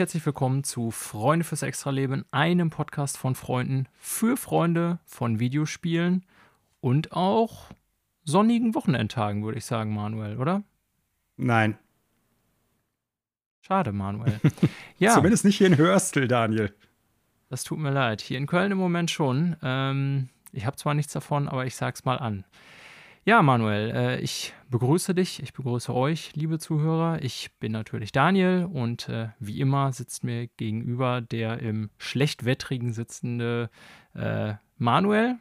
Herzlich willkommen zu Freunde fürs Extraleben, einem Podcast von Freunden für Freunde von Videospielen und auch sonnigen Wochenendtagen, würde ich sagen, Manuel, oder? Nein. Schade, Manuel. ja. Zumindest nicht hier in Hörstel, Daniel. Das tut mir leid. Hier in Köln im Moment schon. Ähm, ich habe zwar nichts davon, aber ich sag's mal an. Ja, Manuel, äh, ich begrüße dich, ich begrüße euch, liebe Zuhörer. Ich bin natürlich Daniel und äh, wie immer sitzt mir gegenüber der im schlechtwettrigen sitzende äh, Manuel.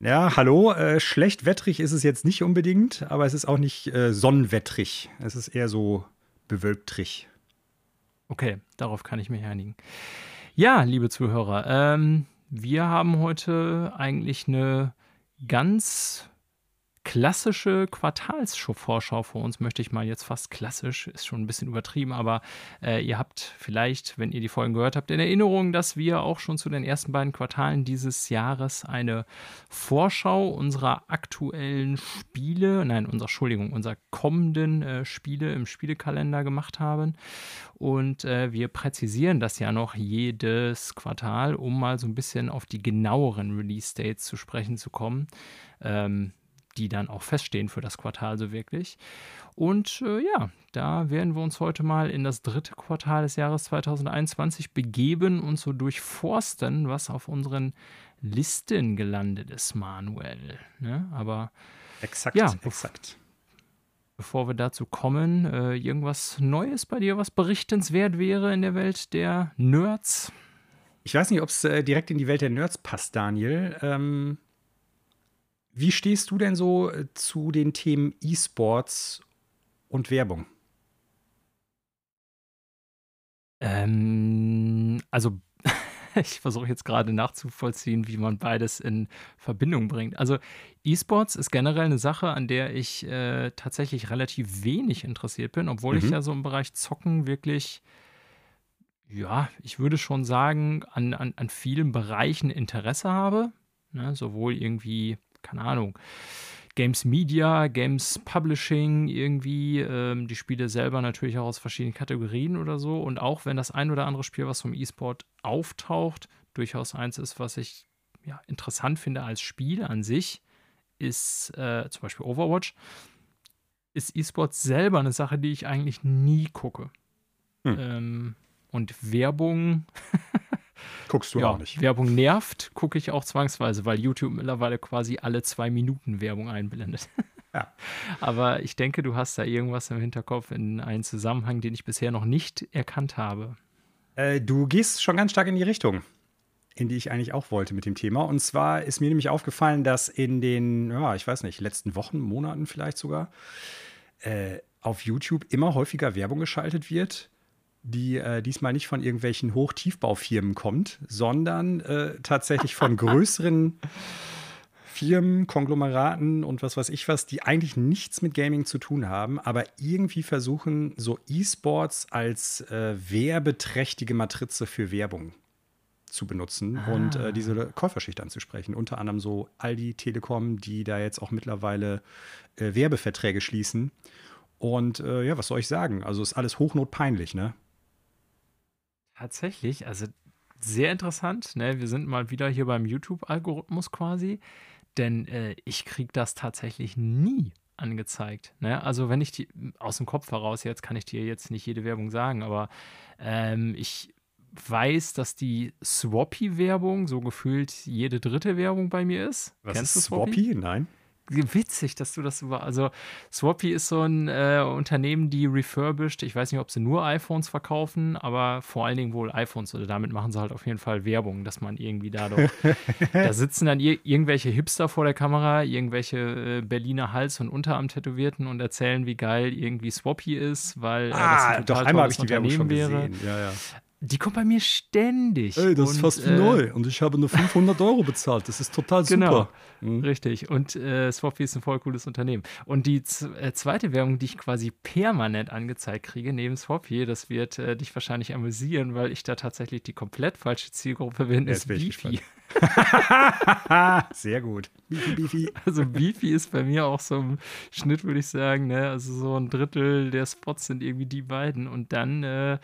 Ja, hallo. Schlechtwettrig ist es jetzt nicht unbedingt, aber es ist auch nicht sonnenwettrig. Es ist eher so bewölktrig. Okay, darauf kann ich mich einigen. Ja, liebe Zuhörer, ähm, wir haben heute eigentlich eine ganz klassische Quartalsvorschau für uns, möchte ich mal jetzt fast klassisch, ist schon ein bisschen übertrieben, aber äh, ihr habt vielleicht, wenn ihr die Folgen gehört habt, in Erinnerung, dass wir auch schon zu den ersten beiden Quartalen dieses Jahres eine Vorschau unserer aktuellen Spiele, nein, unserer, Entschuldigung, unserer kommenden äh, Spiele im Spielekalender gemacht haben. Und äh, wir präzisieren das ja noch jedes Quartal, um mal so ein bisschen auf die genaueren Release-Dates zu sprechen zu kommen. Ähm, die dann auch feststehen für das Quartal so wirklich. Und äh, ja, da werden wir uns heute mal in das dritte Quartal des Jahres 2021 begeben und so durchforsten, was auf unseren Listen gelandet ist, Manuel. Ne? Aber exakt, ja, exakt. Bevor wir dazu kommen, äh, irgendwas Neues bei dir, was berichtenswert wäre in der Welt der Nerds? Ich weiß nicht, ob es äh, direkt in die Welt der Nerds passt, Daniel. Ähm, wie stehst du denn so äh, zu den Themen E-Sports und Werbung? Ähm, also ich versuche jetzt gerade nachzuvollziehen, wie man beides in Verbindung bringt. Also E-Sports ist generell eine Sache, an der ich äh, tatsächlich relativ wenig interessiert bin, obwohl mhm. ich ja so im Bereich Zocken wirklich, ja, ich würde schon sagen, an, an, an vielen Bereichen Interesse habe. Ne? Sowohl irgendwie keine Ahnung, Games Media, Games Publishing, irgendwie ähm, die Spiele selber natürlich auch aus verschiedenen Kategorien oder so. Und auch wenn das ein oder andere Spiel, was vom E-Sport auftaucht, durchaus eins ist, was ich ja, interessant finde als Spiel an sich, ist äh, zum Beispiel Overwatch, ist E-Sport selber eine Sache, die ich eigentlich nie gucke. Hm. Ähm, und Werbung Guckst du ja, auch nicht. Werbung nervt, gucke ich auch zwangsweise, weil YouTube mittlerweile quasi alle zwei Minuten Werbung einblendet. Ja. Aber ich denke, du hast da irgendwas im Hinterkopf in einen Zusammenhang, den ich bisher noch nicht erkannt habe. Äh, du gehst schon ganz stark in die Richtung, in die ich eigentlich auch wollte mit dem Thema. Und zwar ist mir nämlich aufgefallen, dass in den, ja, ich weiß nicht, letzten Wochen, Monaten vielleicht sogar, äh, auf YouTube immer häufiger Werbung geschaltet wird die äh, diesmal nicht von irgendwelchen Hochtiefbaufirmen kommt, sondern äh, tatsächlich von größeren Firmen, Konglomeraten und was weiß ich was, die eigentlich nichts mit Gaming zu tun haben, aber irgendwie versuchen, so E-Sports als äh, werbeträchtige Matrize für Werbung zu benutzen ah. und äh, diese Käuferschicht anzusprechen. Unter anderem so Aldi, Telekom, die da jetzt auch mittlerweile äh, Werbeverträge schließen. Und äh, ja, was soll ich sagen? Also ist alles hochnotpeinlich, ne? Tatsächlich, also sehr interessant. Ne? Wir sind mal wieder hier beim YouTube-Algorithmus quasi, denn äh, ich kriege das tatsächlich nie angezeigt. Ne? Also wenn ich die aus dem Kopf heraus jetzt kann ich dir jetzt nicht jede Werbung sagen, aber ähm, ich weiß, dass die Swappy-Werbung so gefühlt jede dritte Werbung bei mir ist. Was Kennst ist Swappy? Swappy? Nein witzig, dass du das über. Also, Swappy ist so ein äh, Unternehmen, die refurbished. Ich weiß nicht, ob sie nur iPhones verkaufen, aber vor allen Dingen wohl iPhones. Oder damit machen sie halt auf jeden Fall Werbung, dass man irgendwie da doch. da sitzen dann ir irgendwelche Hipster vor der Kamera, irgendwelche äh, Berliner Hals- und Unterarm-Tätowierten und erzählen, wie geil irgendwie Swappy ist, weil äh, ah, das ein doch einmal habe ich die Werbung schon wäre. gesehen. Ja, ja. Die kommt bei mir ständig. Ey, das und, ist fast wie äh, neu und ich habe nur 500 Euro bezahlt. Das ist total super. Genau, mhm. richtig. Und äh, Swappy ist ein voll cooles Unternehmen. Und die äh, zweite Werbung, die ich quasi permanent angezeigt kriege, neben Swappy, das wird äh, dich wahrscheinlich amüsieren, weil ich da tatsächlich die komplett falsche Zielgruppe bin, ist Beefy. Sehr gut. Beefy, Beefy. Also Beefy ist bei mir auch so im Schnitt, würde ich sagen. Ne? Also so ein Drittel der Spots sind irgendwie die beiden. Und dann äh,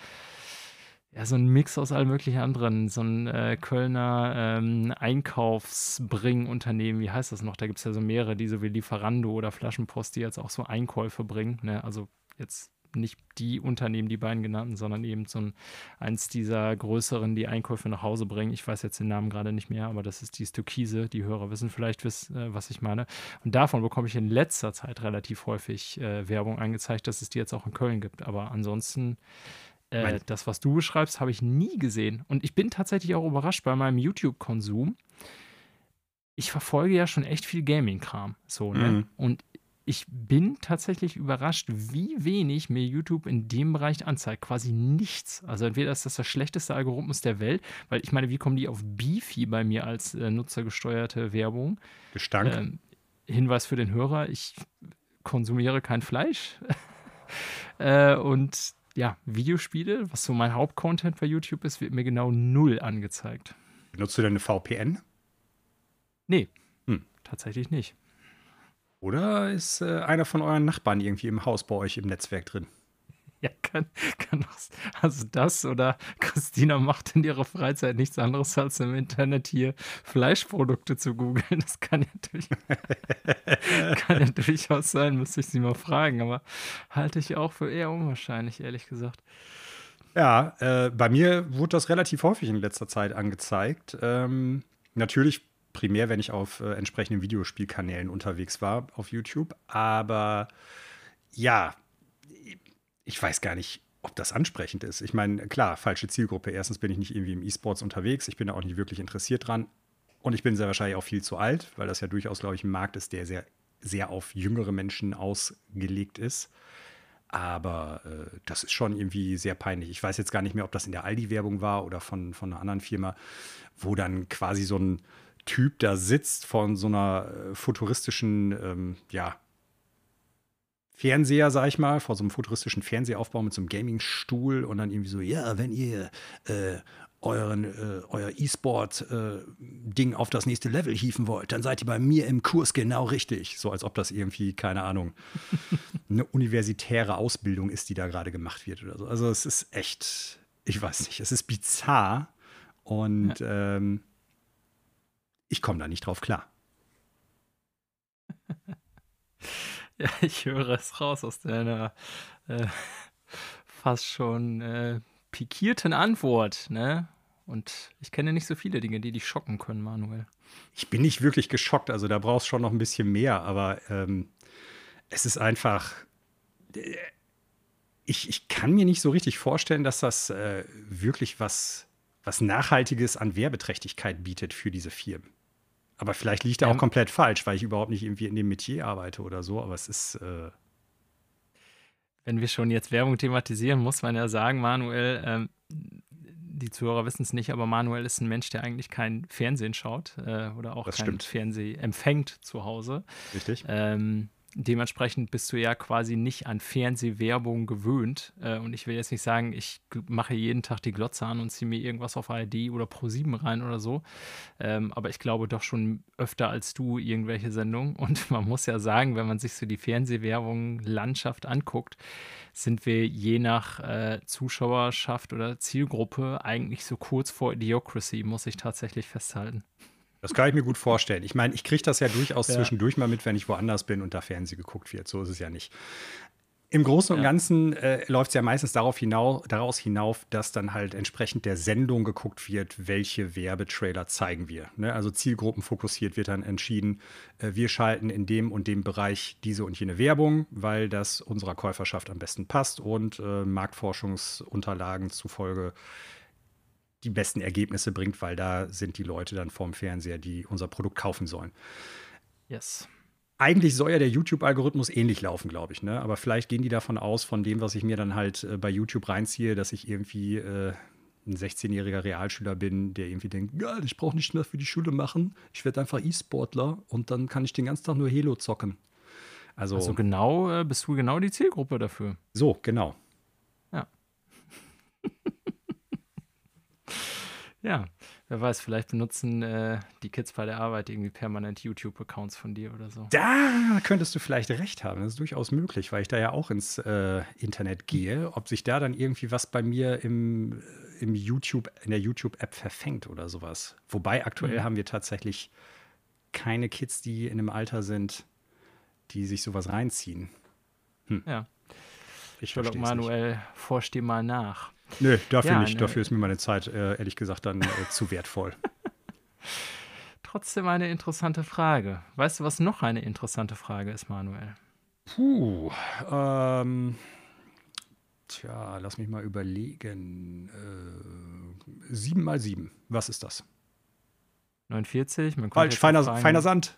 ja, so ein Mix aus allen möglichen anderen. So ein äh, Kölner ähm, Einkaufsbringunternehmen, wie heißt das noch? Da gibt es ja so mehrere, die so wie Lieferando oder Flaschenpost, die jetzt auch so Einkäufe bringen. Ne? Also jetzt nicht die Unternehmen, die beiden genannten, sondern eben so ein, eins dieser größeren, die Einkäufe nach Hause bringen. Ich weiß jetzt den Namen gerade nicht mehr, aber das ist die Stokise. Die Hörer wissen vielleicht, wiss, äh, was ich meine. Und davon bekomme ich in letzter Zeit relativ häufig äh, Werbung angezeigt, dass es die jetzt auch in Köln gibt. Aber ansonsten äh, das, was du beschreibst, habe ich nie gesehen. Und ich bin tatsächlich auch überrascht bei meinem YouTube-Konsum. Ich verfolge ja schon echt viel Gaming-Kram. So, ne? Mhm. Und ich bin tatsächlich überrascht, wie wenig mir YouTube in dem Bereich anzeigt. Quasi nichts. Also entweder ist das der schlechteste Algorithmus der Welt, weil ich meine, wie kommen die auf Beefy bei mir als äh, nutzergesteuerte Werbung? Gestank. Ähm, Hinweis für den Hörer, ich konsumiere kein Fleisch. äh, und ja, Videospiele, was so mein Hauptcontent bei YouTube ist, wird mir genau null angezeigt. Benutzt du denn eine VPN? Nee, hm. tatsächlich nicht. Oder ist äh, einer von euren Nachbarn irgendwie im Haus bei euch im Netzwerk drin? Ja, kann, kann auch, also das oder Christina macht in ihrer Freizeit nichts anderes als im Internet hier Fleischprodukte zu googeln. Das kann ja, durch, kann ja durchaus sein, müsste ich sie mal fragen, aber halte ich auch für eher unwahrscheinlich, ehrlich gesagt. Ja, äh, bei mir wurde das relativ häufig in letzter Zeit angezeigt. Ähm, natürlich primär, wenn ich auf äh, entsprechenden Videospielkanälen unterwegs war auf YouTube, aber ja, ich weiß gar nicht, ob das ansprechend ist. Ich meine, klar, falsche Zielgruppe. Erstens bin ich nicht irgendwie im E-Sports unterwegs. Ich bin da auch nicht wirklich interessiert dran. Und ich bin sehr wahrscheinlich auch viel zu alt, weil das ja durchaus, glaube ich, ein Markt ist, der sehr, sehr auf jüngere Menschen ausgelegt ist. Aber äh, das ist schon irgendwie sehr peinlich. Ich weiß jetzt gar nicht mehr, ob das in der Aldi-Werbung war oder von, von einer anderen Firma, wo dann quasi so ein Typ da sitzt von so einer äh, futuristischen, ähm, ja, Fernseher, sag ich mal, vor so einem futuristischen Fernsehaufbau mit so einem Gaming-Stuhl und dann irgendwie so, ja, wenn ihr äh, euren, äh, euer E-Sport-Ding äh, auf das nächste Level hieven wollt, dann seid ihr bei mir im Kurs genau richtig. So als ob das irgendwie, keine Ahnung, eine universitäre Ausbildung ist, die da gerade gemacht wird oder so. Also es ist echt, ich weiß nicht, es ist bizarr und ja. ähm, ich komme da nicht drauf klar. Ja, ich höre es raus aus deiner äh, fast schon äh, pikierten Antwort, ne? Und ich kenne nicht so viele Dinge, die dich schocken können, Manuel. Ich bin nicht wirklich geschockt, also da brauchst du schon noch ein bisschen mehr, aber ähm, es ist einfach. Äh, ich, ich kann mir nicht so richtig vorstellen, dass das äh, wirklich was, was Nachhaltiges an Werbeträchtigkeit bietet für diese Firmen. Aber vielleicht liegt er auch komplett falsch, weil ich überhaupt nicht irgendwie in dem Metier arbeite oder so. Aber es ist. Äh Wenn wir schon jetzt Werbung thematisieren, muss man ja sagen, Manuel, ähm, die Zuhörer wissen es nicht, aber Manuel ist ein Mensch, der eigentlich kein Fernsehen schaut äh, oder auch das kein stimmt. Fernsehen empfängt zu Hause. Richtig. Ähm, dementsprechend bist du ja quasi nicht an Fernsehwerbung gewöhnt. Äh, und ich will jetzt nicht sagen, ich mache jeden Tag die Glotze an und ziehe mir irgendwas auf ARD oder Pro7 rein oder so. Ähm, aber ich glaube doch schon öfter als du irgendwelche Sendungen. Und man muss ja sagen, wenn man sich so die Fernsehwerbung Landschaft anguckt, sind wir je nach äh, Zuschauerschaft oder Zielgruppe eigentlich so kurz vor Idiocracy, muss ich tatsächlich festhalten. Das kann ich mir gut vorstellen. Ich meine, ich kriege das ja durchaus ja. zwischendurch mal mit, wenn ich woanders bin und da Fernsehen geguckt wird. So ist es ja nicht. Im Großen und. Ganzen äh, läuft es ja meistens darauf hinau daraus hinauf, dass dann halt entsprechend der Sendung geguckt wird, welche Werbetrailer zeigen wir. Ne? Also zielgruppenfokussiert wird dann entschieden, äh, wir schalten in dem und dem Bereich diese und jene Werbung, weil das unserer Käuferschaft am besten passt und äh, Marktforschungsunterlagen zufolge die besten Ergebnisse bringt, weil da sind die Leute dann vorm Fernseher, die unser Produkt kaufen sollen. Yes. Eigentlich soll ja der YouTube-Algorithmus ähnlich laufen, glaube ich. Ne? Aber vielleicht gehen die davon aus, von dem, was ich mir dann halt äh, bei YouTube reinziehe, dass ich irgendwie äh, ein 16-jähriger Realschüler bin, der irgendwie denkt, ja, ich brauche nicht mehr für die Schule machen, ich werde einfach E-Sportler und dann kann ich den ganzen Tag nur Halo zocken. Also, also genau, äh, bist du genau die Zielgruppe dafür. So, genau. Ja. Wer weiß, vielleicht benutzen äh, die Kids bei der Arbeit irgendwie permanent YouTube-Accounts von dir oder so. Da könntest du vielleicht recht haben. Das ist durchaus möglich, weil ich da ja auch ins äh, Internet gehe. Ob sich da dann irgendwie was bei mir im, im YouTube, in der YouTube-App verfängt oder sowas. Wobei aktuell mhm. haben wir tatsächlich keine Kids, die in einem Alter sind, die sich sowas reinziehen. Hm. Ja. Ich Sherlock Manuel, forsch dir mal nach. Nö, dafür ja, nicht. Ne. Dafür ist mir meine Zeit, äh, ehrlich gesagt, dann äh, zu wertvoll. Trotzdem eine interessante Frage. Weißt du, was noch eine interessante Frage ist, Manuel? Puh, ähm, tja, lass mich mal überlegen. Äh, 7 mal 7, was ist das? 49. Falsch, feiner, feiner Sand.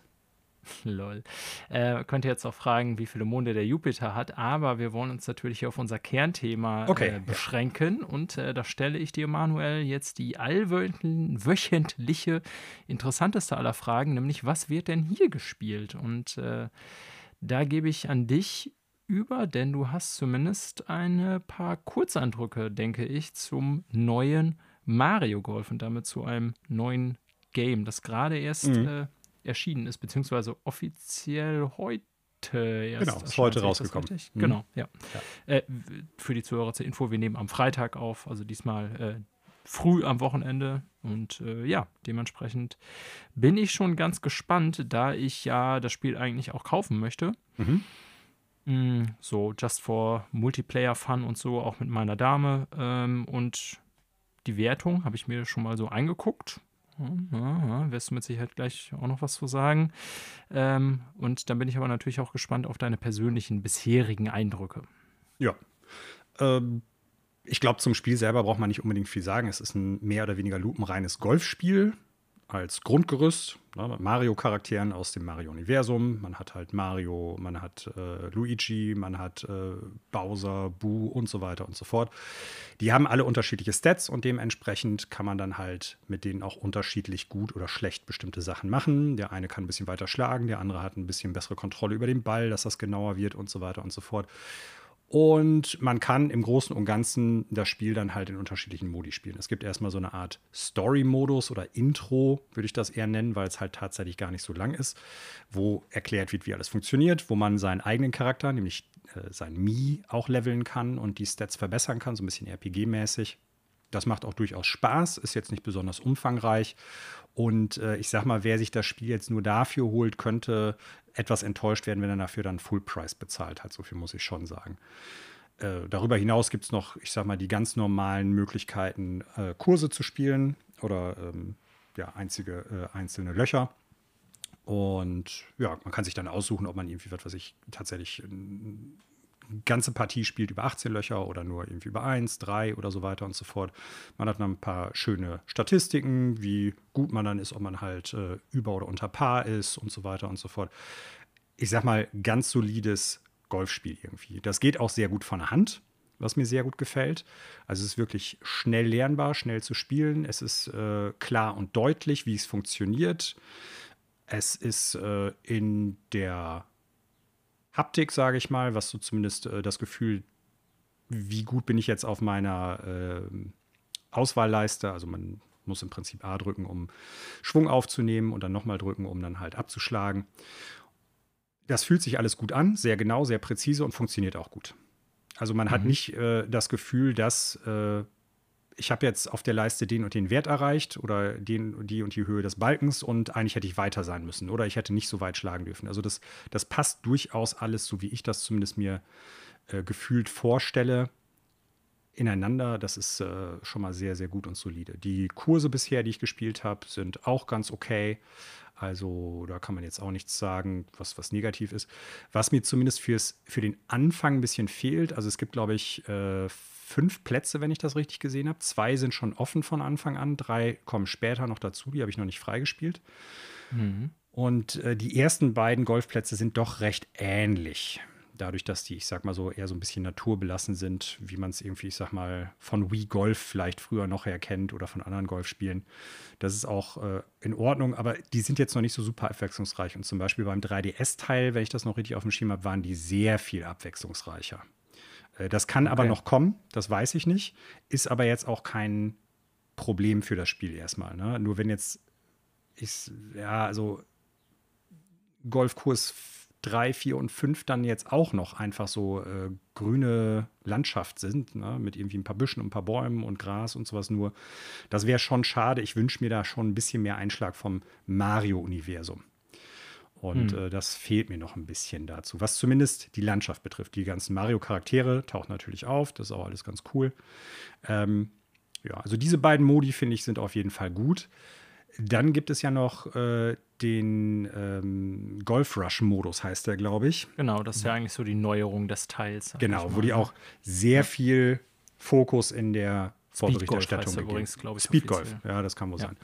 Lol. Äh, könnte jetzt auch fragen, wie viele Monde der Jupiter hat, aber wir wollen uns natürlich auf unser Kernthema okay, äh, beschränken. Und äh, da stelle ich dir, Manuel, jetzt die allwöchentliche, interessanteste aller Fragen, nämlich was wird denn hier gespielt? Und äh, da gebe ich an dich über, denn du hast zumindest ein paar Kurzeindrücke, denke ich, zum neuen Mario Golf und damit zu einem neuen Game, das gerade erst mhm äh, erschienen ist, beziehungsweise offiziell heute erst. Genau, ist heute rausgekommen. Mhm. Genau, ja. ja. Äh, für die Zuhörer zur Info, wir nehmen am Freitag auf, also diesmal äh, früh am Wochenende. Und äh, ja, dementsprechend bin ich schon ganz gespannt, da ich ja das Spiel eigentlich auch kaufen möchte. Mhm. Mm, so, just for Multiplayer-Fun und so, auch mit meiner Dame. Ähm, und die Wertung habe ich mir schon mal so eingeguckt. Wirst du mit Sicherheit gleich auch noch was zu sagen. Ähm, und dann bin ich aber natürlich auch gespannt auf deine persönlichen bisherigen Eindrücke. Ja. Ähm, ich glaube, zum Spiel selber braucht man nicht unbedingt viel sagen. Es ist ein mehr oder weniger lupenreines Golfspiel als Grundgerüst ne, Mario-Charakteren aus dem Mario-Universum. Man hat halt Mario, man hat äh, Luigi, man hat äh, Bowser, Boo und so weiter und so fort. Die haben alle unterschiedliche Stats und dementsprechend kann man dann halt mit denen auch unterschiedlich gut oder schlecht bestimmte Sachen machen. Der eine kann ein bisschen weiter schlagen, der andere hat ein bisschen bessere Kontrolle über den Ball, dass das genauer wird und so weiter und so fort. Und man kann im Großen und Ganzen das Spiel dann halt in unterschiedlichen Modi spielen. Es gibt erstmal so eine Art Story-Modus oder Intro, würde ich das eher nennen, weil es halt tatsächlich gar nicht so lang ist, wo erklärt wird, wie alles funktioniert, wo man seinen eigenen Charakter, nämlich äh, sein Mi, auch leveln kann und die Stats verbessern kann, so ein bisschen RPG-mäßig. Das macht auch durchaus Spaß, ist jetzt nicht besonders umfangreich. Und äh, ich sag mal, wer sich das Spiel jetzt nur dafür holt, könnte etwas enttäuscht werden, wenn er dafür dann Full Price bezahlt hat. So viel muss ich schon sagen. Äh, darüber hinaus gibt es noch, ich sag mal, die ganz normalen Möglichkeiten, äh, Kurse zu spielen oder ähm, ja, einzige, äh, einzelne Löcher. Und ja, man kann sich dann aussuchen, ob man irgendwie, was weiß ich, tatsächlich ganze Partie spielt über 18 Löcher oder nur irgendwie über 1, 3 oder so weiter und so fort. Man hat dann ein paar schöne Statistiken, wie gut man dann ist, ob man halt äh, über oder unter Paar ist und so weiter und so fort. Ich sag mal, ganz solides Golfspiel irgendwie. Das geht auch sehr gut von der Hand, was mir sehr gut gefällt. Also es ist wirklich schnell lernbar, schnell zu spielen. Es ist äh, klar und deutlich, wie es funktioniert. Es ist äh, in der Haptik, sage ich mal, was so zumindest äh, das Gefühl, wie gut bin ich jetzt auf meiner äh, Auswahlleiste. Also man muss im Prinzip A drücken, um Schwung aufzunehmen und dann nochmal drücken, um dann halt abzuschlagen. Das fühlt sich alles gut an, sehr genau, sehr präzise und funktioniert auch gut. Also man mhm. hat nicht äh, das Gefühl, dass äh, ich habe jetzt auf der Leiste den und den Wert erreicht oder den, die und die Höhe des Balkens und eigentlich hätte ich weiter sein müssen oder ich hätte nicht so weit schlagen dürfen. Also das, das passt durchaus alles, so wie ich das zumindest mir äh, gefühlt vorstelle, ineinander. Das ist äh, schon mal sehr, sehr gut und solide. Die Kurse bisher, die ich gespielt habe, sind auch ganz okay. Also da kann man jetzt auch nichts sagen, was, was negativ ist. Was mir zumindest fürs, für den Anfang ein bisschen fehlt, also es gibt, glaube ich, äh, fünf Plätze, wenn ich das richtig gesehen habe. Zwei sind schon offen von Anfang an, drei kommen später noch dazu, die habe ich noch nicht freigespielt. Mhm. Und äh, die ersten beiden Golfplätze sind doch recht ähnlich dadurch, dass die, ich sag mal so, eher so ein bisschen naturbelassen sind, wie man es irgendwie, ich sag mal, von Wii Golf vielleicht früher noch erkennt oder von anderen Golfspielen. Das ist auch äh, in Ordnung, aber die sind jetzt noch nicht so super abwechslungsreich. Und zum Beispiel beim 3DS-Teil, wenn ich das noch richtig auf dem Schirm habe, waren die sehr viel abwechslungsreicher. Äh, das kann okay. aber noch kommen, das weiß ich nicht, ist aber jetzt auch kein Problem für das Spiel erstmal. Ne? Nur wenn jetzt ich, ja, also Golfkurs 3, 4 und 5 dann jetzt auch noch einfach so äh, grüne Landschaft sind, ne? mit irgendwie ein paar Büschen und ein paar Bäumen und Gras und sowas nur. Das wäre schon schade. Ich wünsche mir da schon ein bisschen mehr Einschlag vom Mario-Universum. Und hm. äh, das fehlt mir noch ein bisschen dazu, was zumindest die Landschaft betrifft. Die ganzen Mario-Charaktere tauchen natürlich auf, das ist auch alles ganz cool. Ähm, ja, also diese beiden Modi, finde ich, sind auf jeden Fall gut. Dann gibt es ja noch äh, den ähm, Golf Rush-Modus, heißt der, glaube ich. Genau, das ist ja eigentlich so die Neuerung des Teils. Genau, wo die auch sehr viel Fokus in der Vorberichterstattung Speed übrigens, glaube ich. Speed Golf, ja, das kann wohl ja. sein.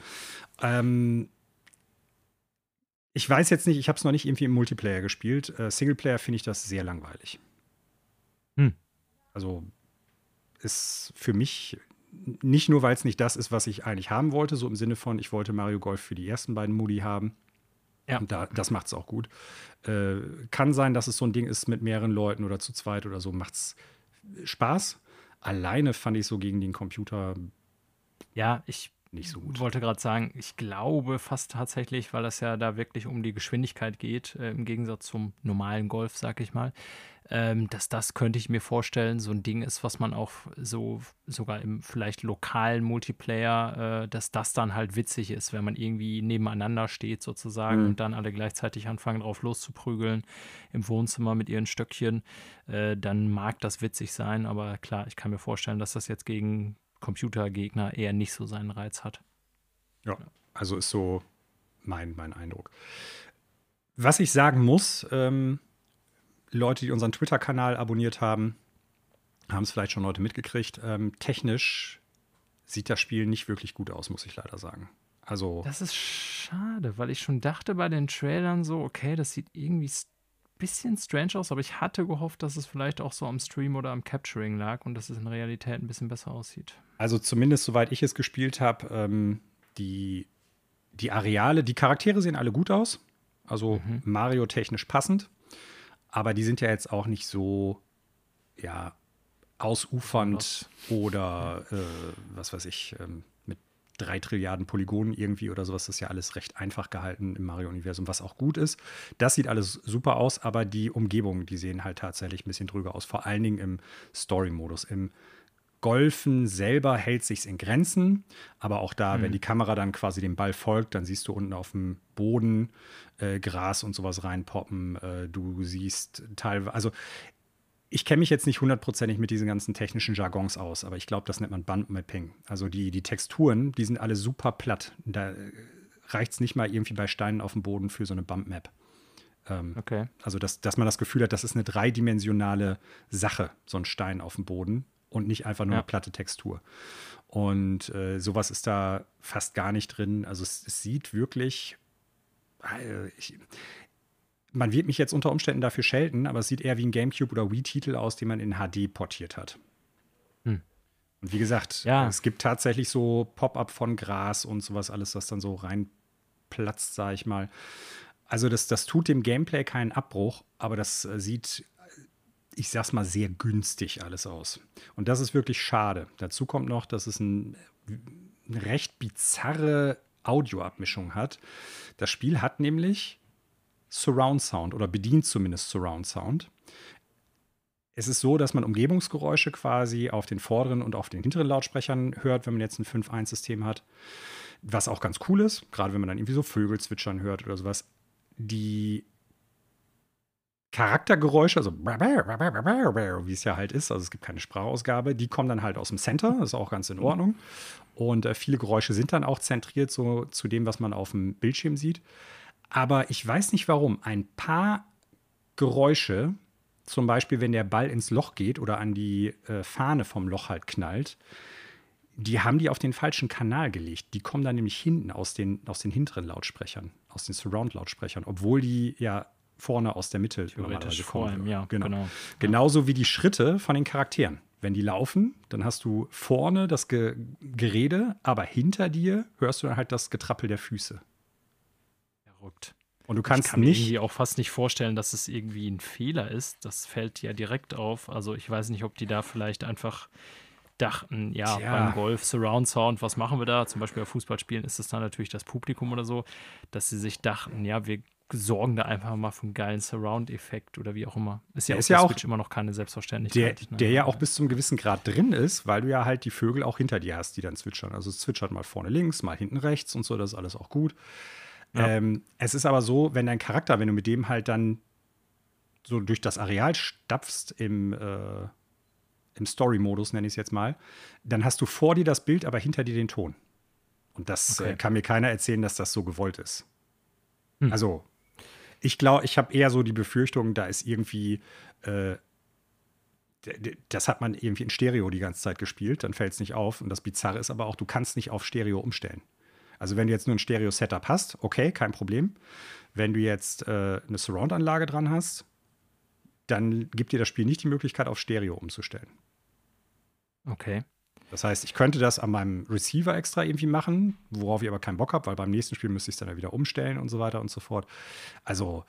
Ähm, ich weiß jetzt nicht, ich habe es noch nicht irgendwie im Multiplayer gespielt. Äh, Singleplayer finde ich das sehr langweilig. Hm. Also ist für mich nicht nur, weil es nicht das ist, was ich eigentlich haben wollte, so im Sinne von, ich wollte Mario Golf für die ersten beiden Modi haben. Ja. Und da, das macht es auch gut. Äh, kann sein, dass es so ein Ding ist mit mehreren Leuten oder zu zweit oder so, macht es Spaß. Alleine fand ich so gegen den Computer. Ja, ich nicht so gut. Ich wollte gerade sagen, ich glaube fast tatsächlich, weil es ja da wirklich um die Geschwindigkeit geht, äh, im Gegensatz zum normalen Golf, sag ich mal, ähm, dass das könnte ich mir vorstellen, so ein Ding ist, was man auch so sogar im vielleicht lokalen Multiplayer, äh, dass das dann halt witzig ist, wenn man irgendwie nebeneinander steht sozusagen mhm. und dann alle gleichzeitig anfangen drauf loszuprügeln im Wohnzimmer mit ihren Stöckchen, äh, dann mag das witzig sein, aber klar, ich kann mir vorstellen, dass das jetzt gegen Computergegner eher nicht so seinen Reiz hat. Ja, also ist so mein, mein Eindruck. Was ich sagen muss, ähm, Leute, die unseren Twitter-Kanal abonniert haben, haben es vielleicht schon heute mitgekriegt. Ähm, technisch sieht das Spiel nicht wirklich gut aus, muss ich leider sagen. Also. Das ist schade, weil ich schon dachte bei den Trailern so, okay, das sieht irgendwie bisschen strange aus, aber ich hatte gehofft, dass es vielleicht auch so am Stream oder am Capturing lag und dass es in Realität ein bisschen besser aussieht. Also zumindest soweit ich es gespielt habe, ähm, die, die Areale, die Charaktere sehen alle gut aus. Also mhm. Mario-technisch passend. Aber die sind ja jetzt auch nicht so, ja, ausufernd oder äh, was weiß ich, ähm, drei Trilliarden Polygonen irgendwie oder sowas. Das ist ja alles recht einfach gehalten im Mario-Universum, was auch gut ist. Das sieht alles super aus, aber die Umgebungen, die sehen halt tatsächlich ein bisschen drüber aus. Vor allen Dingen im Story-Modus. Im Golfen selber hält sich's in Grenzen, aber auch da, mhm. wenn die Kamera dann quasi dem Ball folgt, dann siehst du unten auf dem Boden äh, Gras und sowas reinpoppen. Äh, du siehst teilweise, also ich kenne mich jetzt nicht hundertprozentig mit diesen ganzen technischen Jargons aus, aber ich glaube, das nennt man Bumpmapping. Also die, die Texturen, die sind alle super platt. Da reicht es nicht mal irgendwie bei Steinen auf dem Boden für so eine Bumpmap. Ähm, okay. Also, dass, dass man das Gefühl hat, das ist eine dreidimensionale Sache, so ein Stein auf dem Boden und nicht einfach nur ja. eine platte Textur. Und äh, sowas ist da fast gar nicht drin. Also es, es sieht wirklich, äh, ich, man wird mich jetzt unter Umständen dafür schelten, aber es sieht eher wie ein GameCube oder Wii-Titel aus, den man in HD portiert hat. Hm. Und wie gesagt, ja. es gibt tatsächlich so Pop-up von Gras und sowas alles, das dann so reinplatzt, sag ich mal. Also das, das tut dem Gameplay keinen Abbruch, aber das äh, sieht, ich sag's mal, sehr günstig alles aus. Und das ist wirklich schade. Dazu kommt noch, dass es ein, eine recht bizarre Audioabmischung hat. Das Spiel hat nämlich Surround Sound oder bedient zumindest Surround Sound. Es ist so, dass man Umgebungsgeräusche quasi auf den vorderen und auf den hinteren Lautsprechern hört, wenn man jetzt ein 5.1-System hat. Was auch ganz cool ist, gerade wenn man dann irgendwie so Vögel zwitschern hört oder sowas. Die Charaktergeräusche, also wie es ja halt ist, also es gibt keine Sprachausgabe, die kommen dann halt aus dem Center, das ist auch ganz in Ordnung. Und äh, viele Geräusche sind dann auch zentriert so zu dem, was man auf dem Bildschirm sieht. Aber ich weiß nicht warum. Ein paar Geräusche, zum Beispiel wenn der Ball ins Loch geht oder an die äh, Fahne vom Loch halt knallt, die haben die auf den falschen Kanal gelegt. Die kommen dann nämlich hinten aus den, aus den hinteren Lautsprechern, aus den Surround-Lautsprechern, obwohl die ja vorne aus der Mitte Theoretisch vor allem, ja, genau. genau. Genauso wie die Schritte von den Charakteren. Wenn die laufen, dann hast du vorne das Ge Gerede, aber hinter dir hörst du dann halt das Getrappel der Füße verrückt. Und du kannst ich kann nicht. irgendwie auch fast nicht vorstellen, dass es irgendwie ein Fehler ist. Das fällt ja direkt auf. Also ich weiß nicht, ob die da vielleicht einfach dachten, ja, Tja. beim Golf Surround Sound, was machen wir da? Zum Beispiel bei Fußballspielen ist es dann natürlich das Publikum oder so, dass sie sich dachten, ja, wir sorgen da einfach mal für einen geilen Surround-Effekt oder wie auch immer. Ist ja, Der ist der ja auch- Switch immer noch keine Der, Selbstverständlichkeit. ne? der ja auch bis zum gewissen Grad drin ist, weil du ja halt die Vögel auch hinter dir hast, die dann zwitschern. Also es zwitschert mal vorne links, mal hinten rechts und so, das ist alles auch gut. Ja. Ähm, es ist aber so, wenn dein Charakter, wenn du mit dem halt dann so durch das Areal stapfst im, äh, im Story-Modus, nenne ich es jetzt mal, dann hast du vor dir das Bild, aber hinter dir den Ton. Und das Okay. äh, kann mir keiner erzählen, dass das so gewollt ist. Hm. Also, ich glaube, ich habe eher so die Befürchtung, da ist irgendwie, äh, das hat man irgendwie in Stereo die ganze Zeit gespielt, dann fällt es nicht auf. Und das Bizarre ist aber auch, du kannst nicht auf Stereo umstellen. Also, wenn du jetzt nur ein Stereo-Setup hast, okay, kein Problem. Wenn du jetzt äh, eine Surround-Anlage dran hast, dann gibt dir das Spiel nicht die Möglichkeit, auf Stereo umzustellen. Okay. Das heißt, ich könnte das an meinem Receiver extra irgendwie machen, worauf ich aber keinen Bock habe, weil beim nächsten Spiel müsste ich es dann ja wieder umstellen und so weiter und so fort. Also,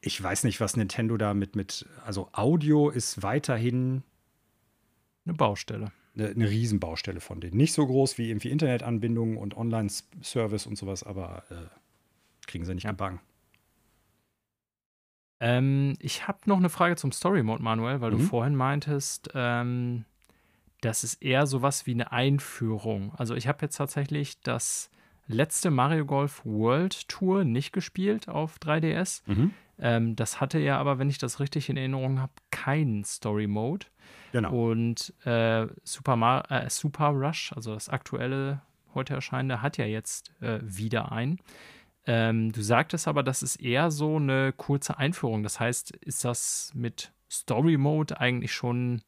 ich weiß nicht, was Nintendo da mit, mit also Audio ist weiterhin Eine Baustelle. Eine, eine Riesenbaustelle von denen. Nicht so groß wie irgendwie Internetanbindungen und Online-Service und sowas, aber äh, kriegen sie nicht Ja. gebacken. Ähm, ich habe noch eine Frage zum Story Mode, Manuel, weil du Mhm. vorhin meintest, ähm, das ist eher sowas wie eine Einführung. Also ich habe jetzt tatsächlich das letzte Mario Golf World Tour nicht gespielt auf 3DS. Mhm. Ähm, das hatte ja aber, wenn ich das richtig in Erinnerung habe, keinen Story Mode. Genau. Und äh, Super, Mar äh, Super Rush, also das aktuelle, heute erscheinende, hat ja jetzt äh, wieder ein. Ähm, du sagtest aber, das ist eher so eine kurze Einführung. Das heißt, ist das mit Story Mode eigentlich schon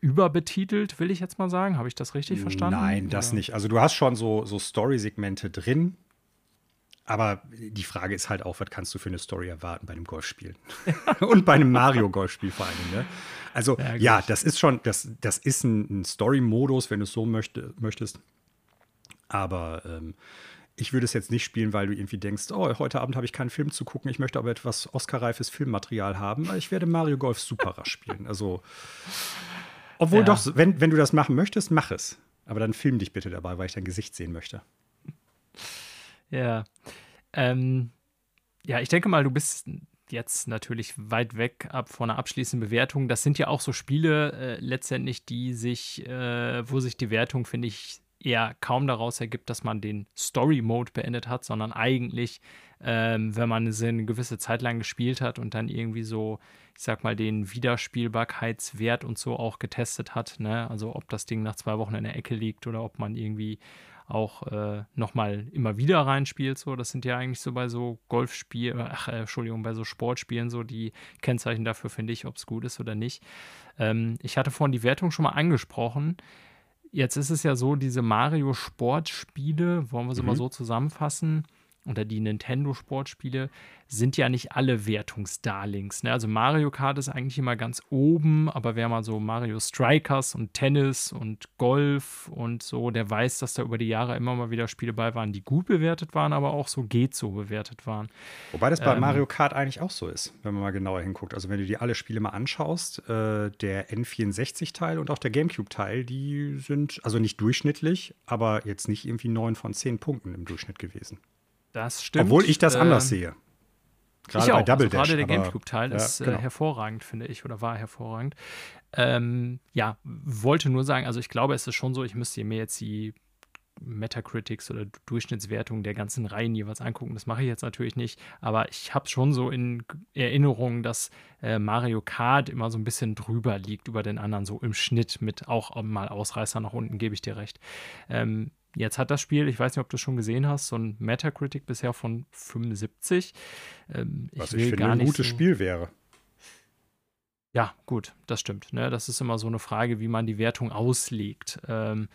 überbetitelt, will ich jetzt mal sagen? Habe ich das richtig verstanden? Nein, das Oder? nicht. Also du hast schon so, so Story-Segmente drin, aber die Frage ist halt auch, was kannst du für eine Story erwarten bei einem Golfspiel? Und bei einem Mario-Golfspiel vor allem. Ne? Also Ja, ja, das ist schon, das, das ist ein, ein Story-Modus, wenn du es so möchte, möchtest. Aber ähm, ich würde es jetzt nicht spielen, weil du irgendwie denkst, oh, heute Abend habe ich keinen Film zu gucken, ich möchte aber etwas Oscar-reifes Filmmaterial haben. Ich werde Mario Golf Super rasch spielen. Also, obwohl Ja. doch, wenn, wenn du das machen möchtest, mach es. Aber dann film dich bitte dabei, weil ich dein Gesicht sehen möchte. Ja. Ähm, ja, ich denke mal, du bist jetzt natürlich weit weg ab von einer abschließenden Bewertung. Das sind ja auch so Spiele äh, letztendlich, die sich, äh, wo sich die Wertung, finde ich, eher kaum daraus ergibt, dass man den Story-Mode beendet hat, sondern eigentlich, ähm, wenn man sie eine gewisse Zeit lang gespielt hat und dann irgendwie so, ich sag mal, den Wiederspielbarkeitswert und so auch getestet hat, ne? Also ob das Ding nach zwei Wochen in der Ecke liegt oder ob man irgendwie auch äh, nochmal immer wieder reinspielt. So, das sind ja eigentlich so bei so Golfspielen, ach, äh, Entschuldigung, bei so Sportspielen so die Kennzeichen dafür, finde ich, ob es gut ist oder nicht. Ähm, ich hatte vorhin die Wertung schon mal angesprochen. Jetzt ist es ja so, diese Mario-Sportspiele, wollen wir sie Mhm. mal so zusammenfassen, oder die Nintendo-Sportspiele sind ja nicht alle Wertungsdarlings. Ne? Also Mario Kart ist eigentlich immer ganz oben, aber wer mal so Mario Strikers und Tennis und Golf und so, der weiß, dass da über die Jahre immer mal wieder Spiele bei waren, die gut bewertet waren, aber auch so geht so bewertet waren. Wobei das bei Ähm. Mario Kart eigentlich auch so ist, wenn man mal genauer hinguckt. Also wenn du dir alle Spiele mal anschaust, äh, der N64-Teil und auch der GameCube-Teil, die sind also nicht durchschnittlich, aber jetzt nicht irgendwie neun von zehn Punkten im Durchschnitt gewesen. Das stimmt. Obwohl ich das Ähm, anders sehe. ich auch. Double also gerade Dash, der aber- GameCube-Teil Ja, ist äh, genau. hervorragend, finde ich, oder war hervorragend. Ähm, ja, wollte nur sagen, also ich glaube, es ist schon so, ich müsste mir jetzt die Metacritics oder Durchschnittswertungen der ganzen Reihen jeweils angucken. Das mache ich jetzt natürlich nicht, aber ich habe schon so in Erinnerung, dass äh, Mario Kart immer so ein bisschen drüber liegt über den anderen, so im Schnitt mit auch mal Ausreißer nach unten, gebe ich dir recht. Ähm, jetzt hat das Spiel, ich weiß nicht, ob du es schon gesehen hast, so ein Metacritic bisher von 75. Ähm, Was will ich finde gar ein nicht gutes so- Spiel wäre. ja, gut, das stimmt. Ne? Das ist immer so eine Frage, wie man die Wertung auslegt. Ähm,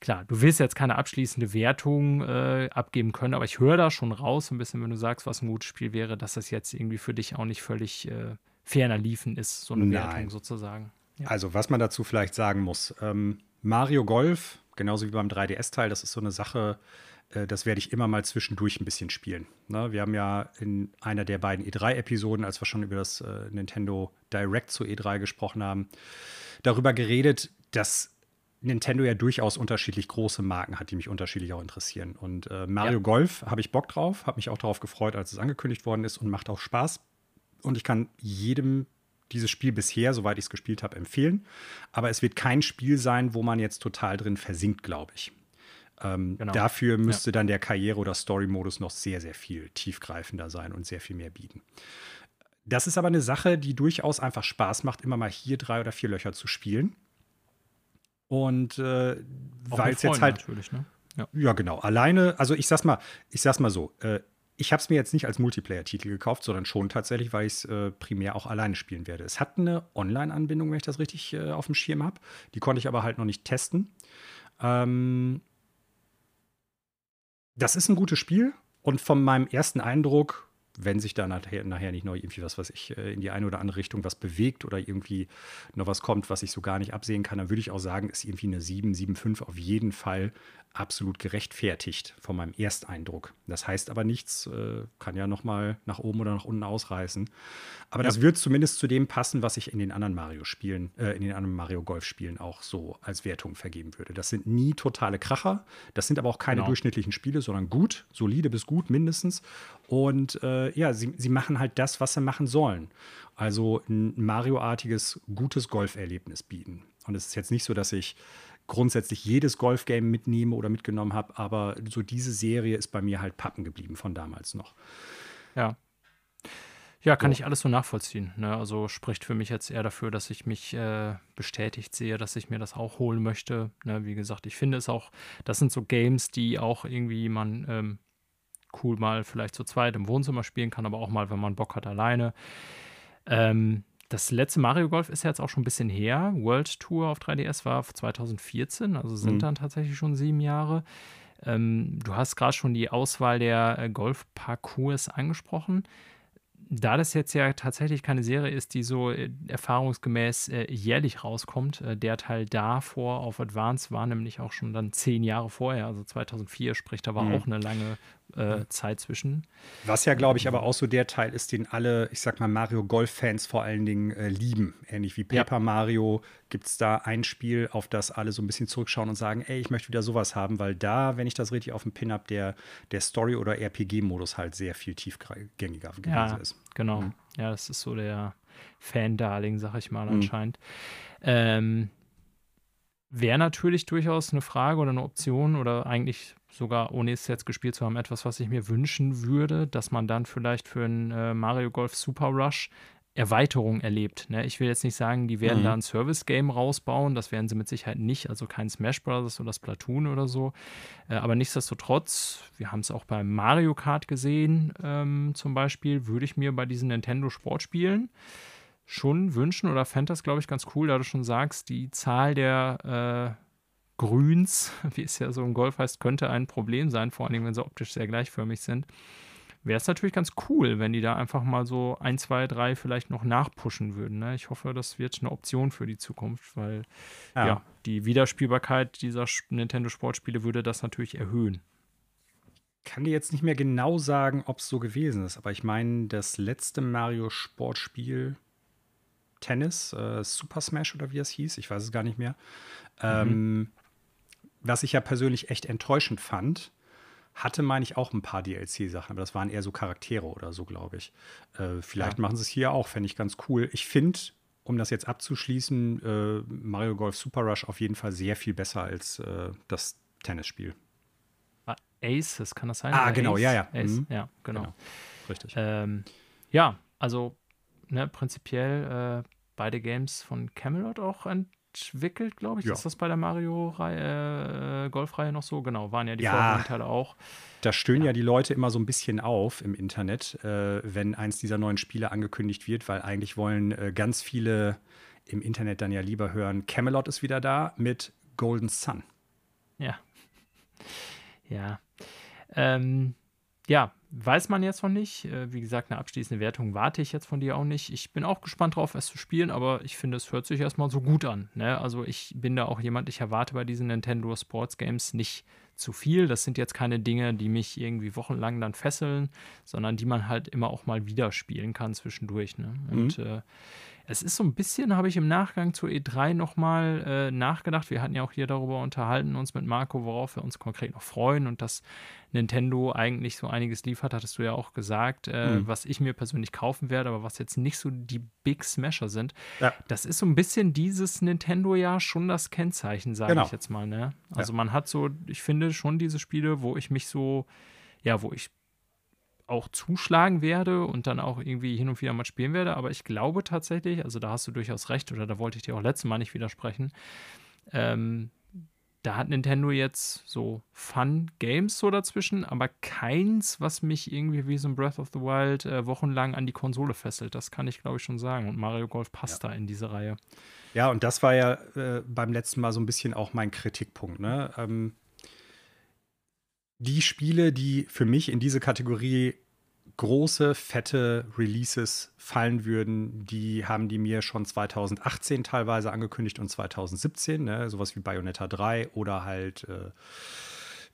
klar, du willst jetzt keine abschließende Wertung äh, abgeben können, aber ich höre da schon raus, ein bisschen, wenn du sagst, was ein gutes Spiel wäre, dass das jetzt irgendwie für dich auch nicht völlig äh, ferner liefen ist, so eine Nein. Wertung sozusagen. Ja. Also, was man dazu vielleicht sagen muss: ähm, Mario Golf, genauso wie beim 3DS-Teil, das ist so eine Sache, äh, das werde ich immer mal zwischendurch ein bisschen spielen. Ne? Wir haben ja in einer der beiden E3-Episoden, als wir schon über das äh, Nintendo Direct zu E3 gesprochen haben, darüber geredet, dass Nintendo ja durchaus unterschiedlich große Marken hat, die mich unterschiedlich auch interessieren. Und äh, Mario ja. Golf habe ich Bock drauf, habe mich auch darauf gefreut, als es angekündigt worden ist und macht auch Spaß. Und ich kann jedem dieses Spiel bisher, soweit ich es gespielt habe, empfehlen. Aber es wird kein Spiel sein, wo man jetzt total drin versinkt, glaube ich. Ähm, genau. Dafür müsste ja. dann der Karriere- oder Story-Modus noch sehr, sehr viel tiefgreifender sein und sehr viel mehr bieten. Das ist aber eine Sache, die durchaus einfach Spaß macht, immer mal hier drei oder vier Löcher zu spielen. Und äh, weil es jetzt halt. Natürlich, ne? ja. ja. genau. Alleine, also ich sag's mal, ich sag's mal so, äh, ich habe es mir jetzt nicht als Multiplayer-Titel gekauft, sondern schon tatsächlich, weil ich es äh, primär auch alleine spielen werde. Es hat eine Online-Anbindung, wenn ich das richtig äh, auf dem Schirm habe. Die konnte ich aber halt noch nicht testen. Ähm, das ist ein gutes Spiel und von meinem ersten Eindruck wenn sich da nachher, nachher nicht noch irgendwie was, was ich äh, in die eine oder andere Richtung was bewegt oder irgendwie noch was kommt, was ich so gar nicht absehen kann, dann würde ich auch sagen, ist irgendwie eine 7, 7,5 auf jeden Fall absolut gerechtfertigt von meinem Ersteindruck. Das heißt aber nichts, äh, kann ja noch mal nach oben oder nach unten ausreißen. Aber ja. das wird zumindest zu dem passen, was ich in den anderen Mario-Spielen, äh, in den anderen Mario Golf-Spielen auch so als Wertung vergeben würde. Das sind nie totale Kracher, das sind aber auch keine genau. durchschnittlichen Spiele, sondern gut, solide bis gut mindestens. Und äh, ja, sie, sie machen halt das, was sie machen sollen. Also ein Mario-artiges, gutes Golferlebnis bieten. Und es ist jetzt nicht so, dass ich grundsätzlich jedes Golfgame mitnehme oder mitgenommen habe, aber so diese Serie ist bei mir halt pappen geblieben von damals noch. Ja. Ja, kann so. ich alles so nachvollziehen. Ne? Also spricht für mich jetzt eher dafür, dass ich mich äh, bestätigt sehe, dass ich mir das auch holen möchte. Ne? Wie gesagt, ich finde es auch, das sind so Games, die auch irgendwie man ähm, cool mal vielleicht zu zweit im Wohnzimmer spielen kann, aber auch mal, wenn man Bock hat, alleine. Ähm, das letzte Mario Golf ist ja jetzt auch schon ein bisschen her. World Tour auf 3DS war 2014, also sind mhm. dann tatsächlich schon sieben Jahre. Ähm, du hast gerade schon die Auswahl der äh, Golfparcours angesprochen da das jetzt ja tatsächlich keine Serie ist, die so äh, erfahrungsgemäß äh, jährlich rauskommt, äh, der Teil davor auf Advance war nämlich auch schon dann zehn Jahre vorher, also 2004, sprich, da war mhm. auch eine lange äh, Zeit zwischen. Was ja, glaube ich, aber auch so der Teil ist, den alle, ich sag mal, Mario Golf-Fans vor allen Dingen äh, lieben. Ähnlich wie Paper ja. Mario gibt es da ein Spiel, auf das alle so ein bisschen zurückschauen und sagen, ey, ich möchte wieder sowas haben, weil da, wenn ich das richtig auf dem Pin habe, der, der Story- oder RPG-Modus halt sehr viel tiefgängiger gewesen ja, ist. Genau. Mhm. Ja, das ist so der Fan-Darling, sag ich mal, mhm. anscheinend. Ähm, Wäre natürlich durchaus eine Frage oder eine Option oder eigentlich sogar, ohne es jetzt gespielt zu haben, etwas, was ich mir wünschen würde, dass man dann vielleicht für ein äh, Mario Golf Super Rush Erweiterung erlebt. Ne? Ich will jetzt nicht sagen, die werden mhm. da ein Service-Game rausbauen, das werden sie mit Sicherheit nicht, also kein Smash Bros. oder Splatoon oder so. Äh, aber nichtsdestotrotz, wir haben es auch beim Mario Kart gesehen, ähm, zum Beispiel, würde ich mir bei diesen Nintendo Sportspielen schon wünschen oder fände das, glaube ich, ganz cool, da du schon sagst, die Zahl der äh, Grüns, wie es ja so im Golf heißt, könnte ein Problem sein, vor allem wenn sie optisch sehr gleichförmig sind wäre es natürlich ganz cool, wenn die da einfach mal so ein, zwei, drei vielleicht noch nachpushen würden. Ne? Ich hoffe, das wird eine Option für die Zukunft, weil ja, ja die Wiederspielbarkeit dieser Nintendo Sportspiele würde das natürlich erhöhen. Ich kann dir jetzt nicht mehr genau sagen, ob es so gewesen ist, aber ich meine, das letzte Mario Sportspiel Tennis, äh, Super Smash oder wie es hieß, ich weiß es gar nicht mehr, mhm. ähm, was ich ja persönlich echt enttäuschend fand, hatte, meine ich, auch ein paar DLC-Sachen, aber das waren eher so Charaktere oder so, glaube ich. Äh, vielleicht ja. machen sie es hier auch, fände ich ganz cool. Ich finde, um das jetzt abzuschließen, äh, Mario Golf Super Rush auf jeden Fall sehr viel besser als äh, das Tennisspiel. Ah, Aces, kann das sein? Ah, genau, Ace? ja, ja. Ace, mhm. Ja, genau. genau. Richtig. Ähm, ja, also ne, prinzipiell äh, beide Games von Camelot auch ein entwickelt, glaube ich. Ja. Ist das bei der Mario-Reihe, äh, Golfreihe noch so? Genau, waren ja die ja, Teile auch. Da stöhnen ja. ja. die Leute immer so ein bisschen auf im Internet, äh, wenn eins dieser neuen Spiele angekündigt wird, weil eigentlich wollen äh, ganz viele im Internet dann ja lieber hören, Camelot ist wieder da mit Golden Sun. Ja. Ja. Ähm, ja, weiß man jetzt noch nicht. Äh, wie gesagt, eine abschließende Wertung warte ich jetzt von dir auch nicht. Ich bin auch gespannt drauf, es zu spielen, aber ich finde, es hört sich erstmal so gut an. Ne? Also ich bin da auch jemand, ich erwarte bei diesen Nintendo Sports Games nicht zu viel. Das sind jetzt keine Dinge, die mich irgendwie wochenlang dann fesseln, sondern die man halt immer auch mal wieder spielen kann zwischendurch. Ne? Und mhm. äh, es ist so ein bisschen, habe ich im Nachgang zur E3 nochmal äh, nachgedacht. Wir hatten ja auch hier darüber unterhalten, uns mit Marco, worauf wir uns konkret noch freuen und dass Nintendo eigentlich so einiges liefert, hattest du ja auch gesagt, äh, mhm. was ich mir persönlich kaufen werde, aber was jetzt nicht so die Big Smasher sind. Ja. Das ist so ein bisschen dieses Nintendo-Jahr schon das Kennzeichen, sage genau. ich jetzt mal. Ne? Also ja. man hat so, ich finde schon diese Spiele, wo ich mich so, ja, wo ich auch zuschlagen werde und dann auch irgendwie hin und wieder mal spielen werde. Aber ich glaube tatsächlich, also da hast du durchaus recht, oder da wollte ich dir auch letztes Mal nicht widersprechen. Ähm, da hat Nintendo jetzt so Fun-Games so dazwischen, aber keins, was mich irgendwie wie so ein Breath of the Wild äh, wochenlang an die Konsole fesselt. Das kann ich, glaube ich, schon sagen. Und Mario Golf passt ja. da in diese Reihe. Ja, und das war ja äh, beim letzten Mal so ein bisschen auch mein Kritikpunkt. Ne? Ähm, die Spiele, die für mich in diese Kategorie große, fette Releases fallen würden, die haben die mir schon 2018 teilweise angekündigt und 2017, ne? sowas wie Bayonetta 3 oder halt äh,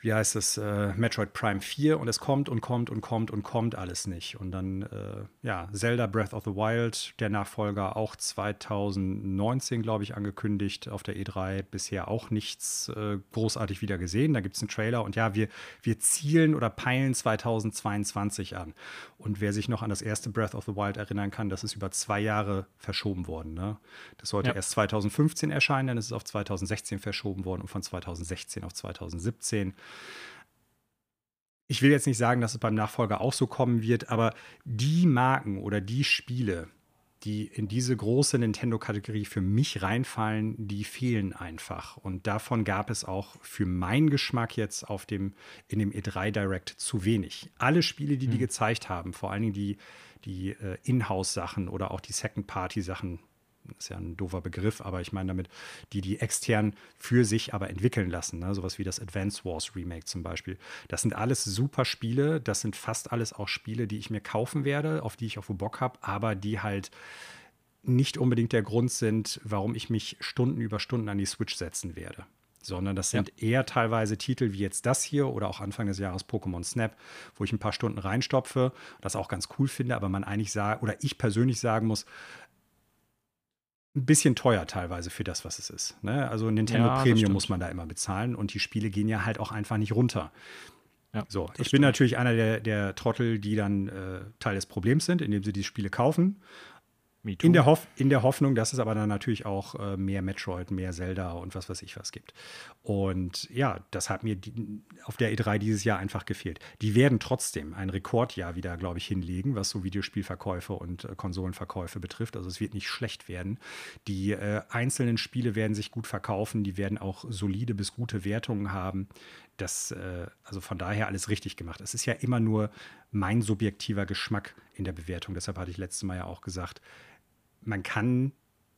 wie heißt es, äh, Metroid Prime 4 und es kommt und kommt und kommt und kommt alles nicht. Und dann, äh, ja, Zelda Breath of the Wild, der Nachfolger, auch 2019, glaube ich, angekündigt auf der E3. Bisher auch nichts äh, großartig wieder gesehen. Da gibt es einen Trailer und ja, wir, wir zielen oder peilen 2022 an. Und wer sich noch an das erste Breath of the Wild erinnern kann, das ist über zwei Jahre verschoben worden. Ne? Das sollte ja. erst 2015 erscheinen, dann ist es auf 2016 verschoben worden und von 2016 auf 2017. Ich will jetzt nicht sagen, dass es beim Nachfolger auch so kommen wird, aber die Marken oder die Spiele, die in diese große Nintendo-Kategorie für mich reinfallen, die fehlen einfach. Und davon gab es auch für meinen Geschmack jetzt auf dem, in dem E3 Direct zu wenig. Alle Spiele, die die hm. gezeigt haben, vor allen Dingen die, die äh, Inhouse-Sachen oder auch die Second-Party-Sachen, ist ja ein doofer Begriff, aber ich meine damit, die die extern für sich aber entwickeln lassen, ne? sowas wie das Advance Wars Remake zum Beispiel. Das sind alles super Spiele, das sind fast alles auch Spiele, die ich mir kaufen werde, auf die ich auch Bock habe, aber die halt nicht unbedingt der Grund sind, warum ich mich Stunden über Stunden an die Switch setzen werde. Sondern das sind ja. eher teilweise Titel wie jetzt das hier oder auch Anfang des Jahres Pokémon Snap, wo ich ein paar Stunden reinstopfe, das auch ganz cool finde, aber man eigentlich sagt, oder ich persönlich sagen muss, ein bisschen teuer teilweise für das, was es ist. Ne? Also Nintendo ja, Premium muss man da immer bezahlen und die Spiele gehen ja halt auch einfach nicht runter. Ja, so, ich stimmt. bin natürlich einer der, der Trottel, die dann äh, Teil des Problems sind, indem sie die Spiele kaufen in der, in der Hoffnung, dass es aber dann natürlich auch äh, mehr Metroid, mehr Zelda und was weiß ich was gibt. Und ja, das hat mir die, auf der E3 dieses Jahr einfach gefehlt. Die werden trotzdem ein Rekordjahr wieder, glaube ich, hinlegen, was so Videospielverkäufe und äh, Konsolenverkäufe betrifft. Also es wird nicht schlecht werden. Die äh, einzelnen Spiele werden sich gut verkaufen, die werden auch solide bis gute Wertungen haben. Das, äh, also von daher alles richtig gemacht. Es ist ja immer nur mein subjektiver Geschmack in der Bewertung. Deshalb hatte ich letztes Mal ja auch gesagt, man kann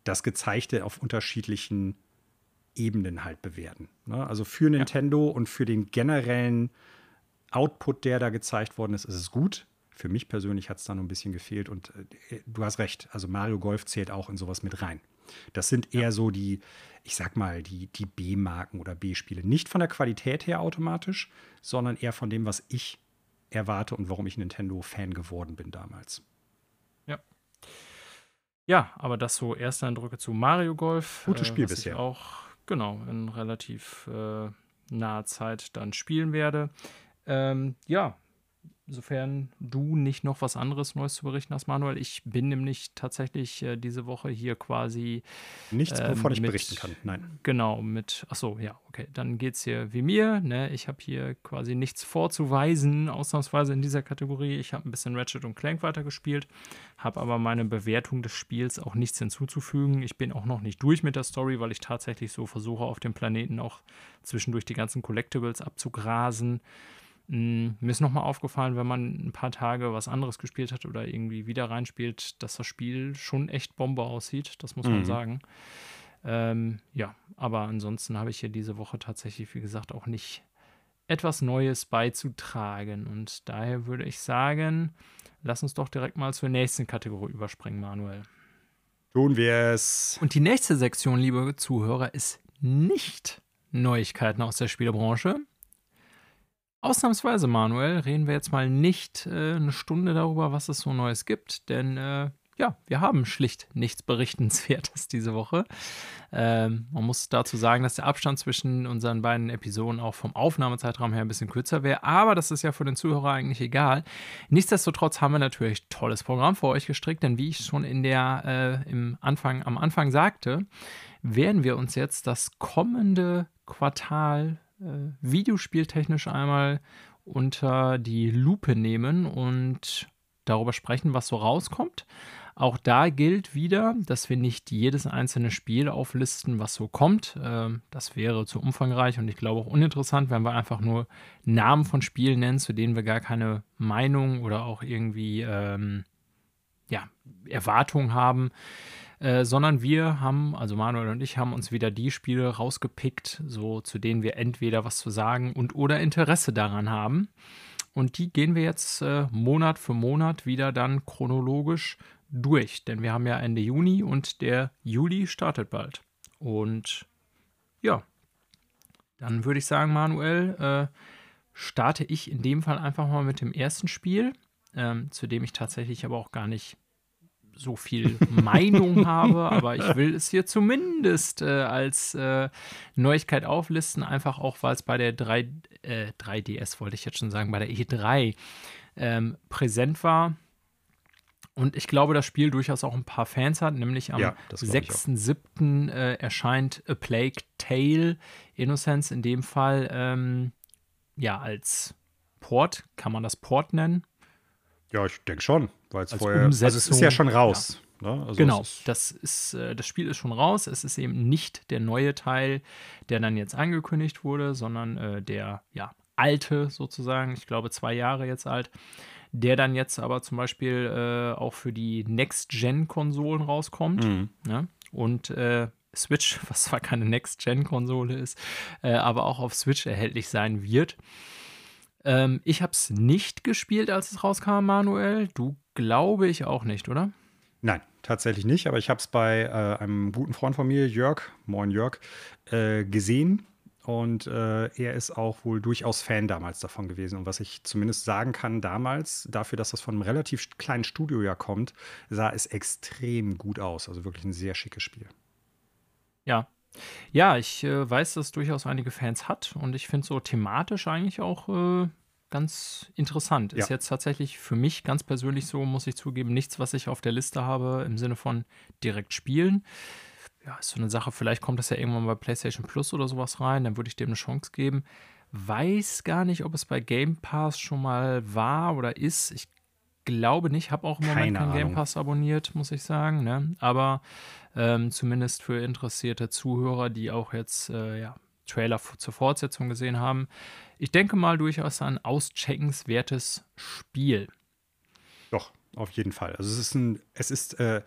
das Gezeigte auf unterschiedlichen Ebenen halt bewerten. Ne? Also für Nintendo ja. und für den generellen Output, der da gezeigt worden ist, ist es gut. Für mich persönlich hat es da noch ein bisschen gefehlt und äh, du hast recht, also Mario Golf zählt auch in sowas mit rein. Das sind eher ja. so die, ich sag mal, die, die B-Marken oder B-Spiele. Nicht von der Qualität her automatisch, sondern eher von dem, was ich erwarte und warum ich Nintendo-Fan geworden bin damals. Ja, aber das so erste Eindrücke zu Mario Golf. Gutes äh, Spiel äh, bisher. Ich auch, genau, in relativ äh, naher Zeit dann spielen werde. Ähm, ja, sofern du nicht noch was anderes Neues zu berichten hast, Manuel. Ich bin nämlich tatsächlich äh, diese Woche hier quasi. Nichts, ähm, wovon ich mit, berichten kann, nein. Genau, mit, achso, ja, okay, dann geht es hier wie mir. Ne? Ich habe hier quasi nichts vorzuweisen, ausnahmsweise in dieser Kategorie. Ich habe ein bisschen Ratchet und Clank weitergespielt, habe aber meine Bewertung des Spiels auch nichts hinzuzufügen. Ich bin auch noch nicht durch mit der Story, weil ich tatsächlich so versuche, auf dem Planeten auch zwischendurch die ganzen Collectibles abzugrasen. Mm, mir ist nochmal aufgefallen, wenn man ein paar Tage was anderes gespielt hat oder irgendwie wieder reinspielt, dass das Spiel schon echt Bombe aussieht, das muss man mhm. sagen. Ähm, ja, aber ansonsten habe ich hier diese Woche tatsächlich, wie gesagt, auch nicht etwas Neues beizutragen. Und daher würde ich sagen, lass uns doch direkt mal zur nächsten Kategorie überspringen, Manuel. Tun wir es. Und die nächste Sektion, liebe Zuhörer, ist nicht Neuigkeiten aus der Spielebranche, Ausnahmsweise, Manuel, reden wir jetzt mal nicht äh, eine Stunde darüber, was es so Neues gibt, denn äh, ja, wir haben schlicht nichts Berichtenswertes diese Woche. Ähm, man muss dazu sagen, dass der Abstand zwischen unseren beiden Episoden auch vom Aufnahmezeitraum her ein bisschen kürzer wäre, aber das ist ja für den Zuhörer eigentlich egal. Nichtsdestotrotz haben wir natürlich tolles Programm für euch gestrickt, denn wie ich schon in der äh, im Anfang, am Anfang sagte, werden wir uns jetzt das kommende Quartal äh, videospieltechnisch einmal unter die Lupe nehmen und darüber sprechen, was so rauskommt. Auch da gilt wieder, dass wir nicht jedes einzelne Spiel auflisten, was so kommt. Ähm, das wäre zu umfangreich und ich glaube auch uninteressant, wenn wir einfach nur Namen von Spielen nennen, zu denen wir gar keine Meinung oder auch irgendwie ähm, ja, Erwartung haben. Äh, sondern wir haben, also Manuel und ich haben uns wieder die Spiele rausgepickt, so zu denen wir entweder was zu sagen und oder Interesse daran haben. Und die gehen wir jetzt äh, Monat für Monat wieder dann chronologisch durch, denn wir haben ja Ende Juni und der Juli startet bald. Und ja, dann würde ich sagen, Manuel, äh, starte ich in dem Fall einfach mal mit dem ersten Spiel, ähm, zu dem ich tatsächlich aber auch gar nicht so viel Meinung habe, aber ich will es hier zumindest äh, als äh, Neuigkeit auflisten, einfach auch, weil es bei der 3, äh, 3DS, wollte ich jetzt schon sagen, bei der E3 ähm, präsent war. Und ich glaube, das Spiel durchaus auch ein paar Fans hat, nämlich am ja, 6.7. Äh, erscheint A Plague Tale Innocence in dem Fall ähm, ja als Port, kann man das Port nennen? Ja, ich denke schon, weil es vorher also es ist ja schon raus. Ja. Ne? Also genau, ist das ist äh, das Spiel ist schon raus. Es ist eben nicht der neue Teil, der dann jetzt angekündigt wurde, sondern äh, der ja alte sozusagen. Ich glaube zwei Jahre jetzt alt der dann jetzt aber zum Beispiel äh, auch für die Next-Gen-Konsolen rauskommt. Mhm. Ne? Und äh, Switch, was zwar keine Next-Gen-Konsole ist, äh, aber auch auf Switch erhältlich sein wird. Ähm, ich habe es nicht gespielt, als es rauskam, Manuel. Du glaube ich auch nicht, oder? Nein, tatsächlich nicht, aber ich habe es bei äh, einem guten Freund von mir, Jörg, moin Jörg, äh, gesehen und äh, er ist auch wohl durchaus Fan damals davon gewesen. Und was ich zumindest sagen kann, damals, dafür, dass das von einem relativ kleinen Studio ja kommt, sah es extrem gut aus. Also wirklich ein sehr schickes Spiel. Ja. Ja, ich äh, weiß, dass es durchaus einige Fans hat und ich finde so thematisch eigentlich auch äh, ganz interessant. Ja. Ist jetzt tatsächlich für mich ganz persönlich so, muss ich zugeben, nichts, was ich auf der Liste habe im Sinne von direkt spielen ja, ist so eine Sache, vielleicht kommt das ja irgendwann bei PlayStation Plus oder sowas rein, dann würde ich dem eine Chance geben. Weiß gar nicht, ob es bei Game Pass schon mal war oder ist. Ich glaube nicht, habe auch im Moment keinen Game Pass abonniert, muss ich sagen. Ne? Aber ähm, zumindest für interessierte Zuhörer, die auch jetzt äh, ja, Trailer zur Fortsetzung gesehen haben. Ich denke mal durchaus ein auscheckenswertes Spiel. Doch, auf jeden Fall. Also es ist ein, es ist äh,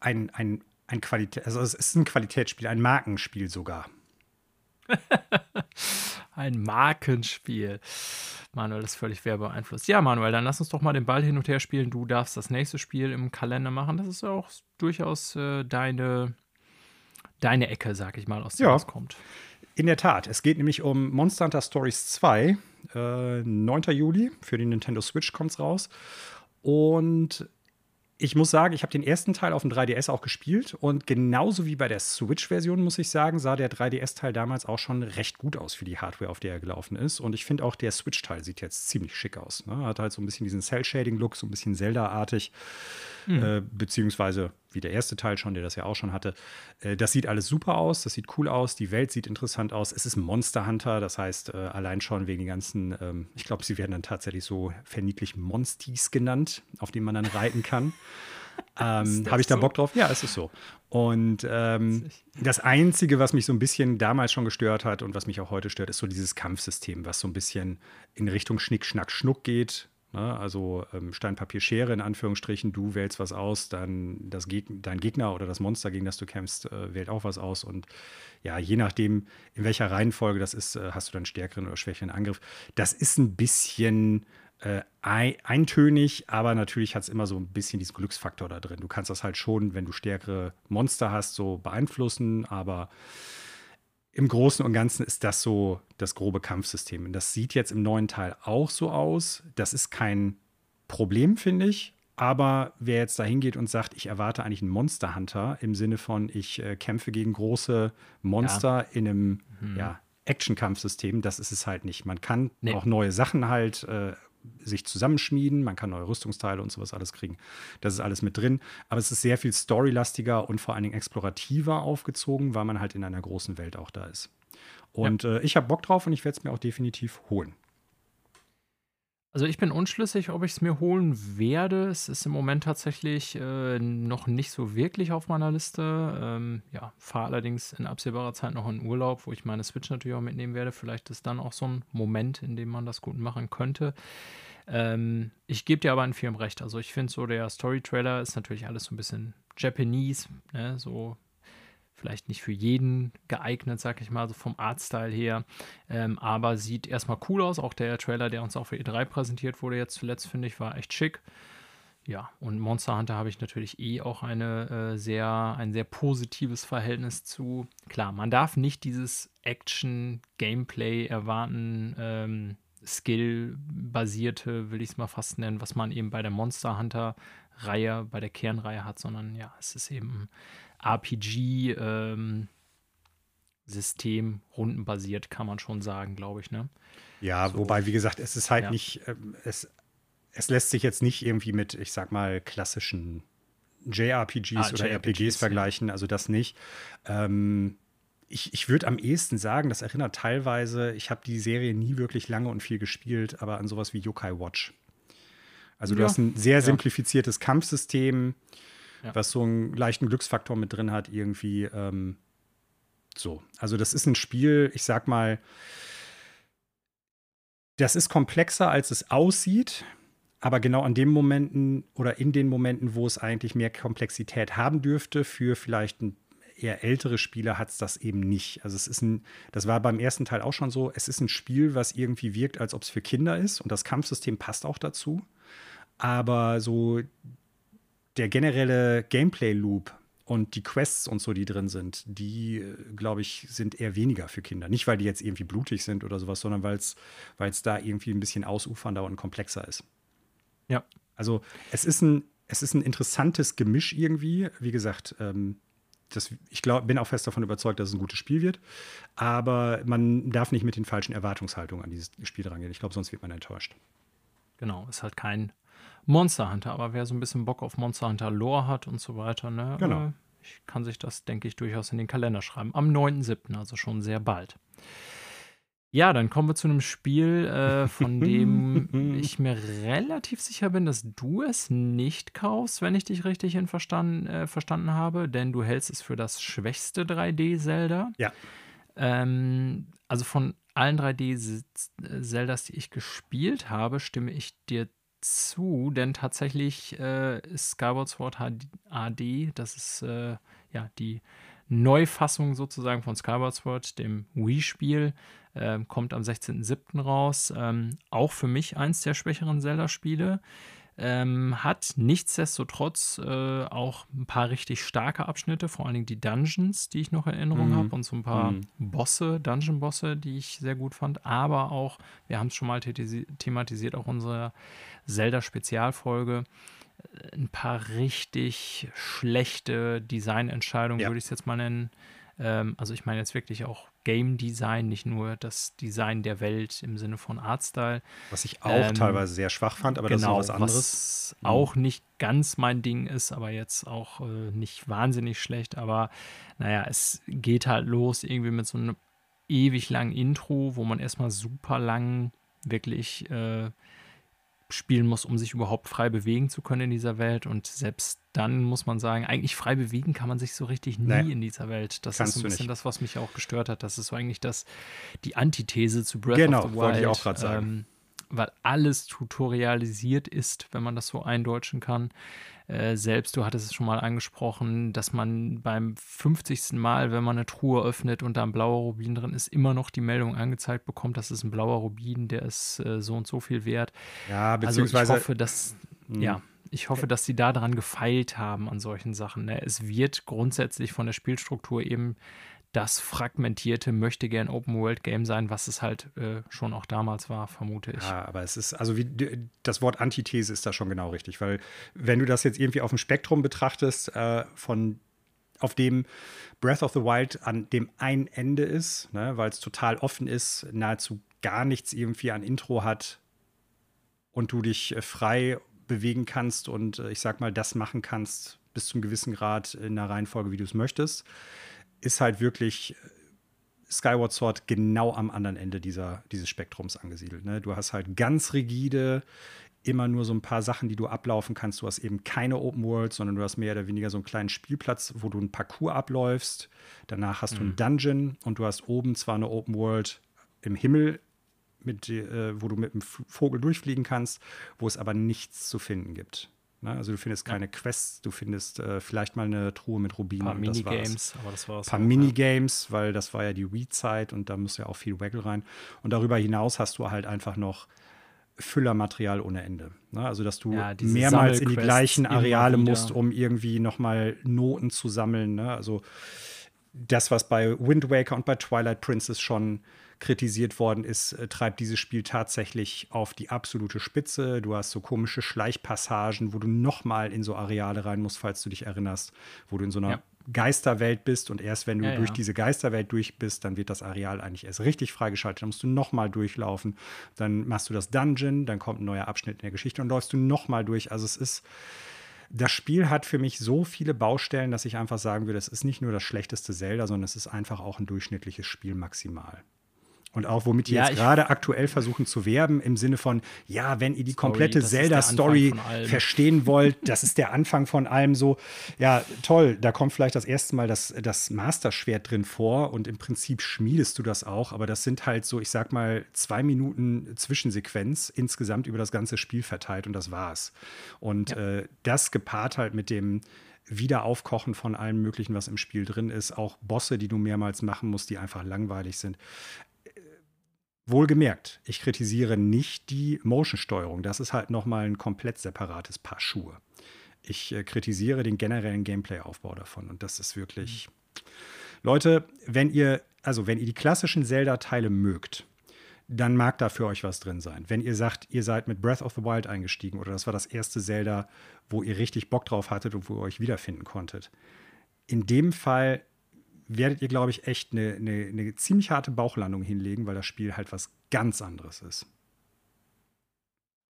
ein, ein ein Qualität, also es ist ein Qualitätsspiel, ein Markenspiel sogar. ein Markenspiel. Manuel ist völlig werbeeinflusst. Ja, Manuel, dann lass uns doch mal den Ball hin und her spielen. Du darfst das nächste Spiel im Kalender machen. Das ist auch durchaus äh, deine, deine Ecke, sag ich mal, aus der ja. es kommt. In der Tat. Es geht nämlich um Monster Hunter Stories 2. Äh, 9. Juli. Für die Nintendo Switch kommt es raus. Und ich muss sagen, ich habe den ersten Teil auf dem 3DS auch gespielt und genauso wie bei der Switch-Version, muss ich sagen, sah der 3DS-Teil damals auch schon recht gut aus für die Hardware, auf der er gelaufen ist. Und ich finde auch, der Switch-Teil sieht jetzt ziemlich schick aus. Ne? Hat halt so ein bisschen diesen Cell-Shading-Look, so ein bisschen Zelda-artig. Mhm. Äh, beziehungsweise wie der erste Teil schon, der das ja auch schon hatte. Äh, das sieht alles super aus, das sieht cool aus, die Welt sieht interessant aus. Es ist Monster Hunter, das heißt, äh, allein schon wegen den ganzen, ähm, ich glaube, sie werden dann tatsächlich so verniedlich Monsties genannt, auf denen man dann reiten kann. ähm, Habe ich da so? Bock drauf? Ja, es ist so. Und ähm, das Einzige, was mich so ein bisschen damals schon gestört hat und was mich auch heute stört, ist so dieses Kampfsystem, was so ein bisschen in Richtung Schnick, Schnack, Schnuck geht. Ne? Also ähm, Stein, Papier, Schere in Anführungsstrichen, du wählst was aus, dann das Geg dein Gegner oder das Monster, gegen das du kämpfst, äh, wählt auch was aus. Und ja, je nachdem, in welcher Reihenfolge das ist, äh, hast du dann stärkeren oder schwächeren Angriff. Das ist ein bisschen äh, eintönig, aber natürlich hat es immer so ein bisschen diesen Glücksfaktor da drin. Du kannst das halt schon, wenn du stärkere Monster hast, so beeinflussen, aber im Großen und Ganzen ist das so das grobe Kampfsystem. Und das sieht jetzt im neuen Teil auch so aus. Das ist kein Problem, finde ich. Aber wer jetzt da hingeht und sagt, ich erwarte eigentlich einen Monster Hunter im Sinne von, ich äh, kämpfe gegen große Monster ja. in einem mhm. ja, Action-Kampfsystem, das ist es halt nicht. Man kann nee. auch neue Sachen halt äh, sich zusammenschmieden, man kann neue Rüstungsteile und sowas alles kriegen. Das ist alles mit drin. Aber es ist sehr viel storylastiger und vor allen Dingen explorativer aufgezogen, weil man halt in einer großen Welt auch da ist. Und ja. äh, ich habe Bock drauf und ich werde es mir auch definitiv holen. Also ich bin unschlüssig, ob ich es mir holen werde. Es ist im Moment tatsächlich äh, noch nicht so wirklich auf meiner Liste. Ähm, ja, fahre allerdings in absehbarer Zeit noch in Urlaub, wo ich meine Switch natürlich auch mitnehmen werde. Vielleicht ist dann auch so ein Moment, in dem man das gut machen könnte. Ähm, ich gebe dir aber einen Film recht. Also ich finde so, der Story-Trailer ist natürlich alles so ein bisschen Japanese, ne? so vielleicht nicht für jeden geeignet, sag ich mal, so vom Artstyle her. Ähm, aber sieht erstmal cool aus. Auch der Trailer, der uns auch für E3 präsentiert wurde, jetzt zuletzt, finde ich, war echt schick. Ja, und Monster Hunter habe ich natürlich eh auch eine, äh, sehr, ein sehr positives Verhältnis zu. Klar, man darf nicht dieses Action-Gameplay erwarten, ähm, Skill-basierte, will ich es mal fast nennen, was man eben bei der Monster Hunter-Reihe, bei der Kernreihe hat, sondern ja, es ist eben RPG-System, ähm, rundenbasiert, kann man schon sagen, glaube ich. Ne? Ja, so. wobei, wie gesagt, es ist halt ja. nicht, ähm, es, es lässt sich jetzt nicht irgendwie mit, ich sag mal, klassischen JRPGs ah, oder JRPGs, RPGs vergleichen, ja. also das nicht. Ähm, ich, ich würde am ehesten sagen, das erinnert teilweise, ich habe die Serie nie wirklich lange und viel gespielt, aber an sowas wie Yokai Watch. Also du ja. hast ein sehr simplifiziertes Kampfsystem, ja. was so einen leichten Glücksfaktor mit drin hat, irgendwie. Ähm, so. Also, das ist ein Spiel, ich sag mal, das ist komplexer, als es aussieht. Aber genau an den Momenten oder in den Momenten, wo es eigentlich mehr Komplexität haben dürfte, für vielleicht ein eher ältere Spieler hat es das eben nicht. Also es ist ein, das war beim ersten Teil auch schon so, es ist ein Spiel, was irgendwie wirkt, als ob es für Kinder ist und das Kampfsystem passt auch dazu. Aber so der generelle Gameplay-Loop und die Quests und so, die drin sind, die, glaube ich, sind eher weniger für Kinder. Nicht, weil die jetzt irgendwie blutig sind oder sowas, sondern weil es da irgendwie ein bisschen ausufernder und komplexer ist. Ja. Also es ist ein, es ist ein interessantes Gemisch irgendwie. Wie gesagt, ähm, das, ich glaub, bin auch fest davon überzeugt, dass es ein gutes Spiel wird. Aber man darf nicht mit den falschen Erwartungshaltungen an dieses Spiel rangehen. Ich glaube, sonst wird man enttäuscht. Genau, ist halt kein Monster Hunter. Aber wer so ein bisschen Bock auf Monster Hunter Lore hat und so weiter, ne? Genau. Äh, ich kann sich das, denke ich, durchaus in den Kalender schreiben. Am 9.7., also schon sehr bald. Ja, dann kommen wir zu einem Spiel, äh, von dem ich mir relativ sicher bin, dass du es nicht kaufst, wenn ich dich richtig in verstanden, äh, verstanden habe, denn du hältst es für das schwächste 3D-Zelda. Ja. Ähm, also von allen 3D-Zeldas, die ich gespielt habe, stimme ich dir zu, denn tatsächlich äh, ist Skyward Sword HD, das ist äh, ja die Neufassung sozusagen von Skyward Sword, dem Wii-Spiel, äh, kommt am 16.07. raus. Ähm, auch für mich eins der schwächeren Zelda-Spiele. Ähm, hat nichtsdestotrotz äh, auch ein paar richtig starke Abschnitte, vor allen Dingen die Dungeons, die ich noch in Erinnerung mhm. habe, und so ein paar mhm. Bosse, Dungeon-Bosse, die ich sehr gut fand. Aber auch, wir haben es schon mal thematisiert, auch unsere Zelda-Spezialfolge, äh, ein paar richtig schlechte Designentscheidungen, ja. würde ich es jetzt mal nennen. Ähm, also ich meine jetzt wirklich auch Game Design, nicht nur das Design der Welt im Sinne von Artstyle. Was ich auch ähm, teilweise sehr schwach fand, aber genau, das ist genau, was anderes. Was mhm. auch nicht ganz mein Ding ist, aber jetzt auch äh, nicht wahnsinnig schlecht. Aber naja, es geht halt los irgendwie mit so einem ewig langen Intro, wo man erstmal super lang wirklich äh, spielen muss, um sich überhaupt frei bewegen zu können in dieser Welt. Und selbst dann muss man sagen, eigentlich frei bewegen kann man sich so richtig nie nee, in dieser Welt. Das ist so ein bisschen nicht. das, was mich auch gestört hat. Das ist so eigentlich das, die Antithese zu Breath genau, of the Wild. Genau, wollte ich auch gerade sagen. Ähm, weil alles tutorialisiert ist, wenn man das so eindeutschen kann. Äh, selbst, du hattest es schon mal angesprochen, dass man beim 50. Mal, wenn man eine Truhe öffnet und da ein blauer Rubin drin ist, immer noch die Meldung angezeigt bekommt, das ist ein blauer Rubin, der ist äh, so und so viel wert. Ja, beziehungsweise. Also ich hoffe, dass, hm. ja, ich hoffe, dass sie daran gefeilt haben an solchen Sachen. Ne? Es wird grundsätzlich von der Spielstruktur eben das fragmentierte möchte gern Open World Game sein, was es halt äh, schon auch damals war, vermute ich. Ja, aber es ist, also wie, das Wort Antithese ist da schon genau richtig, weil wenn du das jetzt irgendwie auf dem Spektrum betrachtest, äh, von auf dem Breath of the Wild an dem einen Ende ist, ne, weil es total offen ist, nahezu gar nichts irgendwie an Intro hat und du dich äh, frei bewegen kannst und äh, ich sag mal das machen kannst bis zum gewissen Grad in der Reihenfolge, wie du es möchtest, ist halt wirklich äh, Skyward Sword genau am anderen Ende dieser, dieses Spektrums angesiedelt. Ne? Du hast halt ganz rigide, immer nur so ein paar Sachen, die du ablaufen kannst. Du hast eben keine Open World, sondern du hast mehr oder weniger so einen kleinen Spielplatz, wo du einen Parcours abläufst. Danach hast mhm. du einen mhm. Dungeon und du hast oben zwar eine Open World im Himmel, mit, äh, wo du mit dem Vogel durchfliegen kannst, wo es aber nichts zu finden gibt. Ne? Also du findest keine ja. Quests, du findest äh, vielleicht mal eine Truhe mit Rubinen. Ein paar Minigames, aber das war's. Ein paar auch, Minigames, ja. weil das war ja die Wii-Zeit und da muss ja auch viel Waggle rein. Und darüber hinaus hast du halt einfach noch Füllermaterial ohne Ende. Ne? Also dass du ja, mehrmals in die gleichen Areale musst, um irgendwie nochmal Noten zu sammeln. Ne? Also das, was bei Wind Waker und bei Twilight Princess schon kritisiert worden ist, äh, treibt dieses Spiel tatsächlich auf die absolute Spitze. Du hast so komische Schleichpassagen, wo du nochmal in so Areale rein musst, falls du dich erinnerst, wo du in so einer ja. Geisterwelt bist und erst wenn du ja, durch ja. diese Geisterwelt durch bist, dann wird das Areal eigentlich erst richtig freigeschaltet. Dann musst du nochmal durchlaufen. Dann machst du das Dungeon, dann kommt ein neuer Abschnitt in der Geschichte und läufst du nochmal durch. Also es ist das Spiel hat für mich so viele Baustellen, dass ich einfach sagen würde, es ist nicht nur das schlechteste Zelda, sondern es ist einfach auch ein durchschnittliches Spiel maximal. Und auch womit die ja, jetzt gerade aktuell versuchen zu werben, im Sinne von, ja, wenn ihr die Story, komplette Zelda-Story verstehen wollt, das ist der Anfang von allem so. Ja, toll, da kommt vielleicht das erste Mal das, das Master-Schwert drin vor und im Prinzip schmiedest du das auch, aber das sind halt so, ich sag mal, zwei Minuten Zwischensequenz insgesamt über das ganze Spiel verteilt und das war's. Und ja. äh, das gepaart halt mit dem Wiederaufkochen von allem Möglichen, was im Spiel drin ist, auch Bosse, die du mehrmals machen musst, die einfach langweilig sind. Wohlgemerkt, ich kritisiere nicht die Motion-Steuerung. Das ist halt nochmal ein komplett separates Paar Schuhe. Ich äh, kritisiere den generellen Gameplay-Aufbau davon. Und das ist wirklich. Mhm. Leute, wenn ihr, also wenn ihr die klassischen Zelda-Teile mögt, dann mag da für euch was drin sein. Wenn ihr sagt, ihr seid mit Breath of the Wild eingestiegen oder das war das erste Zelda, wo ihr richtig Bock drauf hattet und wo ihr euch wiederfinden konntet. In dem Fall werdet ihr, glaube ich, echt eine, eine, eine ziemlich harte Bauchlandung hinlegen, weil das Spiel halt was ganz anderes ist.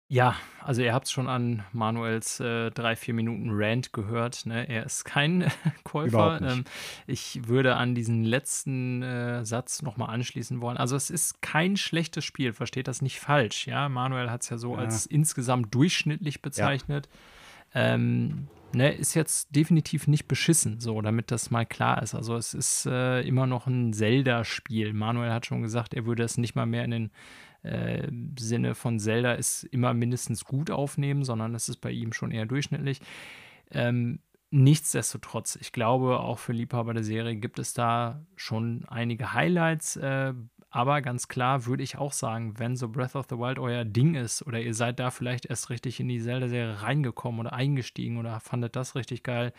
Ja, also ihr habt es schon an Manuels äh, drei, vier Minuten Rant gehört. Ne? Er ist kein Käufer. Ähm, ich würde an diesen letzten äh, Satz nochmal anschließen wollen. Also es ist kein schlechtes Spiel, versteht das nicht falsch. Ja, Manuel hat es ja so ja. als insgesamt durchschnittlich bezeichnet. Ja. Ähm, ne, ist jetzt definitiv nicht beschissen, so, damit das mal klar ist. Also es ist äh, immer noch ein Zelda-Spiel. Manuel hat schon gesagt, er würde es nicht mal mehr in den äh, Sinne von Zelda ist immer mindestens gut aufnehmen, sondern es ist bei ihm schon eher durchschnittlich. Ähm, nichtsdestotrotz, ich glaube, auch für Liebhaber der Serie gibt es da schon einige Highlights. Äh, aber ganz klar würde ich auch sagen, wenn so Breath of the Wild euer Ding ist oder ihr seid da vielleicht erst richtig in die Zelda-Serie reingekommen oder eingestiegen oder fandet das richtig geil,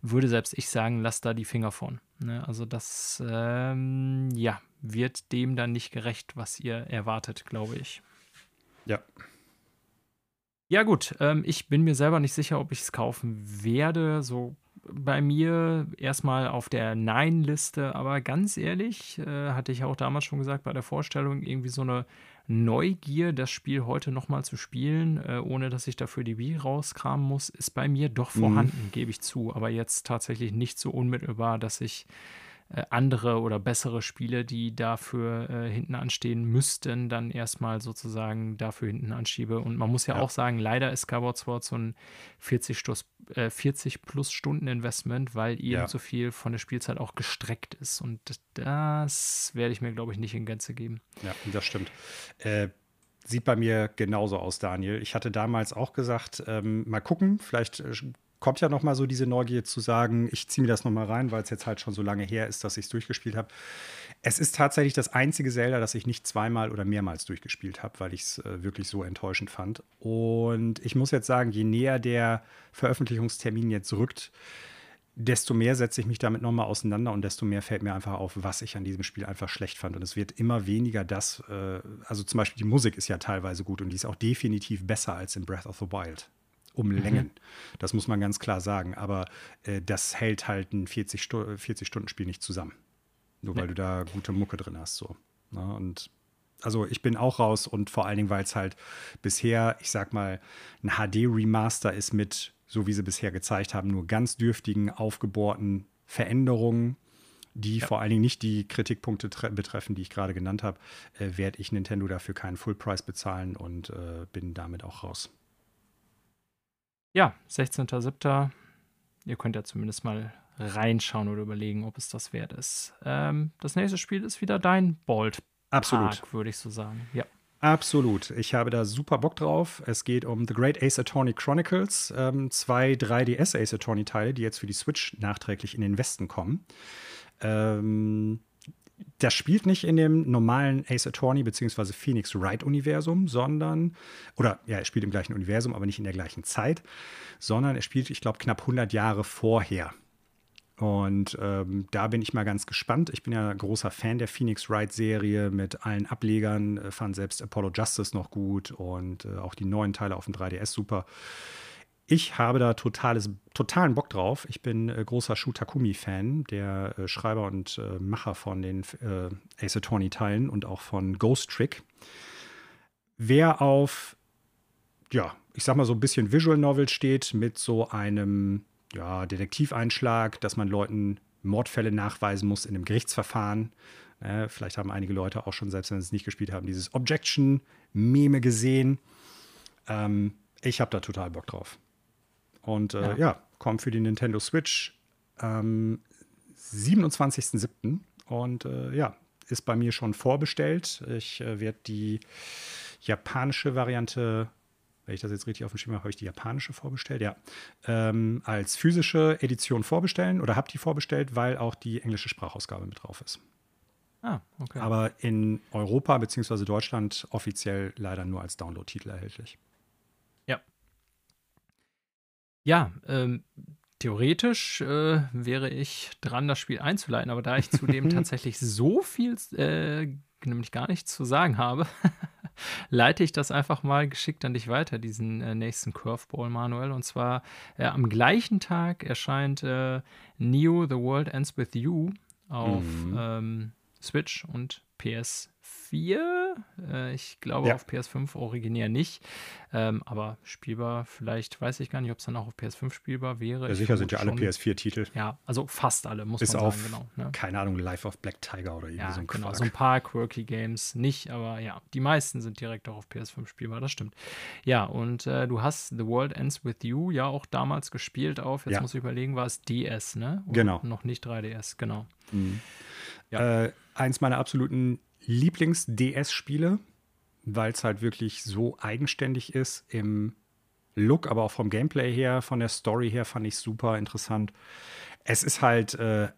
würde selbst ich sagen, lasst da die Finger von. Ne? Also das, ähm, ja, wird dem dann nicht gerecht, was ihr erwartet, glaube ich. Ja. Ja, gut. Ähm, ich bin mir selber nicht sicher, ob ich es kaufen werde. So bei mir erstmal auf der Nein-Liste, aber ganz ehrlich, äh, hatte ich auch damals schon gesagt bei der Vorstellung, irgendwie so eine Neugier, das Spiel heute nochmal zu spielen, äh, ohne dass ich dafür die Wii rauskramen muss, ist bei mir doch mhm. vorhanden, mhm. gebe ich zu. Aber jetzt tatsächlich nicht so unmittelbar, dass ich andere oder bessere Spiele, die dafür äh, hinten anstehen müssten, dann erstmal sozusagen dafür hinten anschiebe. Und man muss ja, ja. auch sagen, leider ist Skyward Sword so ein 40, Stoß, äh, 40 plus Stunden Investment, weil eben ja. so viel von der Spielzeit auch gestreckt ist. Und das werde ich mir, glaube ich, nicht in Gänze geben. Ja, das stimmt. Äh, sieht bei mir genauso aus, Daniel. Ich hatte damals auch gesagt, ähm, mal gucken, vielleicht äh, kommt ja noch mal so diese Neugier zu sagen, ich ziehe mir das noch mal rein, weil es jetzt halt schon so lange her ist, dass ich es durchgespielt habe. Es ist tatsächlich das einzige Zelda, das ich nicht zweimal oder mehrmals durchgespielt habe, weil ich es äh, wirklich so enttäuschend fand. Und ich muss jetzt sagen, je näher der Veröffentlichungstermin jetzt rückt, desto mehr setze ich mich damit nochmal auseinander und desto mehr fällt mir einfach auf, was ich an diesem Spiel einfach schlecht fand. Und es wird immer weniger das, äh, also zum Beispiel die Musik ist ja teilweise gut und die ist auch definitiv besser als in Breath of the Wild. Um mhm. Längen. Das muss man ganz klar sagen. Aber äh, das hält halt ein 40-Stunden-Spiel nicht zusammen. Nur weil du da gute Mucke drin hast. So. Na, ne? und also ich bin auch raus und vor allen Dingen, weil es halt bisher, ich sag mal, ein HD-Remaster ist mit so wie sie bisher gezeigt haben, nur ganz dürftigen, aufgebohrten Veränderungen, die ja. vor allen Dingen nicht die Kritikpunkte betreffen, die ich gerade genannt habe, äh, werde ich Nintendo dafür keinen Fullpreis bezahlen und äh, bin damit auch raus. Ja, 16.07. Ihr könnt ja zumindest mal reinschauen oder überlegen, ob es das wert ist. Ähm, das nächste Spiel ist wieder dein Bolt. Absolut. würde ich so sagen. Ja. Absolut. Ich habe da super Bock drauf. Es geht um The Great Ace Attorney Chronicles, ähm, zwei 3DS Ace Attorney Teile, die jetzt für die Switch nachträglich in den Westen kommen. Ähm, das spielt nicht in dem normalen Ace Attorney bzw. Phoenix Wright Universum, sondern, oder ja, er spielt im gleichen Universum, aber nicht in der gleichen Zeit, sondern er spielt, ich glaube, knapp 100 Jahre vorher. Und ähm, da bin ich mal ganz gespannt. Ich bin ja großer Fan der Phoenix Wright-Serie mit allen Ablegern, äh, fand selbst Apollo Justice noch gut und äh, auch die neuen Teile auf dem 3DS super. Ich habe da totales, totalen Bock drauf. Ich bin äh, großer Shu Takumi-Fan, der äh, Schreiber und äh, Macher von den äh, Ace Attorney-Teilen und auch von Ghost Trick. Wer auf, ja, ich sag mal so ein bisschen Visual Novel steht mit so einem ja, Detektiveinschlag, dass man Leuten Mordfälle nachweisen muss in einem Gerichtsverfahren. Äh, vielleicht haben einige Leute auch schon, selbst wenn sie es nicht gespielt haben, dieses Objection-Meme gesehen. Ähm, ich habe da total Bock drauf. Und äh, ja. ja, kommt für die Nintendo Switch am 27.07. Und äh, ja, ist bei mir schon vorbestellt. Ich äh, werde die japanische Variante wenn ich das jetzt richtig auf dem Schirm habe, habe ich die japanische vorbestellt, ja, ähm, als physische Edition vorbestellen oder habe die vorbestellt, weil auch die englische Sprachausgabe mit drauf ist. Ah, okay. Aber in Europa bzw. Deutschland offiziell leider nur als Download-Titel erhältlich. Ja. Ja, ähm, theoretisch äh, wäre ich dran, das Spiel einzuleiten, aber da ich zudem tatsächlich so viel, äh, nämlich gar nichts zu sagen habe, leite ich das einfach mal geschickt an dich weiter, diesen äh, nächsten Curveball, Manuel. Und zwar äh, am gleichen Tag erscheint äh, Neo The World Ends With You auf mhm. ähm, Switch und PS 4. Äh, ich glaube ja. auf PS5 originär nicht. Ähm, aber spielbar, vielleicht weiß ich gar nicht, ob es dann auch auf PS5 spielbar wäre. Ja, sicher sind ja alle PS4-Titel. Ja, also fast alle, muss Bis man sagen, genau. Ne? Keine Ahnung, Life of Black Tiger oder irgendwie ja, so ein genau, Quark. so ein paar quirky Games nicht, aber ja, die meisten sind direkt auch auf PS5 spielbar, das stimmt. Ja, und äh, du hast The World Ends With You ja auch damals gespielt auf, jetzt ja. muss ich überlegen, war es DS, ne? Oder genau. Noch nicht 3DS, genau. Mhm. Ja. Äh, eins meiner absoluten Lieblings-DS-Spiele, weil es halt wirklich so eigenständig ist im Look, aber auch vom Gameplay her, von der Story her fand ich super interessant. Es ist halt äh,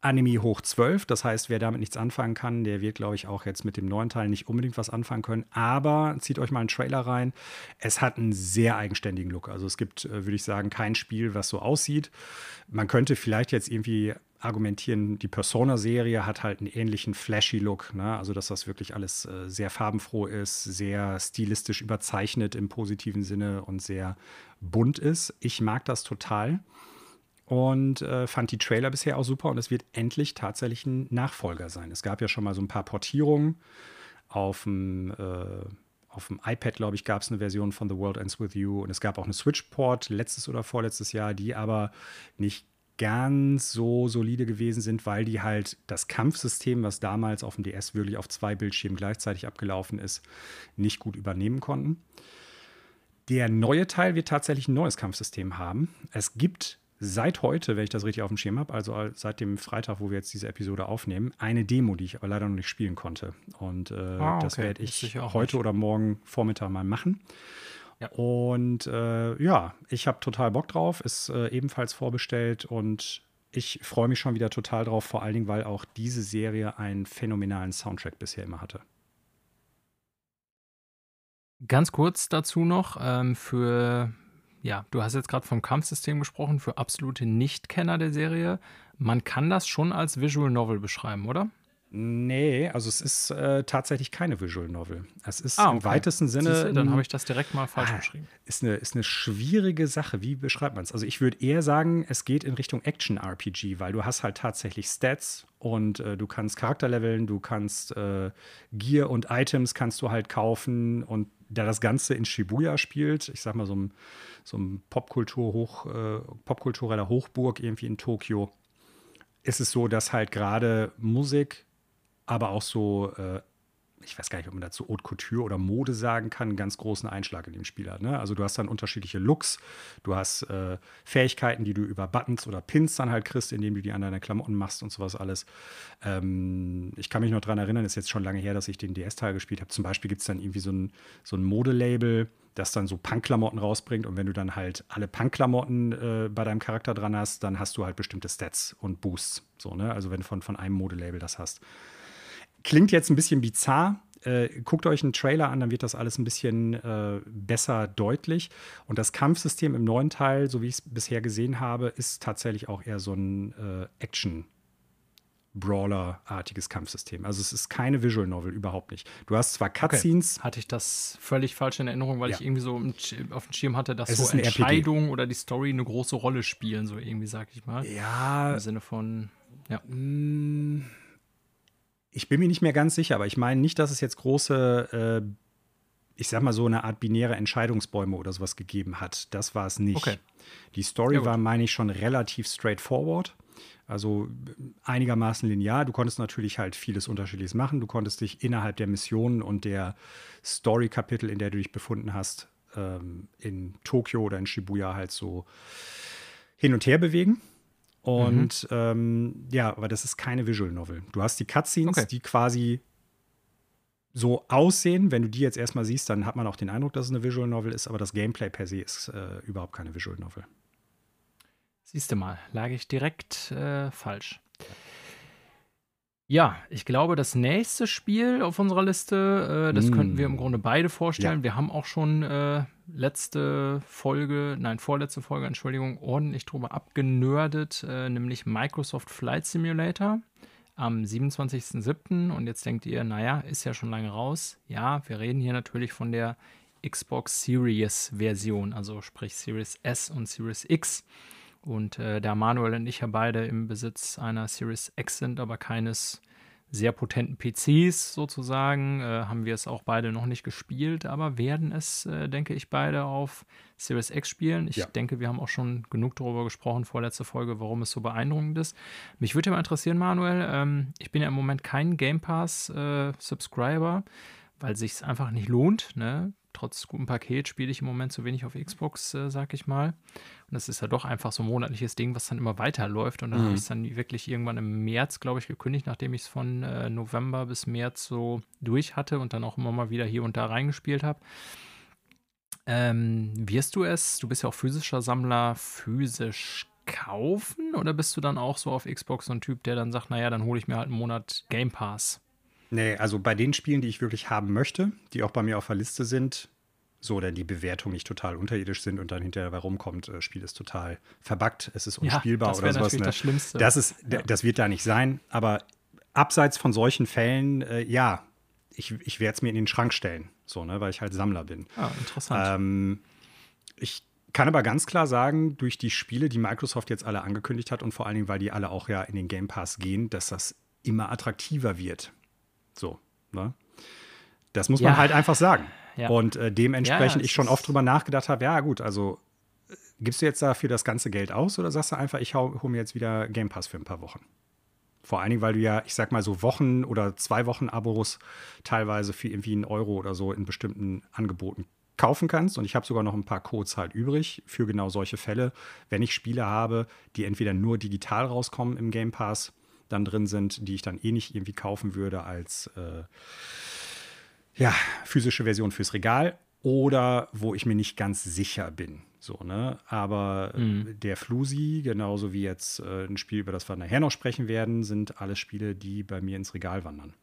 Anime hoch 12, das heißt, wer damit nichts anfangen kann, der wird, glaube ich, auch jetzt mit dem neuen Teil nicht unbedingt was anfangen können. Aber zieht euch mal einen Trailer rein. Es hat einen sehr eigenständigen Look. Also es gibt, äh, würde ich sagen, kein Spiel, was so aussieht. Man könnte vielleicht jetzt irgendwie argumentieren, die Persona-Serie hat halt einen ähnlichen flashy Look. Ne? Also, dass das wirklich alles äh, sehr farbenfroh ist, sehr stilistisch überzeichnet im positiven Sinne und sehr bunt ist. Ich mag das total und äh, fand die Trailer bisher auch super und es wird endlich tatsächlich ein Nachfolger sein. Es gab ja schon mal so ein paar Portierungen auf dem. Äh, auf dem iPad, glaube ich, gab es eine Version von The World Ends With You und es gab auch eine Switch-Port letztes oder vorletztes Jahr, die aber nicht ganz so solide gewesen sind, weil die halt das Kampfsystem, was damals auf dem DS wirklich auf zwei Bildschirmen gleichzeitig abgelaufen ist, nicht gut übernehmen konnten. Der neue Teil wird tatsächlich ein neues Kampfsystem haben. Es gibt seit heute, wenn ich das richtig auf dem Schirm habe, also seit dem Freitag, wo wir jetzt diese Episode aufnehmen, eine Demo, die ich aber leider noch nicht spielen konnte. Und äh, ah, okay. das werde ich heute nicht. oder morgen Vormittag mal machen. Ja. Und äh, ja, ich habe total Bock drauf, ist äh, ebenfalls vorbestellt und ich freue mich schon wieder total drauf, vor allen Dingen, weil auch diese Serie einen phänomenalen Soundtrack bisher immer hatte. Ganz kurz dazu noch, ähm, für ja, du hast jetzt gerade vom Kampfsystem gesprochen, für absolute Nichtkenner der Serie. Man kann das schon als Visual Novel beschreiben, oder? Nee, also es ist äh, tatsächlich keine Visual Novel. Es ist ah, okay. im weitesten Sinne. Siehste, dann habe ich das direkt mal falsch ah, beschrieben. Ist eine, ist eine schwierige Sache. Wie beschreibt man es? Also ich würde eher sagen, es geht in Richtung Action-RPG, weil du hast halt tatsächlich Stats und äh, du kannst Charakterleveln, du kannst äh, Gear und Items kannst du halt kaufen und da das Ganze in Shibuya spielt, ich sag mal so ein, so ein Popkultur -Hoch, äh, popkultureller Hochburg irgendwie in Tokio, ist es so, dass halt gerade Musik, aber auch so, äh, ich weiß gar nicht, ob man dazu Haute Couture oder Mode sagen kann, einen ganz großen Einschlag in dem Spiel hat. Ne? Also du hast dann unterschiedliche Looks, du hast äh, Fähigkeiten, die du über Buttons oder Pins dann halt kriegst, indem du die an deine Klamotten machst und sowas alles. Ähm, ich kann mich noch daran erinnern, ist jetzt schon lange her, dass ich den DS-Teil gespielt habe. Zum Beispiel gibt es dann irgendwie so ein, so ein Modelabel, das dann so Punk-Klamotten rausbringt. Und wenn du dann halt alle Punk-Klamotten äh, bei deinem Charakter dran hast, dann hast du halt bestimmte Stats und Boosts. So, ne? Also wenn du von, von einem Modelabel das hast. Klingt jetzt ein bisschen bizarr. Äh, guckt euch einen Trailer an, dann wird das alles ein bisschen äh, besser deutlich. Und das Kampfsystem im neuen Teil, so wie ich es bisher gesehen habe, ist tatsächlich auch eher so ein äh, Action- Brawler-artiges Kampfsystem. Also es ist keine Visual Novel, überhaupt nicht. Du hast zwar Cutscenes. Okay. Hatte ich das völlig falsch in Erinnerung, weil ja. ich irgendwie so auf dem Schirm hatte, dass es so Entscheidungen oder die Story eine große Rolle spielen, so irgendwie, sag ich mal. Ja. Im Sinne von, ja. Mm, ich bin mir nicht mehr ganz sicher, aber ich meine nicht, dass es jetzt große, äh, ich sag mal so eine Art binäre Entscheidungsbäume oder sowas gegeben hat. Das war es nicht. Okay. Die Story ja, war, meine ich, schon relativ straightforward. Also einigermaßen linear. Du konntest natürlich halt vieles Unterschiedliches machen. Du konntest dich innerhalb der Missionen und der Story-Kapitel, in der du dich befunden hast, ähm, in Tokio oder in Shibuya halt so hin und her bewegen. Und mhm. ähm, ja, aber das ist keine Visual Novel. Du hast die Cutscenes, okay. die quasi so aussehen. Wenn du die jetzt erstmal siehst, dann hat man auch den Eindruck, dass es eine Visual Novel ist, aber das Gameplay per se ist äh, überhaupt keine Visual Novel. Siehst du mal, lag ich direkt äh, falsch. Ja, ich glaube, das nächste Spiel auf unserer Liste, äh, das mm. könnten wir im Grunde beide vorstellen. Ja. Wir haben auch schon äh, letzte Folge, nein, vorletzte Folge, Entschuldigung, ordentlich drüber abgenördet, äh, nämlich Microsoft Flight Simulator am 27.07. Und jetzt denkt ihr, naja, ist ja schon lange raus. Ja, wir reden hier natürlich von der Xbox Series Version, also sprich Series S und Series X. Und äh, der Manuel und ich ja beide im Besitz einer Series X sind, aber keines sehr potenten PCs sozusagen. Äh, haben wir es auch beide noch nicht gespielt, aber werden es, äh, denke ich, beide auf Series X spielen. Ich ja. denke, wir haben auch schon genug darüber gesprochen, vorletzte Folge, warum es so beeindruckend ist. Mich würde mal interessieren, Manuel, ähm, ich bin ja im Moment kein Game Pass-Subscriber, äh, weil sich es einfach nicht lohnt. Ne? trotz gutem Paket spiele ich im Moment zu wenig auf Xbox, äh, sag ich mal. Und das ist ja doch einfach so ein monatliches Ding, was dann immer weiterläuft. Und dann mhm. habe ich es dann wirklich irgendwann im März, glaube ich, gekündigt, nachdem ich es von äh, November bis März so durch hatte und dann auch immer mal wieder hier und da reingespielt habe. Ähm, wirst du es, du bist ja auch physischer Sammler, physisch kaufen oder bist du dann auch so auf Xbox so ein Typ, der dann sagt, naja, dann hole ich mir halt einen Monat Game Pass? Nee, also bei den Spielen, die ich wirklich haben möchte, die auch bei mir auf der Liste sind, so denn die Bewertungen nicht total unterirdisch sind und dann hinterher rumkommt, das äh, Spiel ist total verbuggt, es ist unspielbar ja, oder sowas. Ne? Das Schlimmste. Das, ist, ja. das wird da nicht sein, aber abseits von solchen Fällen, äh, ja, ich, ich werde es mir in den Schrank stellen, so, ne, weil ich halt Sammler bin. Ah, interessant. Ähm, ich kann aber ganz klar sagen, durch die Spiele, die Microsoft jetzt alle angekündigt hat und vor allen Dingen, weil die alle auch ja in den Game Pass gehen, dass das immer attraktiver wird. So, ne? Das muss ja. man halt einfach sagen. Ja. Und äh, dementsprechend ja, ich schon oft drüber nachgedacht habe, ja gut, also äh, gibst du jetzt dafür das ganze Geld aus oder sagst du einfach, ich hole mir jetzt wieder Game Pass für ein paar Wochen? Vor allen Dingen, weil du ja, ich sag mal so Wochen oder zwei Wochen Abos teilweise für irgendwie einen Euro oder so in bestimmten Angeboten kaufen kannst. Und ich habe sogar noch ein paar Codes halt übrig für genau solche Fälle, wenn ich Spiele habe, die entweder nur digital rauskommen im Game Pass dann drin sind, die ich dann eh nicht irgendwie kaufen würde als äh, ja, physische Version fürs Regal oder wo ich mir nicht ganz sicher bin. So, ne? Aber mhm. der Flusi, genauso wie jetzt äh, ein Spiel, über das wir nachher noch sprechen werden, sind alles Spiele, die bei mir ins Regal wandern.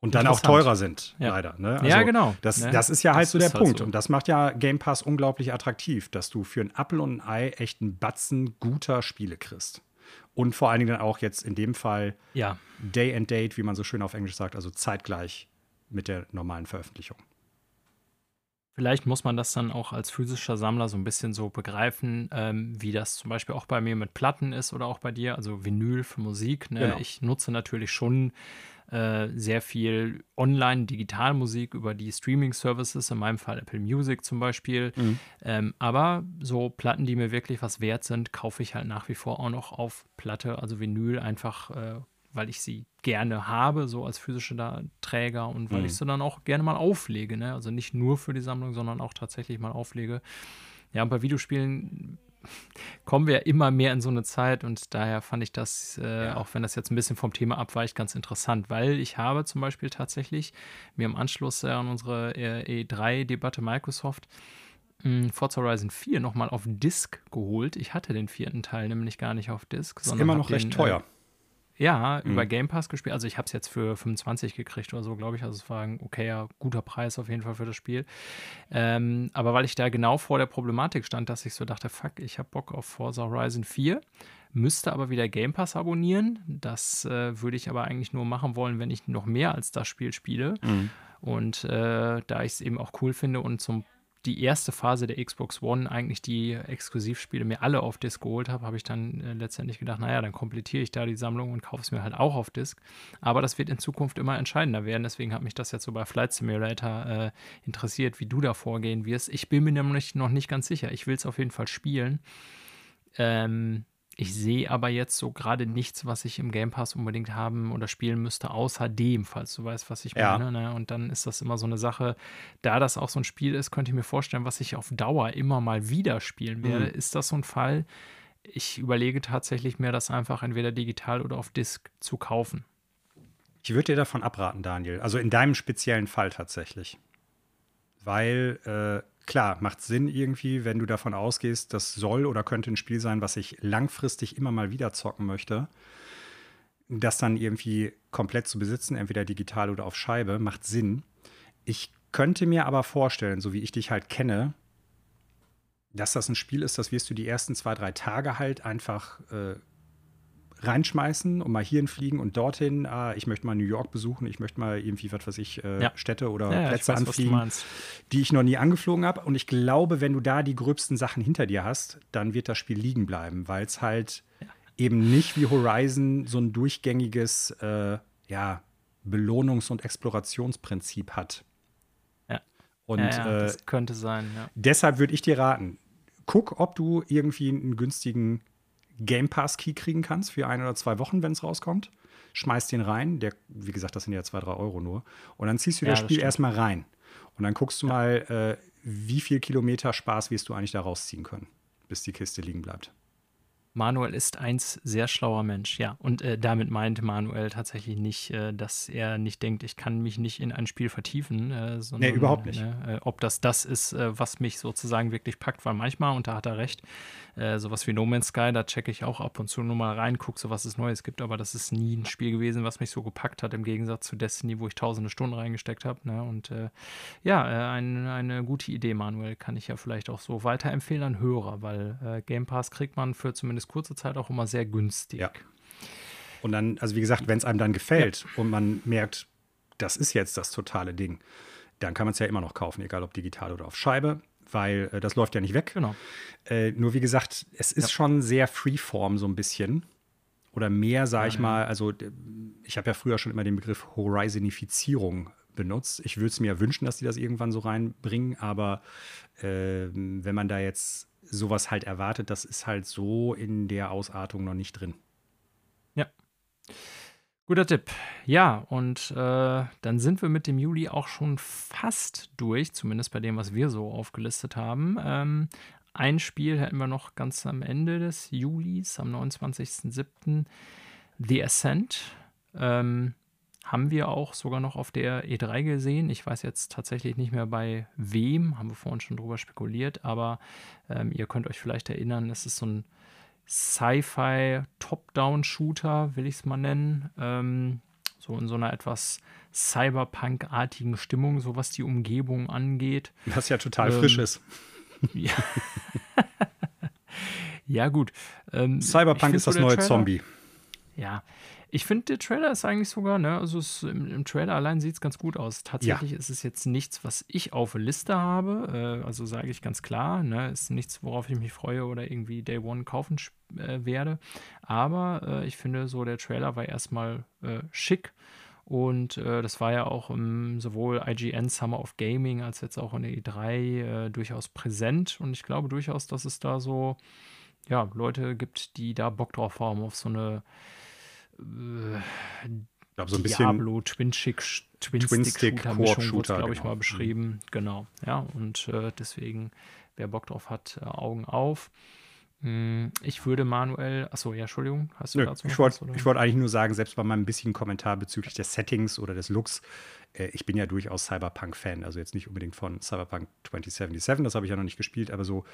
Und dann auch teurer sind, ja. leider. Ne? Also ja, genau. Das, ne? das ist ja halt das so der halt Punkt. so. Und das macht ja Game Pass unglaublich attraktiv, dass du für ein Apple und ein Ei echt einen Batzen guter Spiele kriegst. Und vor allen Dingen dann auch jetzt in dem Fall ja. Day and Date, wie man so schön auf Englisch sagt, also zeitgleich mit der normalen Veröffentlichung. Vielleicht muss man das dann auch als physischer Sammler so ein bisschen so begreifen, ähm, wie das zum Beispiel auch bei mir mit Platten ist oder auch bei dir, also Vinyl für Musik. Ne? Genau. Ich nutze natürlich schon äh, sehr viel Online-Digitalmusik über die Streaming-Services, in meinem Fall Apple Music zum Beispiel. Mhm. Ähm, aber so Platten, die mir wirklich was wert sind, kaufe ich halt nach wie vor auch noch auf Platte, also Vinyl, einfach äh, weil ich sie gerne habe, so als physische da Träger und weil Mhm. ich sie dann auch gerne mal auflege. Ne? Also nicht nur für die Sammlung, sondern auch tatsächlich mal auflege. Ja, und bei Videospielen kommen wir immer mehr in so eine Zeit und daher fand ich das, äh, Ja. auch wenn das jetzt ein bisschen vom Thema abweicht, ganz interessant, weil ich habe zum Beispiel tatsächlich mir im Anschluss äh, an unsere äh, E3-Debatte Microsoft mh, Forza Horizon 4 nochmal auf Disk geholt. Ich hatte den vierten Teil nämlich gar nicht auf Disk. Ist sondern immer noch recht den, teuer. Ja, Mhm. über Game Pass gespielt. Also ich habe es jetzt für 25 gekriegt oder so, glaube ich. Also es war ein okayer, guter Preis auf jeden Fall für das Spiel. Ähm, aber weil ich da genau vor der Problematik stand, dass ich so dachte, fuck, ich habe Bock auf Forza Horizon 4, müsste aber wieder Game Pass abonnieren. Das äh, würde ich aber eigentlich nur machen wollen, wenn ich noch mehr als das Spiel spiele. Mhm. Und äh, da ich es eben auch cool finde und zum die erste Phase der Xbox One eigentlich die Exklusivspiele mir alle auf Disc geholt habe, habe ich dann äh, letztendlich gedacht, naja, dann komplettiere ich da die Sammlung und kaufe es mir halt auch auf Disc. Aber das wird in Zukunft immer entscheidender werden. Deswegen hat mich das jetzt so bei Flight Simulator äh, interessiert, wie du da vorgehen wirst. Ich bin mir nämlich noch nicht ganz sicher. Ich will es auf jeden Fall spielen. Ähm, ich sehe aber jetzt so gerade nichts, was ich im Game Pass unbedingt haben oder spielen müsste, außer dem, falls du weißt, was ich Ja. meine. Ne? Und dann ist das immer so eine Sache, da das auch so ein Spiel ist, könnte ich mir vorstellen, was ich auf Dauer immer mal wieder spielen werde. Mhm. Ist das so ein Fall? Ich überlege tatsächlich mir das einfach entweder digital oder auf Disk zu kaufen. Ich würde dir davon abraten, Daniel. Also in deinem speziellen Fall tatsächlich. Weil, äh, klar, macht Sinn irgendwie, wenn du davon ausgehst, das soll oder könnte ein Spiel sein, was ich langfristig immer mal wieder zocken möchte. Das dann irgendwie komplett zu besitzen, entweder digital oder auf Scheibe, macht Sinn. Ich könnte mir aber vorstellen, so wie ich dich halt kenne, dass das ein Spiel ist, das wirst du die ersten zwei, drei Tage halt einfach äh, reinschmeißen und mal hierhin fliegen und dorthin. Ah, ich möchte mal New York besuchen, ich möchte mal irgendwie, was weiß ich, äh, Ja. Städte oder Ja, ja, Plätze weiß, anfliegen, die ich noch nie angeflogen habe. Und ich glaube, wenn du da die gröbsten Sachen hinter dir hast, dann wird das Spiel liegen bleiben, weil es halt eben nicht wie Horizon so ein durchgängiges äh, ja, Belohnungs- und Explorationsprinzip hat. Ja. Und ja, ja, äh, das könnte sein, ja. Deshalb würde ich dir raten, guck, ob du irgendwie einen günstigen Game Pass Key kriegen kannst für ein oder zwei Wochen, wenn es rauskommt. Schmeiß den rein. Der, wie gesagt, das sind ja zwei, drei Euro nur. Und dann ziehst du Ja, das Spiel stimmt. erstmal rein. Und dann guckst du mal, äh, wie viel Kilometer Spaß wirst du eigentlich da rausziehen können, bis die Kiste liegen bleibt. Manuel ist ein sehr schlauer Mensch, ja. Und äh, damit meint Manuel tatsächlich nicht, äh, dass er nicht denkt, ich kann mich nicht in ein Spiel vertiefen. Äh, sondern, Nee, überhaupt nicht. Ne, äh, ob das das ist, äh, was mich sozusagen wirklich packt, weil manchmal, und da hat er recht, äh, sowas wie No Man's Sky, da checke ich auch ab und zu nur mal rein, gucke so, was es Neues gibt, aber das ist nie ein Spiel gewesen, was mich so gepackt hat, im Gegensatz zu Destiny, wo ich tausende Stunden reingesteckt habe. Ne? Und äh, ja, äh, ein, eine gute Idee, Manuel, kann ich ja vielleicht auch so weiterempfehlen an Hörer, weil äh, Game Pass kriegt man für zumindest kurze Zeit auch immer sehr günstig. Ja. Und dann, also wie gesagt, wenn es einem dann gefällt und man merkt, das ist jetzt das totale Ding, dann kann man es ja immer noch kaufen, egal ob digital oder auf Scheibe, weil äh, das läuft ja nicht weg. Genau. Äh, nur wie gesagt, es ist Ja. schon sehr Freeform so ein bisschen. Oder mehr, sage ich Ja, ja. mal. Also, ich habe ja früher schon immer den Begriff Horizonifizierung benutzt. Ich würde es mir ja wünschen, dass die das irgendwann so reinbringen, aber ähm, wenn man da jetzt sowas halt erwartet, das ist halt so in der Ausartung noch nicht drin. Guter Tipp. Ja, und äh, dann sind wir mit dem Juli auch schon fast durch, zumindest bei dem, was wir so aufgelistet haben. Ähm, ein Spiel hätten wir noch ganz am Ende des Julis, am 29.07. The Ascent. Ähm, haben wir auch sogar noch auf der E3 gesehen. Ich weiß jetzt tatsächlich nicht mehr bei wem, haben wir vorhin schon drüber spekuliert, aber ähm, ihr könnt euch vielleicht erinnern, es ist so ein Sci-Fi Top-Down-Shooter, will ich es mal nennen. Ähm, so in so einer etwas Cyberpunk-artigen Stimmung, so was die Umgebung angeht. Was ja total ähm, frisch ist. Ja, ja gut. Ähm, Cyberpunk ist das neue Trailer, Zombie. Ja, ich finde, der Trailer ist eigentlich sogar, ne, also es, im, im, Trailer allein sieht es ganz gut aus. Tatsächlich ja. ist es jetzt nichts, was ich auf Liste habe. Äh, also sage ich ganz klar, ne, ist nichts, worauf ich mich freue oder irgendwie Day One kaufen äh, werde. Aber äh, ich finde, so der Trailer war erstmal äh, schick. Und äh, das war ja auch im sowohl IGN Summer of Gaming als jetzt auch in der E3 äh, durchaus präsent. Und ich glaube durchaus, dass es da so ja, Leute gibt, die da Bock drauf haben, auf so eine ich glaube, so ein bisschen Diablo, Twin-Stick, Twin-Stick-Shooter, glaube ich, genau. mal beschrieben. Genau, ja, und äh, deswegen, wer Bock drauf hat, äh, Augen auf. Hm, ich würde manuell, achso, ja, Entschuldigung, hast du Nö, dazu Ich wollte wollt eigentlich nur sagen, selbst bei meinem bisschen Kommentar bezüglich des Settings oder des Looks, äh, ich bin ja durchaus Cyberpunk-Fan, also jetzt nicht unbedingt von Cyberpunk 2077, das habe ich ja noch nicht gespielt, aber so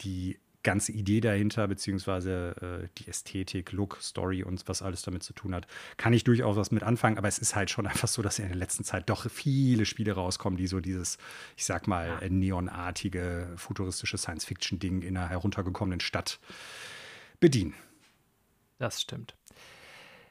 die ganze Idee dahinter, beziehungsweise äh, die Ästhetik, Look, Story und was alles damit zu tun hat, kann ich durchaus was mit anfangen. Aber es ist halt schon einfach so, dass in der letzten Zeit doch viele Spiele rauskommen, die so dieses, ich sag mal, neonartige, futuristische Science-Fiction-Ding in einer heruntergekommenen Stadt bedienen. Das stimmt.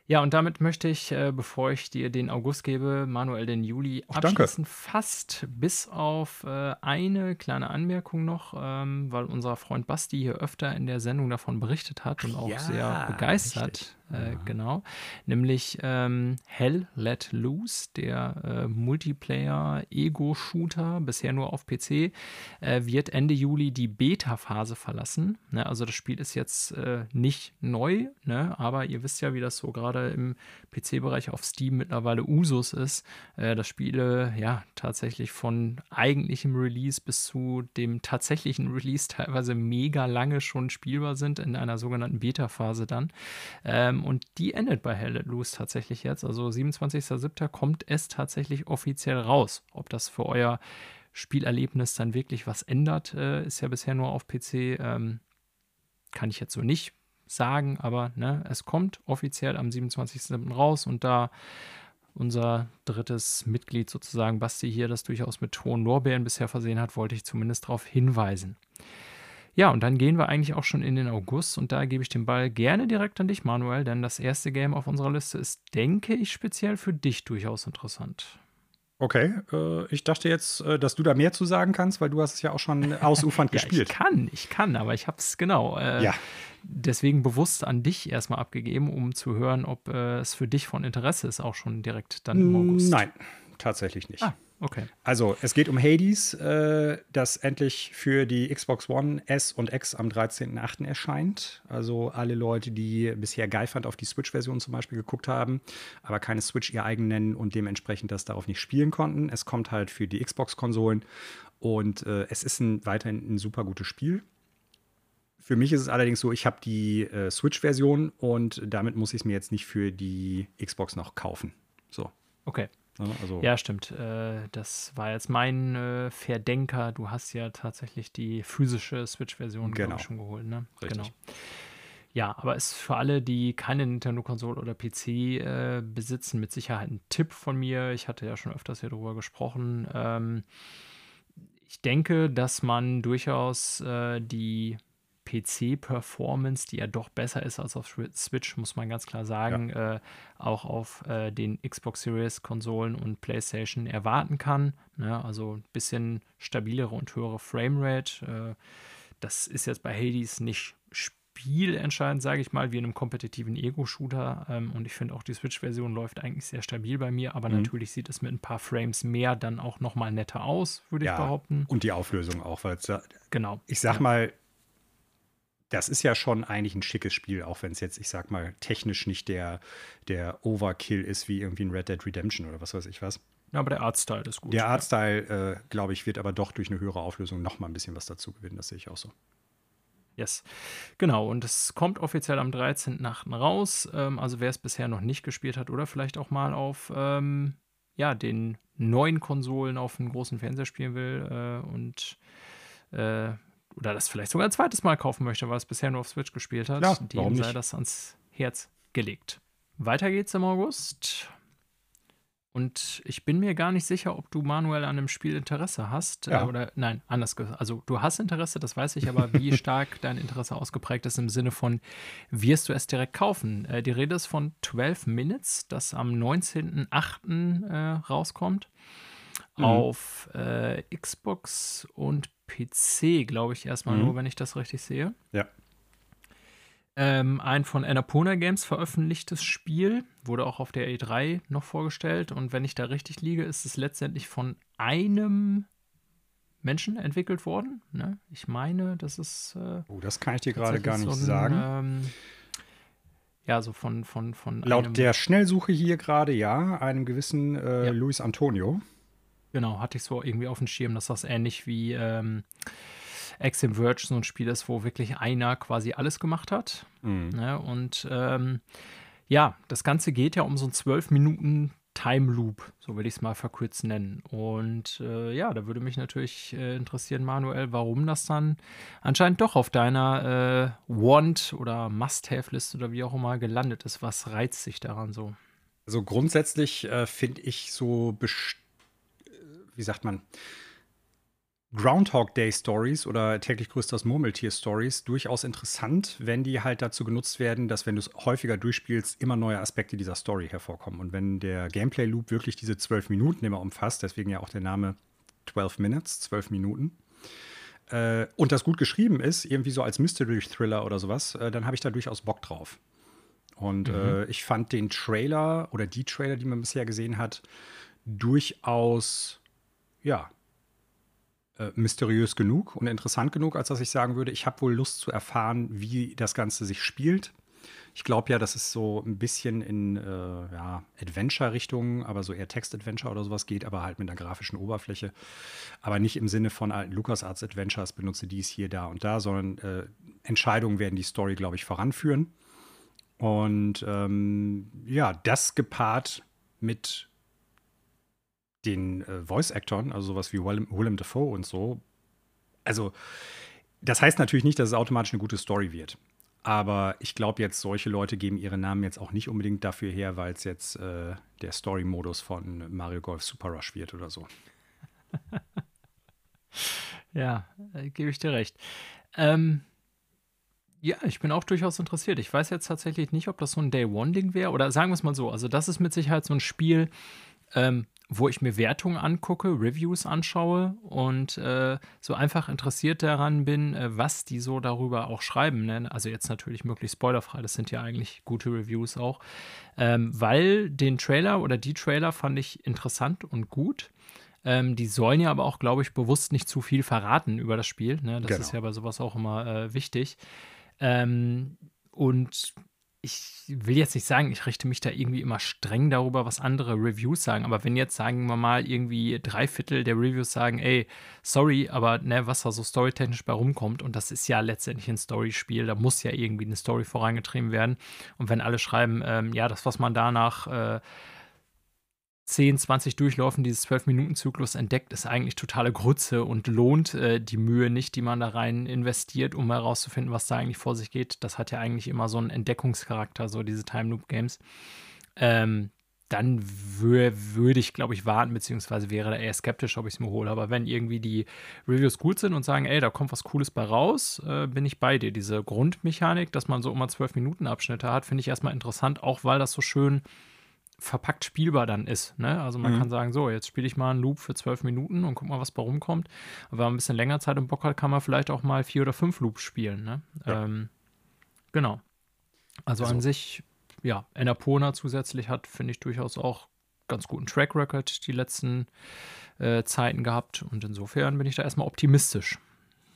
Ja, und damit möchte ich, äh, bevor ich dir den August gebe, Manuel den Juli Ach, abschließen. Danke. Fast bis auf äh, eine kleine Anmerkung noch, ähm, weil unser Freund Basti hier öfter in der Sendung davon berichtet hat und auch ja, sehr begeistert. Richtig äh, genau. Nämlich ähm, Hell Let Loose, der äh, Multiplayer-Ego-Shooter, bisher nur auf PC, äh, wird Ende Juli die Beta-Phase verlassen. Ne? Also das Spiel ist jetzt äh, nicht neu, ne? aber ihr wisst ja, wie das so gerade im PC-Bereich auf Steam mittlerweile Usus ist, äh, dass Spiele ja tatsächlich von eigentlichem Release bis zu dem tatsächlichen Release teilweise mega lange schon spielbar sind in einer sogenannten Beta-Phase dann. Ähm, ähm, und die endet bei Hell Let Loose tatsächlich jetzt. Also 27.07. kommt es tatsächlich offiziell raus. Ob das für euer Spielerlebnis dann wirklich was ändert, äh, ist ja bisher nur auf PC. Ähm, kann ich jetzt so nicht sagen, aber ne, es kommt offiziell am 27.07. raus und da unser drittes Mitglied sozusagen, Basti hier, das durchaus mit hohen Lorbeeren bisher versehen hat, wollte ich zumindest darauf hinweisen. Ja, und dann gehen wir eigentlich auch schon in den August und da gebe ich den Ball gerne direkt an dich, Manuel, denn das erste Game auf unserer Liste ist, denke ich, speziell für dich durchaus interessant. Okay, äh, ich dachte jetzt, äh, dass du da mehr zu sagen kannst, weil du hast es ja auch schon ausufernd ja, gespielt. Ich kann, ich kann, aber ich habe es genau. Äh, ja. Deswegen bewusst an dich erstmal abgegeben, um zu hören, ob äh, es für dich von Interesse ist, auch schon direkt dann im August. Nein, tatsächlich nicht. Ah, Okay. Also, es geht um Hades, äh, das endlich für die Xbox One S und X am 13.08. erscheint. Also, alle Leute, die bisher Geifand auf die Switch-Version zum Beispiel geguckt haben, aber keine Switch ihr eigen nennen und dementsprechend das darauf nicht spielen konnten. Es kommt halt für die Xbox-Konsolen und äh, es ist ein, weiterhin ein super gutes Spiel. Für mich ist es allerdings so, ich habe die äh, Switch-Version und damit muss ich es mir jetzt nicht für die Xbox noch kaufen. So. Okay. Ne? Also ja, stimmt. Äh, das war jetzt mein äh, Verdenker. Du hast ja tatsächlich die physische Switch-Version genau. schon geholt. Ne? Richtig. Genau. Ja, aber ist für alle, die keine Nintendo-Konsole oder PC äh, besitzen, mit Sicherheit ein Tipp von mir. Ich hatte ja schon öfters hier drüber gesprochen. Ähm, ich denke, dass man durchaus äh, die PC-Performance, die ja doch besser ist als auf Switch, muss man ganz klar sagen, ja. äh, auch auf äh, den Xbox Series-Konsolen und PlayStation erwarten kann. Ne? Also ein bisschen stabilere und höhere Framerate. Äh, das ist jetzt bei Hades nicht spielentscheidend, sage ich mal, wie in einem kompetitiven Ego-Shooter. Ähm, und ich finde auch die Switch-Version läuft eigentlich sehr stabil bei mir, aber mhm. natürlich sieht es mit ein paar Frames mehr dann auch nochmal netter aus, würde ja, ich behaupten. Und die Auflösung auch, weil es ja, genau. Ich sag ja. mal, das ist ja schon eigentlich ein schickes Spiel, auch wenn es jetzt, ich sag mal, technisch nicht der, der Overkill ist wie irgendwie ein Red Dead Redemption oder was weiß ich was. Ja, aber der Artstyle ist gut. Der Artstyle, äh, glaube ich, wird aber doch durch eine höhere Auflösung noch mal ein bisschen was dazu gewinnen. Das sehe ich auch so. Yes. Genau, und es kommt offiziell am 13.8. raus. Ähm, also wer es bisher noch nicht gespielt hat oder vielleicht auch mal auf ähm, ja, den neuen Konsolen auf dem großen Fernseher spielen will äh, und äh, oder das vielleicht sogar ein zweites Mal kaufen möchte, weil es bisher nur auf Switch gespielt hat, ja, dem sei das ans Herz gelegt. Weiter geht's im August. Und ich bin mir gar nicht sicher, ob du manuell an dem Spiel Interesse hast. Äh, Ja. oder nein, anders gesagt. Also du hast Interesse, das weiß ich, aber wie stark dein Interesse ausgeprägt ist im Sinne von, wirst du es direkt kaufen? Äh, die Rede ist von 12 Minutes, das am 19.08. Äh, rauskommt. Mhm. Auf äh, Xbox und PC, glaube ich, erstmal Mhm. nur, wenn ich das richtig sehe. Ja. Ähm, ein von Annapurna Games veröffentlichtes Spiel, wurde auch auf der E3 noch vorgestellt. Und wenn ich da richtig liege, ist es letztendlich von einem Menschen entwickelt worden. Ne? Ich meine, das ist. Äh, Oh, das kann ich dir gerade gar nicht so ein, sagen. Ähm, ja, so von, von, von Laut der Schnellsuche hier gerade, ja, einem gewissen äh, Ja. Luis Antonio. Genau, hatte ich so irgendwie auf dem Schirm, dass das ähnlich wie ähm, Exim Verge so ein Spiel ist, wo wirklich einer quasi alles gemacht hat. Mhm. Ne? Und ähm, ja, das Ganze geht ja um so einen 12 Minuten Time Loop, so will ich es mal verkürzt nennen. Und äh, ja, da würde mich natürlich äh, interessieren, Manuel, warum das dann anscheinend doch auf deiner äh, Want- oder Must-Have-Liste oder wie auch immer gelandet ist. Was reizt sich daran so? Also grundsätzlich äh, finde ich so, best- äh, wie sagt man, Groundhog Day Stories oder täglich größtes Murmeltier Stories durchaus interessant, wenn die halt dazu genutzt werden, dass wenn du es häufiger durchspielst, immer neue Aspekte dieser Story hervorkommen. Und wenn der Gameplay Loop wirklich diese zwölf Minuten immer umfasst, deswegen ja auch der Name 12 Minutes, zwölf Minuten, äh, und das gut geschrieben ist, irgendwie so als Mystery Thriller oder sowas, äh, dann habe ich da durchaus Bock drauf. Und äh, ich fand den Trailer oder die Trailer, die man bisher gesehen hat, durchaus, ja, äh, mysteriös genug und interessant genug, als dass ich sagen würde, ich habe wohl Lust zu erfahren, wie das Ganze sich spielt. Ich glaube ja, dass es so ein bisschen in äh, ja, Adventure-Richtung, aber so eher Text-Adventure oder sowas geht, aber halt mit einer grafischen Oberfläche. Aber nicht im Sinne von alten LucasArts Adventures, benutze dies hier, da und da, sondern äh, Entscheidungen werden die Story, glaube ich, voranführen. Und ähm, ja, das gepaart mit den äh, Voice-Actoren, also sowas wie Willem, Willem Dafoe und so. Also, das heißt natürlich nicht, dass es automatisch eine gute Story wird. Aber ich glaube jetzt, solche Leute geben ihre Namen jetzt auch nicht unbedingt dafür her, weil es jetzt äh, der Story-Modus von Mario Golf Super Rush wird oder so. Ja, äh, gebe ich dir recht. Ähm, ja, ich bin auch durchaus interessiert. Ich weiß jetzt tatsächlich nicht, ob das so ein Day-One-Ding wäre oder sagen wir es mal so. Also, das ist mit Sicherheit so ein Spiel, ähm, wo ich mir Wertungen angucke, Reviews anschaue und äh, so einfach interessiert daran bin, äh, was die so darüber auch schreiben. Ne? Also jetzt natürlich möglichst spoilerfrei, das sind ja eigentlich gute Reviews auch. Ähm, weil den Trailer oder die Trailer fand ich interessant und gut. Ähm, die sollen ja aber auch, glaube ich, bewusst nicht zu viel verraten über das Spiel. Ne? Das Genau. ist ja bei sowas auch immer äh, wichtig. Ähm, und ich will jetzt nicht sagen, ich richte mich da irgendwie immer streng darüber, was andere Reviews sagen, aber wenn jetzt, sagen wir mal, irgendwie drei Viertel der Reviews sagen, ey, sorry, aber ne, was da so storytechnisch bei rumkommt, und das ist ja letztendlich ein Storyspiel, da muss ja irgendwie eine Story vorangetrieben werden. Und wenn alle schreiben, ähm, ja, das, was man danach äh, 10, 20 Durchläufen dieses 12-Minuten-Zyklus entdeckt, ist eigentlich totale Grütze und lohnt äh, die Mühe nicht, die man da rein investiert, um herauszufinden, was da eigentlich vor sich geht. Das hat ja eigentlich immer so einen Entdeckungscharakter, so diese Time Loop Games. Ähm, dann wür würde ich, glaube ich, warten, beziehungsweise wäre da eher skeptisch, ob ich es mir hole. Aber wenn irgendwie die Reviews gut sind und sagen, ey, da kommt was Cooles bei raus, äh, bin ich bei dir. Diese Grundmechanik, dass man so immer 12-Minuten-Abschnitte hat, finde ich erstmal interessant, auch weil das so schön verpackt spielbar dann ist. Ne? Also man Mhm. kann sagen, so, jetzt spiele ich mal einen Loop für zwölf Minuten und guck mal, was bei rumkommt. Und wenn man ein bisschen länger Zeit im Bock hat, kann man vielleicht auch mal vier oder fünf Loops spielen. Ne? Ja. Ähm, genau. Also, Also- an sich, ja, Annapurna zusätzlich hat, finde ich, durchaus auch ganz guten Track Record die letzten äh, Zeiten gehabt. Und insofern bin ich da erstmal optimistisch.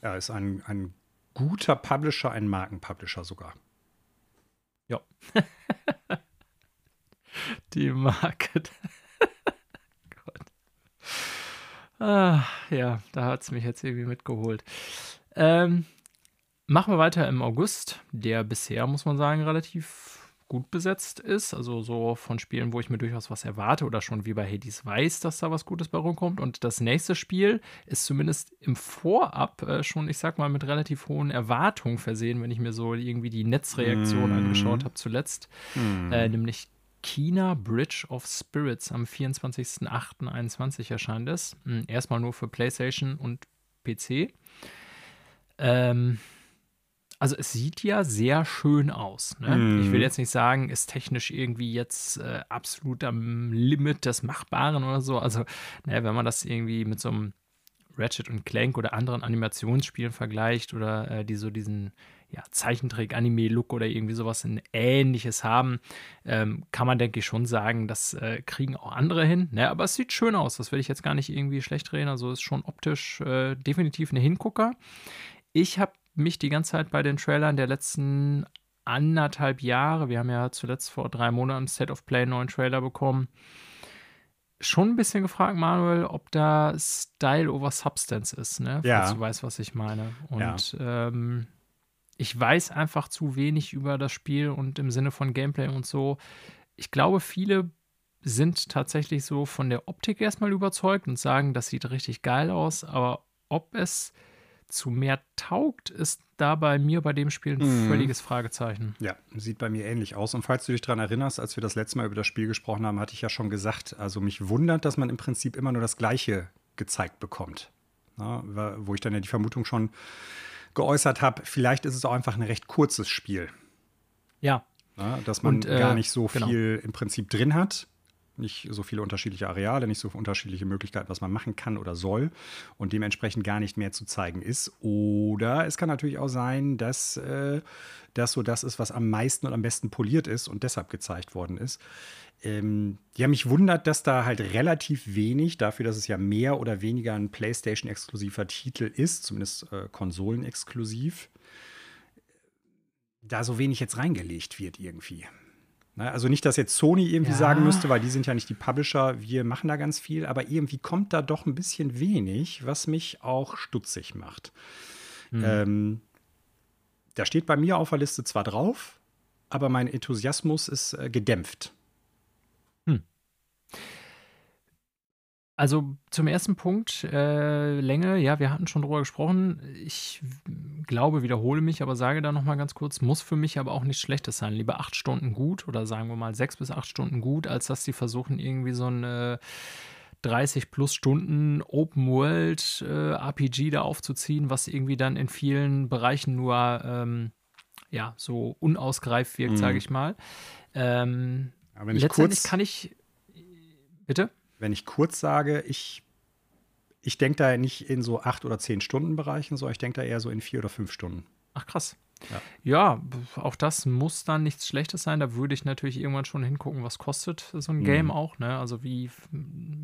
Er ist ein, ein guter Publisher, ein Markenpublisher sogar. Ja. Die Marke. Gott. Ah, ja, da hat es mich jetzt irgendwie mitgeholt. Ähm, machen wir weiter im August, der bisher, muss man sagen, relativ gut besetzt ist. Also so von Spielen, wo ich mir durchaus was erwarte oder schon wie bei Hades weiß, dass da was Gutes bei rumkommt. Und das nächste Spiel ist zumindest im Vorab äh, schon, ich sag mal, mit relativ hohen Erwartungen versehen, wenn ich mir so irgendwie die Netzreaktion Mhm. angeschaut habe zuletzt. Äh, nämlich Kina Bridge of Spirits am 24.08.21 erscheint es. Hm, erstmal nur für PlayStation und PC. Ähm, also es sieht ja sehr schön aus. Ne? Mm. Ich will jetzt nicht sagen, ist technisch irgendwie jetzt äh, absolut am Limit des Machbaren oder so. Also ne, wenn man das irgendwie mit so einem Ratchet und Clank oder anderen Animationsspielen vergleicht oder äh, die so diesen ja, Zeichentrick-Anime-Look oder irgendwie sowas in Ähnliches haben, ähm, kann man, denke ich, schon sagen, das äh, kriegen auch andere hin. Ne? Aber es sieht schön aus, das will ich jetzt gar nicht irgendwie schlecht reden. Also ist schon optisch äh, definitiv eine Hingucker. Ich habe mich die ganze Zeit bei den Trailern der letzten anderthalb Jahre, wir haben ja zuletzt vor drei Monaten State of Play einen neuen Trailer bekommen, schon ein bisschen gefragt, Manuel, ob da Style over Substance ist, ne? Ja. Falls du weißt, was ich meine. Und ja. ähm, ich weiß einfach zu wenig über das Spiel und im Sinne von Gameplay und so. Ich glaube, viele sind tatsächlich so von der Optik erstmal überzeugt und sagen, das sieht richtig geil aus, aber ob es zu mehr taugt, ist da bei mir bei dem Spiel ein mhm. völliges Fragezeichen. Ja, sieht bei mir ähnlich aus. Und falls du dich daran erinnerst, als wir das letzte Mal über das Spiel gesprochen haben, hatte ich ja schon gesagt, also mich wundert, dass man im Prinzip immer nur das Gleiche gezeigt bekommt. Na, wo ich dann ja die Vermutung schon geäußert habe, vielleicht ist es auch einfach ein recht kurzes Spiel. Ja. Na, dass man Und, äh, gar nicht so genau. viel im Prinzip drin hat nicht so viele unterschiedliche Areale, nicht so unterschiedliche Möglichkeiten, was man machen kann oder soll und dementsprechend gar nicht mehr zu zeigen ist. Oder es kann natürlich auch sein, dass äh, das so das ist, was am meisten und am besten poliert ist und deshalb gezeigt worden ist. Ähm, ja, mich wundert, dass da halt relativ wenig, dafür, dass es ja mehr oder weniger ein PlayStation-exklusiver Titel ist, zumindest äh, konsolenexklusiv, da so wenig jetzt reingelegt wird irgendwie. Ne, also nicht, dass jetzt Sony irgendwie ja. sagen müsste, weil die sind ja nicht die Publisher, wir machen da ganz viel, aber irgendwie kommt da doch ein bisschen wenig, was mich auch stutzig macht. Mhm. Ähm, da steht bei mir auf der Liste zwar drauf, aber mein Enthusiasmus ist äh, gedämpft. Also zum ersten Punkt, äh, Länge, ja, wir hatten schon drüber gesprochen. Ich glaube, wiederhole mich, aber sage da nochmal ganz kurz, muss für mich aber auch nichts Schlechtes sein. Lieber acht Stunden gut oder sagen wir mal sechs bis acht Stunden gut, als dass sie versuchen, irgendwie so eine 30 plus Stunden Open World äh, RPG da aufzuziehen, was irgendwie dann in vielen Bereichen nur ähm, ja, so unausgereift wirkt, mhm. sage ich mal. Ähm, letztendlich kann ich. Bitte? Wenn ich kurz sage, ich, ich denke da nicht in so acht oder zehn Stunden Bereichen, sondern ich denke da eher so in vier oder fünf Stunden. Ach krass. Ja. ja. auch das muss dann nichts Schlechtes sein. Da würde ich natürlich irgendwann schon hingucken, was kostet so ein mhm. Game auch. Ne? Also wie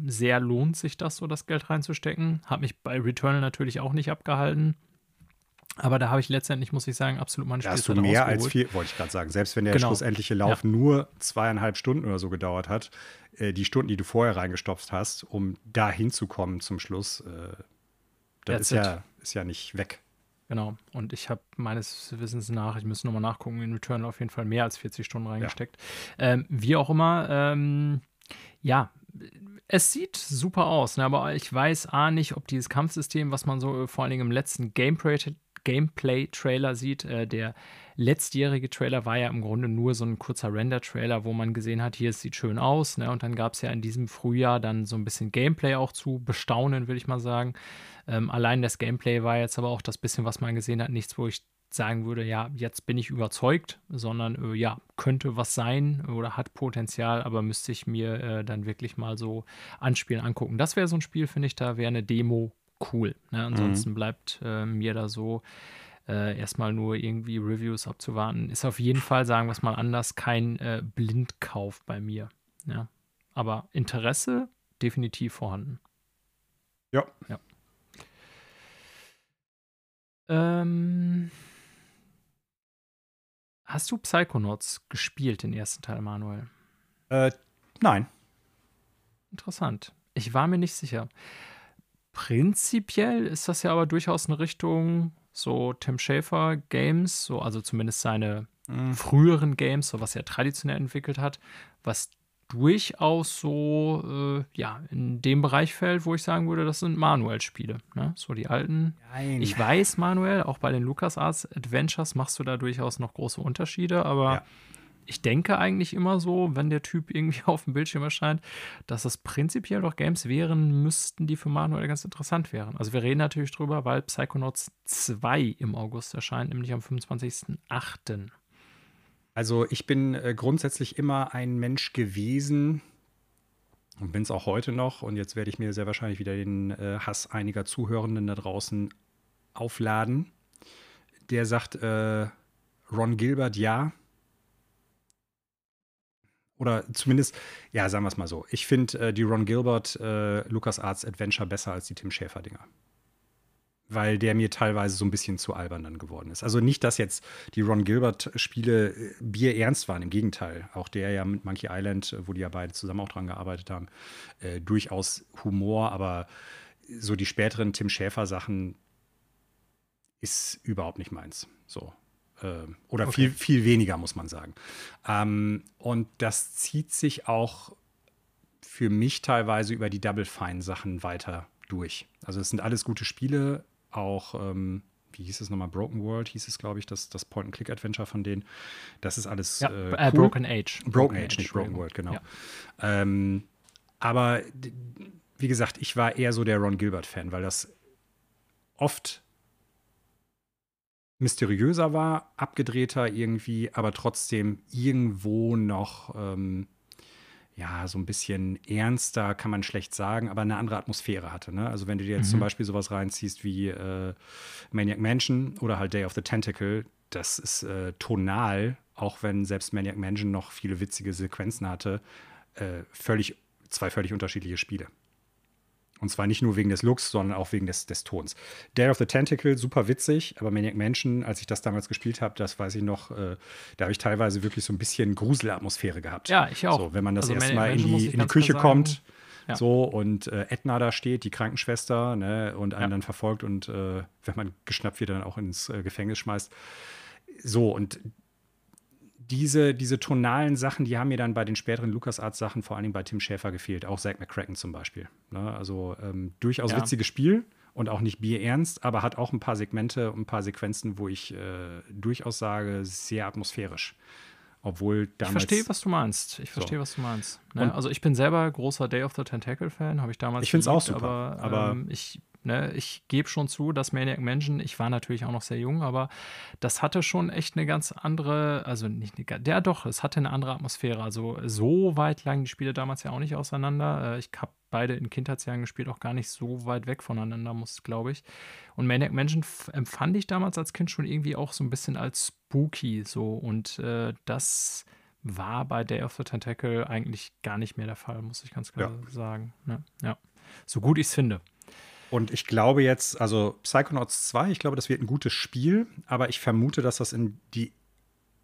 sehr lohnt sich das, so das Geld reinzustecken. Hat mich bei Returnal natürlich auch nicht abgehalten. Aber da habe ich letztendlich, muss ich sagen, absolut meine Spielzeit Da hast du mehr als vier, wollte ich gerade sagen. Selbst wenn der genau. schlussendliche Lauf ja. nur zweieinhalb Stunden oder so gedauert hat, äh, die Stunden, die du vorher reingestopft hast, um da hinzukommen zum Schluss, äh, das ist ja, ist ja nicht weg. Genau. Und ich habe meines Wissens nach, ich müsste nochmal nachgucken, in Return auf jeden Fall mehr als 40 Stunden reingesteckt. Ja. Ähm, wie auch immer, ähm, ja, es sieht super aus, ne, aber ich weiß A nicht, ob dieses Kampfsystem, was man so äh, vor allen Dingen im letzten Gameplay Gameplay-Trailer sieht. Äh, der letztjährige Trailer war ja im Grunde nur so ein kurzer Render-Trailer, wo man gesehen hat, hier es sieht schön aus. Ne? Und dann gab es ja in diesem Frühjahr dann so ein bisschen Gameplay auch zu bestaunen, will ich mal sagen. Ähm, allein das Gameplay war jetzt aber auch das bisschen, was man gesehen hat, nichts, wo ich sagen würde, ja, jetzt bin ich überzeugt, sondern äh, ja, könnte was sein oder hat Potenzial, aber müsste ich mir äh, dann wirklich mal so anspielen, angucken. Das wäre so ein Spiel, finde ich, da wäre eine Demo cool. Ne? Ansonsten mhm. bleibt äh, mir da so äh, erstmal nur irgendwie Reviews abzuwarten. Ist auf jeden Fall, sagen wir es mal anders, kein äh, Blindkauf bei mir. Ja? Aber Interesse definitiv vorhanden. Ja. ja. Ähm, hast du Psychonauts gespielt, den ersten Teil, Manuel? Äh, nein. Interessant. Ich war mir nicht sicher. Prinzipiell ist das ja aber durchaus eine Richtung, so Tim Schafer Games, so also zumindest seine mhm. früheren Games, so was er traditionell entwickelt hat, was durchaus so äh, ja in dem Bereich fällt, wo ich sagen würde, das sind Manuel-Spiele, ne? so die alten. Nein. Ich weiß, Manuel, auch bei den LucasArts Adventures machst du da durchaus noch große Unterschiede, aber ja. Ich denke eigentlich immer so, wenn der Typ irgendwie auf dem Bildschirm erscheint, dass das prinzipiell doch Games wären müssten, die für Manuel ganz interessant wären. Also wir reden natürlich drüber, weil Psychonauts 2 im August erscheint, nämlich am 25.08. Also ich bin äh, grundsätzlich immer ein Mensch gewesen und bin es auch heute noch. Und jetzt werde ich mir sehr wahrscheinlich wieder den äh, Hass einiger Zuhörenden da draußen aufladen. Der sagt, äh, Ron Gilbert ja, oder zumindest, ja, sagen wir es mal so. Ich finde äh, die Ron Gilbert äh, LucasArts Adventure besser als die Tim Schäfer-Dinger. Weil der mir teilweise so ein bisschen zu albern dann geworden ist. Also nicht, dass jetzt die Ron Gilbert-Spiele äh, bierernst waren, im Gegenteil. Auch der ja mit Monkey Island, wo die ja beide zusammen auch dran gearbeitet haben, äh, durchaus Humor, aber so die späteren Tim Schäfer-Sachen ist überhaupt nicht meins. So. Äh, oder okay. viel, viel weniger, muss man sagen. Ähm, und das zieht sich auch für mich teilweise über die Double Fine-Sachen weiter durch. Also es sind alles gute Spiele, auch ähm, wie hieß es nochmal, Broken World hieß es, glaube ich, das, das Point-and-Click-Adventure von denen. Das ist alles ja, äh, äh cool. Broken Age. Broken, Broken Age, Age, nicht Broken World, genau. Ja. Ähm, aber wie gesagt, ich war eher so der Ron Gilbert-Fan, weil das oft mysteriöser war, abgedrehter irgendwie, aber trotzdem irgendwo noch, ähm, ja, so ein bisschen ernster, kann man schlecht sagen, aber eine andere Atmosphäre hatte. Ne? Also wenn du dir jetzt mhm. zum Beispiel sowas reinziehst wie äh, Maniac Mansion oder halt Day of the Tentacle, das ist äh, tonal, auch wenn selbst Maniac Mansion noch viele witzige Sequenzen hatte, äh, völlig, zwei völlig unterschiedliche Spiele. Und zwar nicht nur wegen des Looks, sondern auch wegen des, des Tons. Day of the Tentacle, super witzig, aber Maniac Mansion, als ich das damals gespielt habe, das weiß ich noch, äh, da habe ich teilweise wirklich so ein bisschen Gruselatmosphäre gehabt. Ja, ich auch. So, wenn man das also erstmal in die, in die Küche kommt. Ja. So, und äh, Edna da steht, die Krankenschwester, ne, und einen ja. dann verfolgt und äh, wenn man geschnappt wird, dann auch ins äh, Gefängnis schmeißt. So, und diese, diese tonalen Sachen, die haben mir dann bei den späteren LucasArts-Sachen, vor allem bei Tim Schäfer, gefehlt. Auch Zack McCracken zum Beispiel. Ne? Also ähm, durchaus ja. witziges Spiel und auch nicht bierernst, aber hat auch ein paar Segmente und ein paar Sequenzen, wo ich äh, durchaus sage, sehr atmosphärisch. Obwohl damals. Ich verstehe, was du meinst. Ich verstehe, so. was du meinst. Ne? Also, ich bin selber großer Day of the Tentacle-Fan, habe ich damals. Ich finde es auch super. Aber, aber ähm, ich Ne, ich gebe schon zu, dass Maniac Mansion, ich war natürlich auch noch sehr jung, aber das hatte schon echt eine ganz andere, also nicht eine, ja doch, es hatte eine andere Atmosphäre. Also so weit lagen die Spiele damals ja auch nicht auseinander. Äh, ich habe beide in Kindheitsjahren gespielt, auch gar nicht so weit weg voneinander, muss glaube ich. Und Maniac Mansion empfand ich damals als Kind schon irgendwie auch so ein bisschen als spooky so und äh, das war bei Day of the Tentacle eigentlich gar nicht mehr der Fall, muss ich ganz klar ja. sagen. Ne? Ja. So gut ich es finde. Und ich glaube jetzt, also Psychonauts 2, ich glaube, das wird ein gutes Spiel, aber ich vermute, dass das in die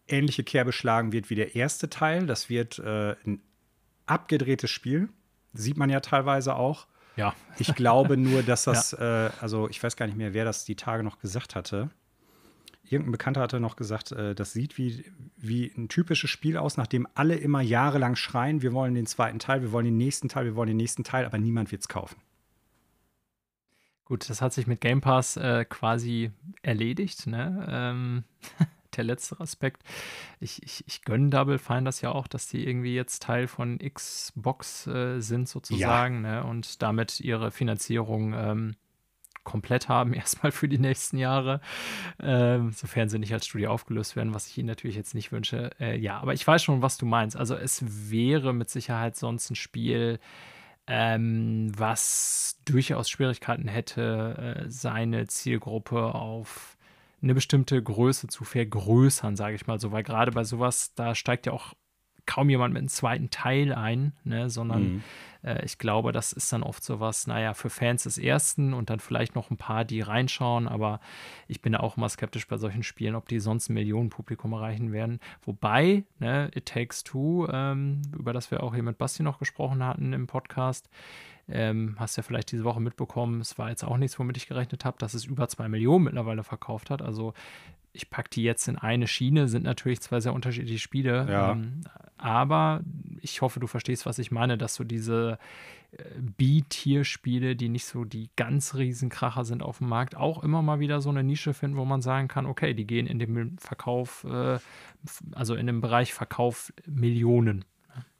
ähnliche Kerbe schlagen wird wie der erste Teil. Das wird äh, ein abgedrehtes Spiel. Sieht man ja teilweise auch. Ja. Ich glaube nur, dass das, ja. äh, also ich weiß gar nicht mehr, wer das die Tage noch gesagt hatte. Irgendein Bekannter hatte noch gesagt, äh, das sieht wie, wie ein typisches Spiel aus, nachdem alle immer jahrelang schreien, wir wollen den zweiten Teil, wir wollen den nächsten Teil, wir wollen den nächsten Teil, aber niemand wird es kaufen. Gut, das hat sich mit Game Pass äh, quasi erledigt. Ne? Ähm, der letzte Aspekt. Ich, ich, ich gönne Double Fine das ja auch, dass die irgendwie jetzt Teil von Xbox äh, sind, sozusagen, ja. ne? und damit ihre Finanzierung ähm, komplett haben, erstmal für die nächsten Jahre, ähm, sofern sie nicht als Studio aufgelöst werden, was ich ihnen natürlich jetzt nicht wünsche. Äh, ja, aber ich weiß schon, was du meinst. Also es wäre mit Sicherheit sonst ein Spiel, ähm, was durchaus Schwierigkeiten hätte, äh, seine Zielgruppe auf eine bestimmte Größe zu vergrößern, sage ich mal so, weil gerade bei sowas, da steigt ja auch kaum jemand mit einem zweiten Teil ein, ne, sondern mhm. Äh, ich glaube, das ist dann oft so was, naja, für Fans des ersten und dann vielleicht noch ein paar, die reinschauen, aber ich bin auch immer skeptisch bei solchen Spielen, ob die sonst ein Millionenpublikum erreichen werden. Wobei, ne, It Takes Two, ähm, über das wir auch hier mit Basti noch gesprochen hatten im Podcast, ähm, hast ja vielleicht diese Woche mitbekommen, es war jetzt auch nichts, womit ich gerechnet habe, dass es über zwei Millionen mittlerweile verkauft hat. Also ich packe die jetzt in eine Schiene, sind natürlich zwei sehr unterschiedliche Spiele. Ja. Ähm, aber ich hoffe, du verstehst, was ich meine, dass so diese äh, B-Tier-Spiele, die nicht so die ganz Riesenkracher sind auf dem Markt, auch immer mal wieder so eine Nische finden, wo man sagen kann, okay, die gehen in dem Verkauf, äh, also in dem Bereich Verkauf Millionen.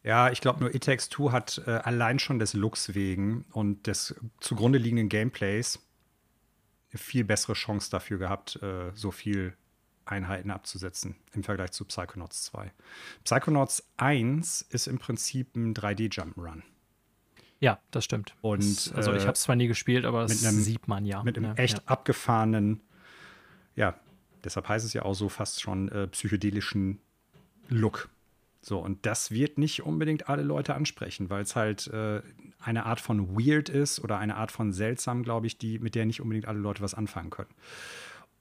Ja, ich glaube nur It Takes Two hat äh, allein schon des Looks wegen und des zugrunde liegenden Gameplays eine viel bessere Chance dafür gehabt, äh, so viel Einheiten abzusetzen im Vergleich zu Psychonauts 2. Psychonauts 1 ist im Prinzip ein 3D-Jump'n'Run. Ja, das stimmt. Und, das, also ich äh, habe es zwar nie gespielt, aber das einem- sieht man ja. Mit einem ne? echt ja. abgefahrenen, ja, deshalb heißt es ja auch so fast schon äh, psychedelischen Look. So, und das wird nicht unbedingt alle Leute ansprechen, weil es halt äh, eine Art von weird ist oder eine Art von seltsam, glaube ich, die, mit der nicht unbedingt alle Leute was anfangen können.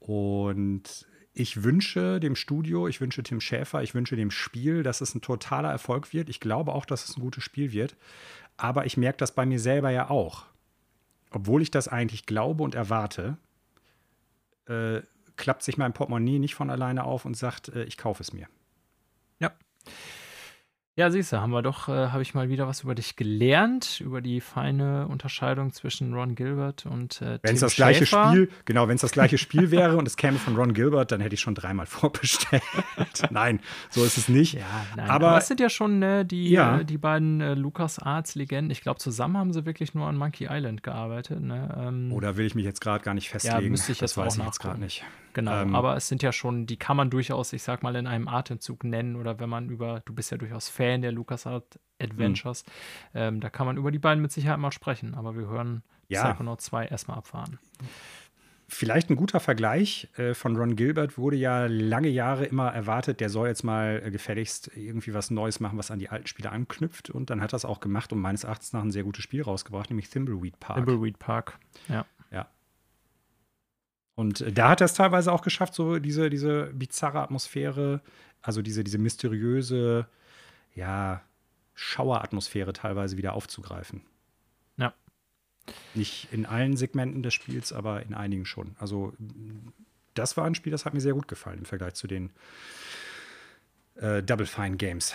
Und ich wünsche dem Studio, ich wünsche Tim Schäfer, ich wünsche dem Spiel, dass es ein totaler Erfolg wird. Ich glaube auch, dass es ein gutes Spiel wird. Aber ich merke das bei mir selber ja auch. Obwohl ich das eigentlich glaube und erwarte, äh, klappt sich mein Portemonnaie nicht von alleine auf und sagt, äh, ich kaufe es mir. Ja, siehst du, haben wir doch, äh, habe ich mal wieder was über dich gelernt, über die feine Unterscheidung zwischen Ron Gilbert und äh, Wenn Tim es das gleiche Schäfer. Spiel, genau, wenn es das gleiche Spiel wäre und es käme von Ron Gilbert, dann hätte ich schon dreimal vorbestellt. Nein, so ist es nicht. Ja, nein, Aber- aber, es sind ja schon äh, die, Ja. äh, die beiden äh, LucasArts-Legenden. Ich glaube, zusammen haben sie wirklich nur an Monkey Island gearbeitet. Ne? Ähm, Oder will ich mich jetzt gerade gar nicht festlegen? müsste ich das jetzt weiß auch ich jetzt gerade nicht. Genau, Ähm, aber es sind ja schon, die kann man durchaus, ich sag mal, in einem Atemzug nennen oder wenn man über, du bist ja durchaus Fan der LucasArts Adventures, Hm. ähm, da kann man über die beiden mit Sicherheit mal sprechen, aber wir hören Ja. Psychonaut 2 erstmal abfahren. Vielleicht ein guter Vergleich äh, von Ron Gilbert wurde ja lange Jahre immer erwartet, der soll jetzt mal äh, gefälligst irgendwie was Neues machen, was an die alten Spiele anknüpft. Und dann hat er es auch gemacht und meines Erachtens nach ein sehr gutes Spiel rausgebracht, nämlich Thimbleweed Park. Thimbleweed Park, ja. Und äh, da hat er es teilweise auch geschafft, so diese, diese bizarre Atmosphäre, also diese, diese mysteriöse, ja, Schaueratmosphäre teilweise wieder aufzugreifen. Ja. Nicht in allen Segmenten des Spiels, aber in einigen schon. Also, das war ein Spiel, das hat mir sehr gut gefallen im Vergleich zu den äh, Double Fine Games.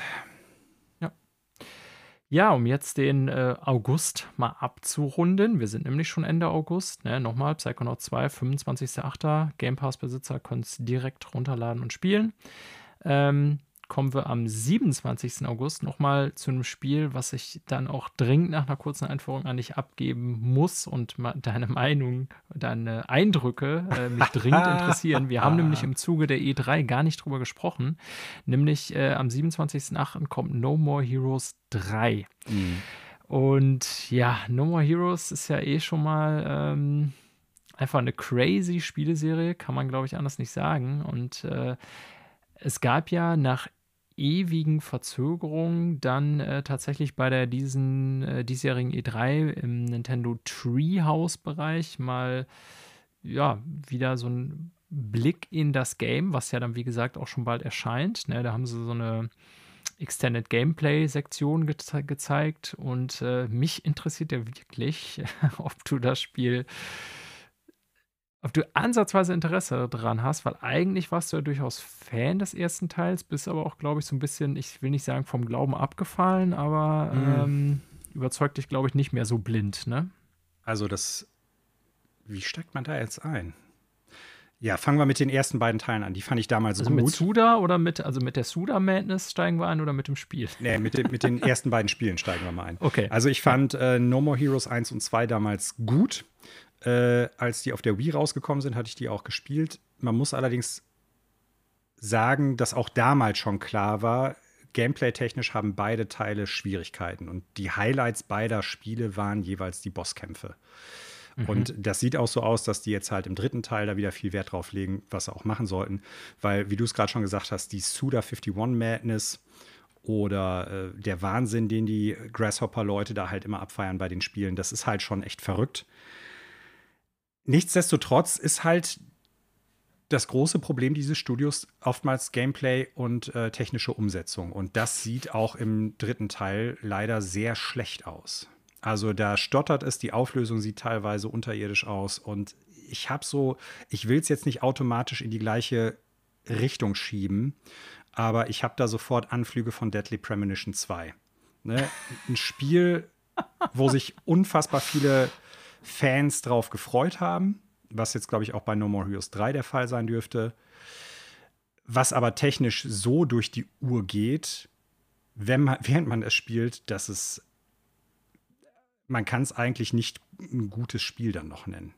Ja, um jetzt den äh, August mal abzurunden. Wir sind nämlich schon Ende August. Ne? Nochmal, Psychonaut 2, 25.08. Game Pass-Besitzer können es direkt runterladen und spielen. Ähm, kommen wir am 27. August nochmal zu einem Spiel, was ich dann auch dringend nach einer kurzen Einführung an dich abgeben muss und deine Meinung, deine Eindrücke äh, mich dringend interessieren. Wir haben nämlich im Zuge der E3 gar nicht drüber gesprochen. Nämlich äh, am 27.08. kommt No More Heroes 3. Und ja, No More Heroes ist ja eh schon mal ähm, einfach eine crazy Spieleserie, kann man glaube ich anders nicht sagen. Und äh, es gab ja nach ewigen Verzögerungen dann äh, tatsächlich bei der diesen äh, diesjährigen E3 im Nintendo Treehouse Bereich mal ja wieder so ein Blick in das Game, was ja dann wie gesagt auch schon bald erscheint. Ne, da haben sie so eine Extended Gameplay Sektion geze gezeigt und äh, mich interessiert ja wirklich, ob du das Spiel ob du ansatzweise Interesse daran hast, weil eigentlich warst du ja durchaus Fan des ersten Teils, bist aber auch, glaube ich, so ein bisschen, ich will nicht sagen vom Glauben abgefallen, aber Mhm. ähm, überzeugt dich, glaube ich, nicht mehr so blind, ne? Also, das. Wie steigt man da jetzt ein? Ja, fangen wir mit den ersten beiden Teilen an. Die fand ich damals Also gut. mit Suda oder mit, also mit der Suda Madness steigen wir ein oder mit dem Spiel? Nee, mit, den, mit den ersten beiden Spielen steigen wir mal ein. Okay. Also ich fand äh, No More Heroes 1 und 2 damals gut. Äh, als die auf der Wii rausgekommen sind, hatte ich die auch gespielt. Man muss allerdings sagen, dass auch damals schon klar war, gameplay-technisch haben beide Teile Schwierigkeiten. Und die Highlights beider Spiele waren jeweils die Bosskämpfe. Und das sieht auch so aus, dass die jetzt halt im dritten Teil da wieder viel Wert drauf legen, was sie auch machen sollten. Weil, wie du es gerade schon gesagt hast, die Suda 51 Madness oder äh, der Wahnsinn, den die Grasshopper-Leute da halt immer abfeiern bei den Spielen, das ist halt schon echt verrückt. Nichtsdestotrotz ist halt das große Problem dieses Studios oftmals Gameplay und äh, technische Umsetzung. Und das sieht auch im dritten Teil leider sehr schlecht aus. Also da stottert es, die Auflösung sieht teilweise unterirdisch aus. Und ich habe so, ich will es jetzt nicht automatisch in die gleiche Richtung schieben, aber ich habe da sofort Anflüge von Deadly Premonition 2. Ne? Ein Spiel, wo sich unfassbar viele Fans drauf gefreut haben, was jetzt, glaube ich, auch bei No More Heroes 3 der Fall sein dürfte, was aber technisch so durch die Uhr geht, wenn man, während man es spielt, dass es man kann es eigentlich nicht ein gutes Spiel dann noch nennen.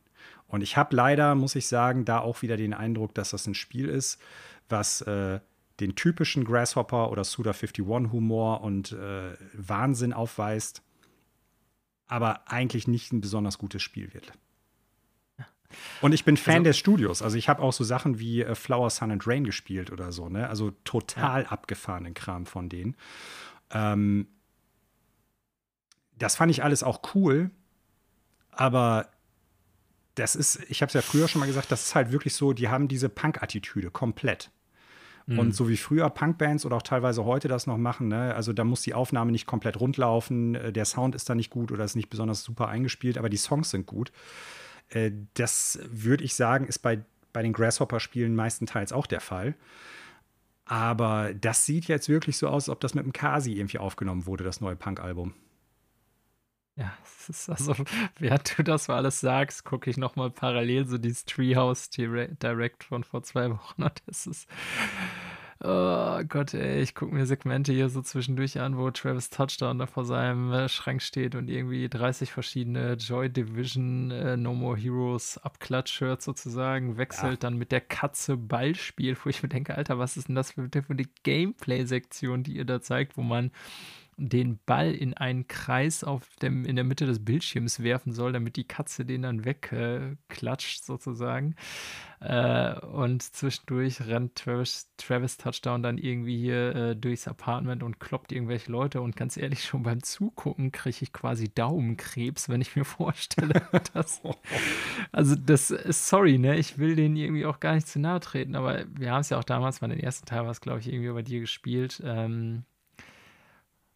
Und ich habe leider, muss ich sagen, da auch wieder den Eindruck, dass das ein Spiel ist, was äh, den typischen Grasshopper oder Suda51-Humor und äh, Wahnsinn aufweist, aber eigentlich nicht ein besonders gutes Spiel wird. Und ich bin Fan also, des Studios. Also ich habe auch so Sachen wie äh, Flower, Sun and Rain gespielt oder so, ne? Also total ja. abgefahrenen Kram von denen. Ähm, das fand ich alles auch cool, aber das ist, ich habe es ja früher schon mal gesagt, das ist halt wirklich so, die haben diese Punk-Attitüde komplett. Mhm. Und so wie früher Punkbands oder auch teilweise heute das noch machen, ne? also da muss die Aufnahme nicht komplett rundlaufen, äh, der Sound ist da nicht gut oder ist nicht besonders super eingespielt, aber die Songs sind gut. Äh, das würde ich sagen, ist bei, bei den Grasshopper-Spielen meistenteils auch der Fall. Aber das sieht jetzt wirklich so aus, als ob das mit dem Kasi irgendwie aufgenommen wurde, das neue Punk-Album. Ja, es ist also, während du das alles sagst, gucke ich nochmal parallel so dieses Treehouse Direct von vor zwei Wochen und es ist. Oh Gott, ey, ich gucke mir Segmente hier so zwischendurch an, wo Travis Touchdown da vor seinem äh, Schrank steht und irgendwie 30 verschiedene Joy Division äh, No More Heroes Abklatsch-Shirts sozusagen wechselt, ja. dann mit der Katze Ball spielt, wo ich mir denke, Alter, was ist denn das für, für eine Gameplay-Sektion, die ihr da zeigt, wo man den Ball in einen Kreis auf dem, in der Mitte des Bildschirms werfen soll, damit die Katze den dann wegklatscht, äh, sozusagen. Äh, und zwischendurch rennt Travis, Travis, Touchdown dann irgendwie hier äh, durchs Apartment und kloppt irgendwelche Leute. Und ganz ehrlich, schon beim Zugucken kriege ich quasi Daumenkrebs, wenn ich mir vorstelle, dass. Also, das ist sorry, ne? Ich will denen irgendwie auch gar nicht zu nahe treten, aber wir haben es ja auch damals, bei den ersten Teil war es, glaube ich, irgendwie bei dir gespielt. Ähm,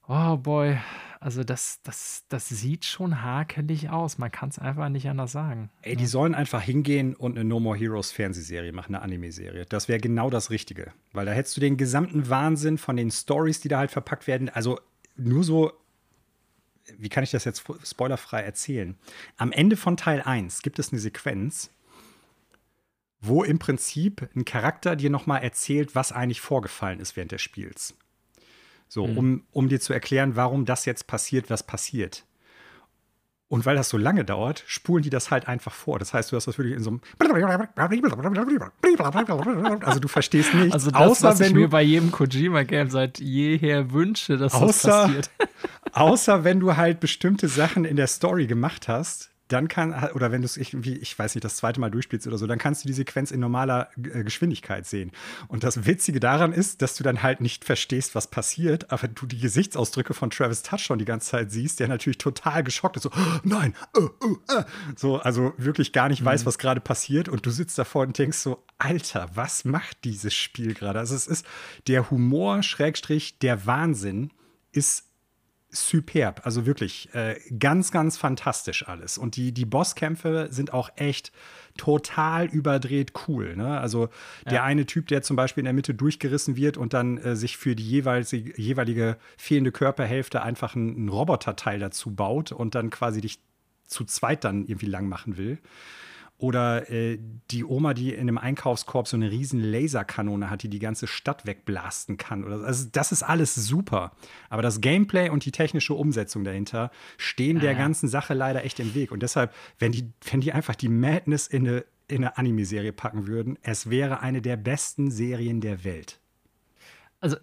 Oh boy, also das, das, das sieht schon hakelig aus. Man kann es einfach nicht anders sagen. Ey, die ja. sollen einfach hingehen und eine No More Heroes Fernsehserie machen, eine Anime-Serie. Das wäre genau das Richtige. Weil da hättest du den gesamten Wahnsinn von den Stories, die da halt verpackt werden. Also nur so, wie kann ich das jetzt spoilerfrei erzählen? Am Ende von Teil 1 gibt es eine Sequenz, wo im Prinzip ein Charakter dir nochmal erzählt, was eigentlich vorgefallen ist während des Spiels. So, mhm. um, um dir zu erklären, warum das jetzt passiert, was passiert. Und weil das so lange dauert, spulen die das halt einfach vor. Das heißt, du hast das wirklich in so einem. Also du verstehst nichts. Also das, außer was wenn ich mir bei jedem Kojima-Game seit jeher wünsche, dass außer, das passiert. außer wenn du halt bestimmte Sachen in der Story gemacht hast, dann kann, oder wenn du es irgendwie, ich weiß nicht, das zweite Mal durchspielst oder so, dann kannst du die Sequenz in normaler äh, Geschwindigkeit sehen. Und das Witzige daran ist, dass du dann halt nicht verstehst, was passiert, aber du die Gesichtsausdrücke von Travis Touchdown die ganze Zeit siehst, der natürlich total geschockt ist, so, oh, nein, uh, uh, uh. so, also wirklich gar nicht mhm. weiß, was gerade passiert und du sitzt davor und denkst so, Alter, was macht dieses Spiel gerade? Also es ist der Humor, Schrägstrich, der Wahnsinn ist superb. Also wirklich äh, ganz, ganz fantastisch alles. Und die, die Bosskämpfe sind auch echt total überdreht cool. Ne? Also der ja. eine Typ, der zum Beispiel in der Mitte durchgerissen wird und dann äh, sich für die jeweilige, jeweilige fehlende Körperhälfte einfach ein, ein Roboterteil dazu baut und dann quasi dich zu zweit dann irgendwie lang machen will. Oder äh, die Oma, die in einem Einkaufskorb so eine riesen Laserkanone hat, die die ganze Stadt wegblasten kann. Oder, also das ist alles super. Aber das Gameplay und die technische Umsetzung dahinter stehen der ganzen Sache leider echt im Weg. Und deshalb, wenn die, wenn die einfach die Madness in eine, in eine Anime-Serie packen würden, es wäre eine der besten Serien der Welt. Also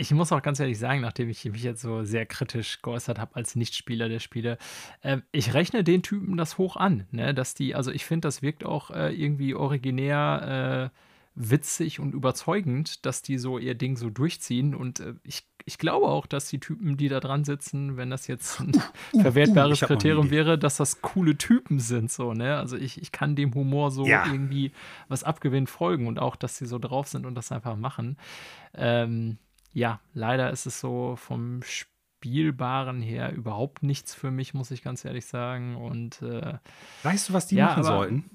ich muss auch ganz ehrlich sagen, nachdem ich mich jetzt so sehr kritisch geäußert habe als Nichtspieler der Spiele, äh, ich rechne den Typen das hoch an, ne? dass die, also ich finde, das wirkt auch äh, irgendwie originär äh, witzig und überzeugend, dass die so ihr Ding so durchziehen und äh, ich, ich glaube auch, dass die Typen, die da dran sitzen, wenn das jetzt ein uh, uh, verwertbares uh, Kriterium wäre, dass das coole Typen sind, so, ne? Also ich, ich kann dem Humor so ja. irgendwie was abgewinnen folgen und auch, dass sie so drauf sind und das einfach machen. Ähm, ja, leider ist es so vom Spielbaren her überhaupt nichts für mich, muss ich ganz ehrlich sagen. Und äh, weißt du, was die ja, machen aber, sollten?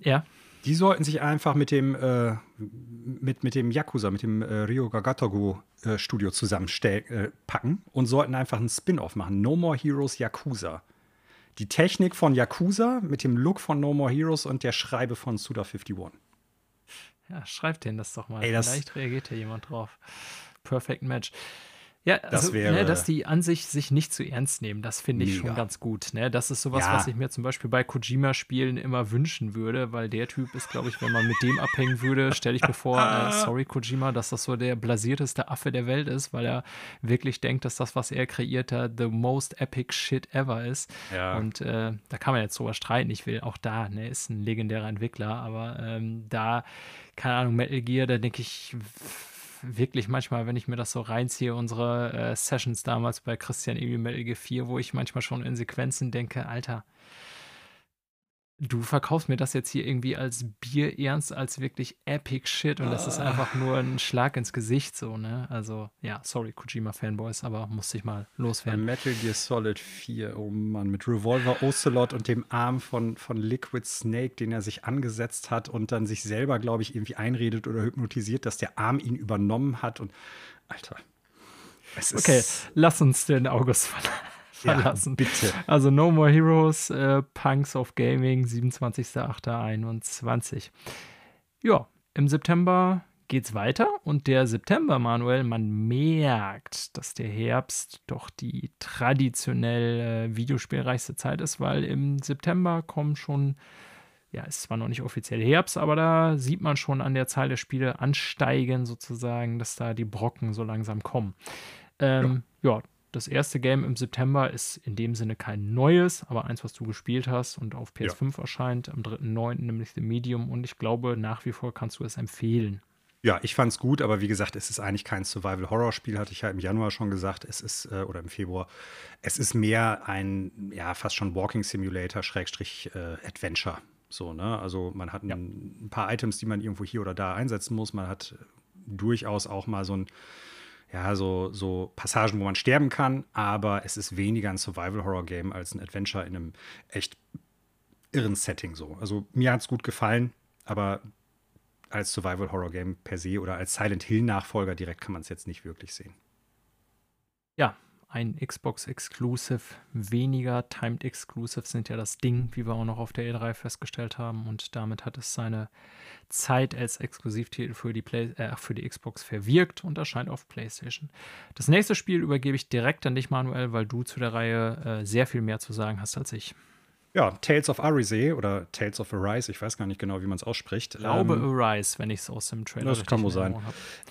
Ja. Die sollten sich einfach mit dem, äh, mit, mit dem Yakuza, mit dem äh, Ryo Gagatogo äh, Studio zusammenpacken äh, und sollten einfach einen Spin-off machen. No More Heroes Yakuza. Die Technik von Yakuza mit dem Look von No More Heroes und der Schreibe von Suda51. Ja, schreibt denen das doch mal. Ey, das Vielleicht reagiert ja jemand drauf. Perfect Match. Ja, Das also, wäre- ne, dass die an sich sich nicht zu ernst nehmen, das finde ich Mega. schon ganz gut. Ne? Das ist sowas, Ja. was ich mir zum Beispiel bei Kojima-Spielen immer wünschen würde, weil der Typ ist, glaube ich, wenn man mit dem abhängen würde, stelle ich mir vor, äh, sorry Kojima, dass das so der blasierteste Affe der Welt ist, weil er wirklich denkt, dass das, was er kreiert hat, the most epic shit ever ist. Ja. Und äh, da kann man jetzt drüber streiten. Ich will auch da, ne, ist ein legendärer Entwickler, aber ähm, da, keine Ahnung, Metal Gear, da denke ich wirklich manchmal, wenn ich mir das so reinziehe, unsere äh, Sessions damals bei Christian Emil Metal Gear 4, wo ich manchmal schon in Sequenzen denke, Alter, du verkaufst mir das jetzt hier irgendwie als Bier ernst, als wirklich epic shit und das ist einfach nur ein Schlag ins Gesicht so, ne? Also, ja, sorry, Kojima-Fanboys, aber musste ich mal loswerden. Metal Gear Solid 4, oh Mann, mit Revolver Ocelot und dem Arm von, von Liquid Snake, den er sich angesetzt hat und dann sich selber, glaube ich, irgendwie einredet oder hypnotisiert, dass der Arm ihn übernommen hat und Alter. Es ist, Okay, lass uns den August ver Ja, verlassen. bitte. Also No More Heroes, äh, Punks of Gaming, 27.08.21. Ja, im September geht's weiter und der September, Manuel, man merkt, dass der Herbst doch die traditionell äh, videospielreichste Zeit ist, weil im September kommen schon, ja, ist zwar noch nicht offiziell Herbst, aber da sieht man schon an der Zahl der Spiele ansteigen sozusagen, dass da die Brocken so langsam kommen. Ähm, ja. Das erste Game im September ist in dem Sinne kein neues, aber eins, was du gespielt hast und auf PS5 erscheint am 3.9., nämlich The Medium. Und ich glaube, nach wie vor kannst du es empfehlen. Ja, ich fand's gut, aber wie gesagt, es ist eigentlich kein Survival-Horror-Spiel, hatte ich ja im Januar schon gesagt. Es ist, äh, oder im Februar, es ist mehr ein, ja, fast schon Walking Simulator, Schrägstrich äh, Adventure. So, ne? Also man hat ein, ein paar Items, die man irgendwo hier oder da einsetzen muss. Man hat durchaus auch mal so ein, ja, so, so Passagen, wo man sterben kann, aber es ist weniger ein Survival-Horror-Game als ein Adventure in einem echt irren Setting so. Also mir hat's gut gefallen, aber als Survival-Horror-Game per se oder als Silent Hill-Nachfolger direkt kann man es jetzt nicht wirklich sehen. Ja, ein Xbox Exclusive, weniger Timed Exclusive sind ja das Ding, wie wir auch noch auf der E3 festgestellt haben. Und damit hat es seine Zeit als Exklusivtitel für die, Play äh, für die Xbox verwirkt und erscheint auf PlayStation. Das nächste Spiel übergebe ich direkt an dich, Manuel, weil du zu der Reihe äh, sehr viel mehr zu sagen hast als ich. Ja, Tales of Arise oder Tales of Arise, ich weiß gar nicht genau, wie man es ausspricht. Ich glaube Ähm, Arise, wenn ich es aus dem Trailer das kann wohl in sein.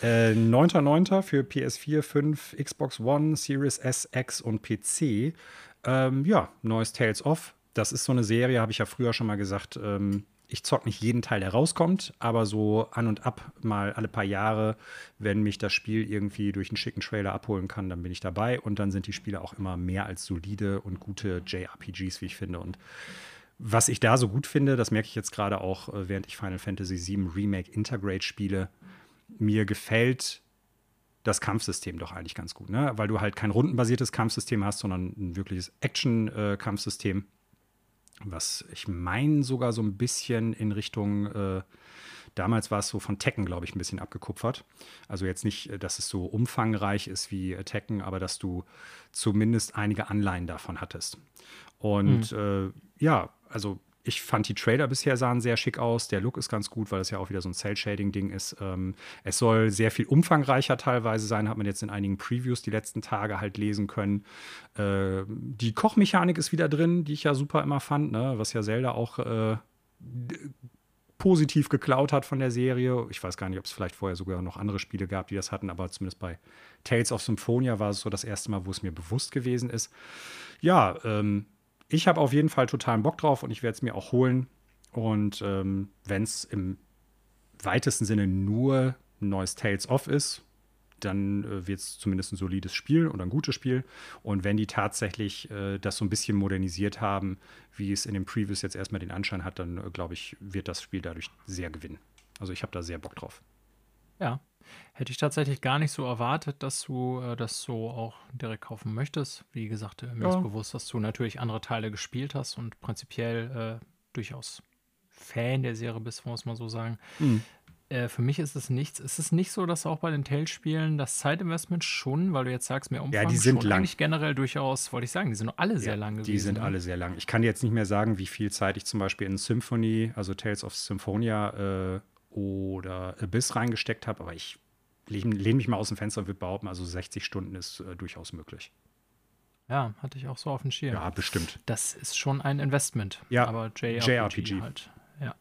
Äh, 9.9. für PS4, 5, Xbox One, Series S, X und PC. Ähm, ja, neues Tales of. Das ist so eine Serie, habe ich ja früher schon mal gesagt. Ähm, ich zock nicht jeden Teil, der rauskommt, aber so an und ab mal alle paar Jahre, wenn mich das Spiel irgendwie durch einen schicken Trailer abholen kann, dann bin ich dabei. Und dann sind die Spiele auch immer mehr als solide und gute JRPGs, wie ich finde. Und was ich da so gut finde, das merke ich jetzt gerade auch, äh, während ich Final Fantasy VII Remake Integrate spiele, mir gefällt das Kampfsystem doch eigentlich ganz gut, ne? weil du halt kein rundenbasiertes Kampfsystem hast, sondern ein wirkliches Action-Kampfsystem, was ich meine sogar so ein bisschen in Richtung, äh, damals war es so von Tekken, glaube ich, ein bisschen abgekupfert. Also jetzt nicht, äh, dass es so umfangreich ist wie äh, Tekken, aber dass du zumindest einige Anleihen davon hattest. Und äh, ja, also ich fand die Trailer bisher sahen sehr schick aus. Der Look ist ganz gut, weil es ja auch wieder so ein Cell-Shading-Ding ist. Ähm, es soll sehr viel umfangreicher teilweise sein, hat man jetzt in einigen Previews die letzten Tage halt lesen können. Äh, die Kochmechanik ist wieder drin, die ich ja super immer fand, ne? was ja Zelda auch äh, positiv geklaut hat von der Serie. Ich weiß gar nicht, ob es vielleicht vorher sogar noch andere Spiele gab, die das hatten, aber zumindest bei Tales of Symphonia war es so das erste Mal, wo es mir bewusst gewesen ist. Ja, ähm, ich habe auf jeden Fall totalen Bock drauf und ich werde es mir auch holen. Und ähm, wenn es im weitesten Sinne nur ein neues Tales of ist, dann äh, wird es zumindest ein solides Spiel oder ein gutes Spiel. Und wenn die tatsächlich äh, das so ein bisschen modernisiert haben, wie es in den Previews jetzt erstmal den Anschein hat, dann äh, glaube ich, wird das Spiel dadurch sehr gewinnen. Also ich habe da sehr Bock drauf. Ja, hätte ich tatsächlich gar nicht so erwartet, dass du äh, das so auch direkt kaufen möchtest. Wie gesagt, äh, mir Ja. ist bewusst, dass du natürlich andere Teile gespielt hast und prinzipiell äh, durchaus Fan der Serie bist, muss man so sagen. Mhm. Für mich ist es nichts. Es ist nicht so, dass auch bei den Tales-Spielen das Zeitinvestment schon, weil du jetzt sagst, mehr Umfang, ja, die sind schon lang. eigentlich generell durchaus, wollte ich sagen, die sind alle sehr ja, lang gewesen. Die sind ne? alle sehr lang. Ich kann jetzt nicht mehr sagen, wie viel Zeit ich zum Beispiel in Symphony, also Tales of Symphonia äh, oder Abyss reingesteckt habe, aber ich lehne mich mal aus dem Fenster und würde behaupten, also 60 Stunden ist äh, durchaus möglich. Ja, hatte ich auch so auf dem Schirm. Ja, bestimmt. Das ist schon ein Investment. Ja, aber JRPG, JRPG. halt. Ja.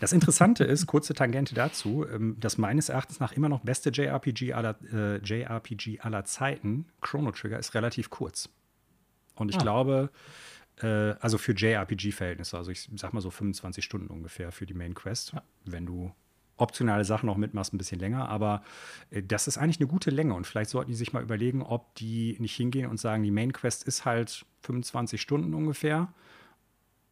Das Interessante ist, kurze Tangente dazu, ähm, dass meines Erachtens nach immer noch beste JRPG aller, äh, JRPG aller Zeiten, Chrono Trigger, ist relativ kurz. Und ich ah. glaube, äh, also für JRPG-Verhältnisse, also ich sag mal so 25 Stunden ungefähr für die Main Quest, ja. wenn du optionale Sachen noch mitmachst, ein bisschen länger, aber äh, das ist eigentlich eine gute Länge und vielleicht sollten die sich mal überlegen, ob die nicht hingehen und sagen, die Main Quest ist halt 25 Stunden ungefähr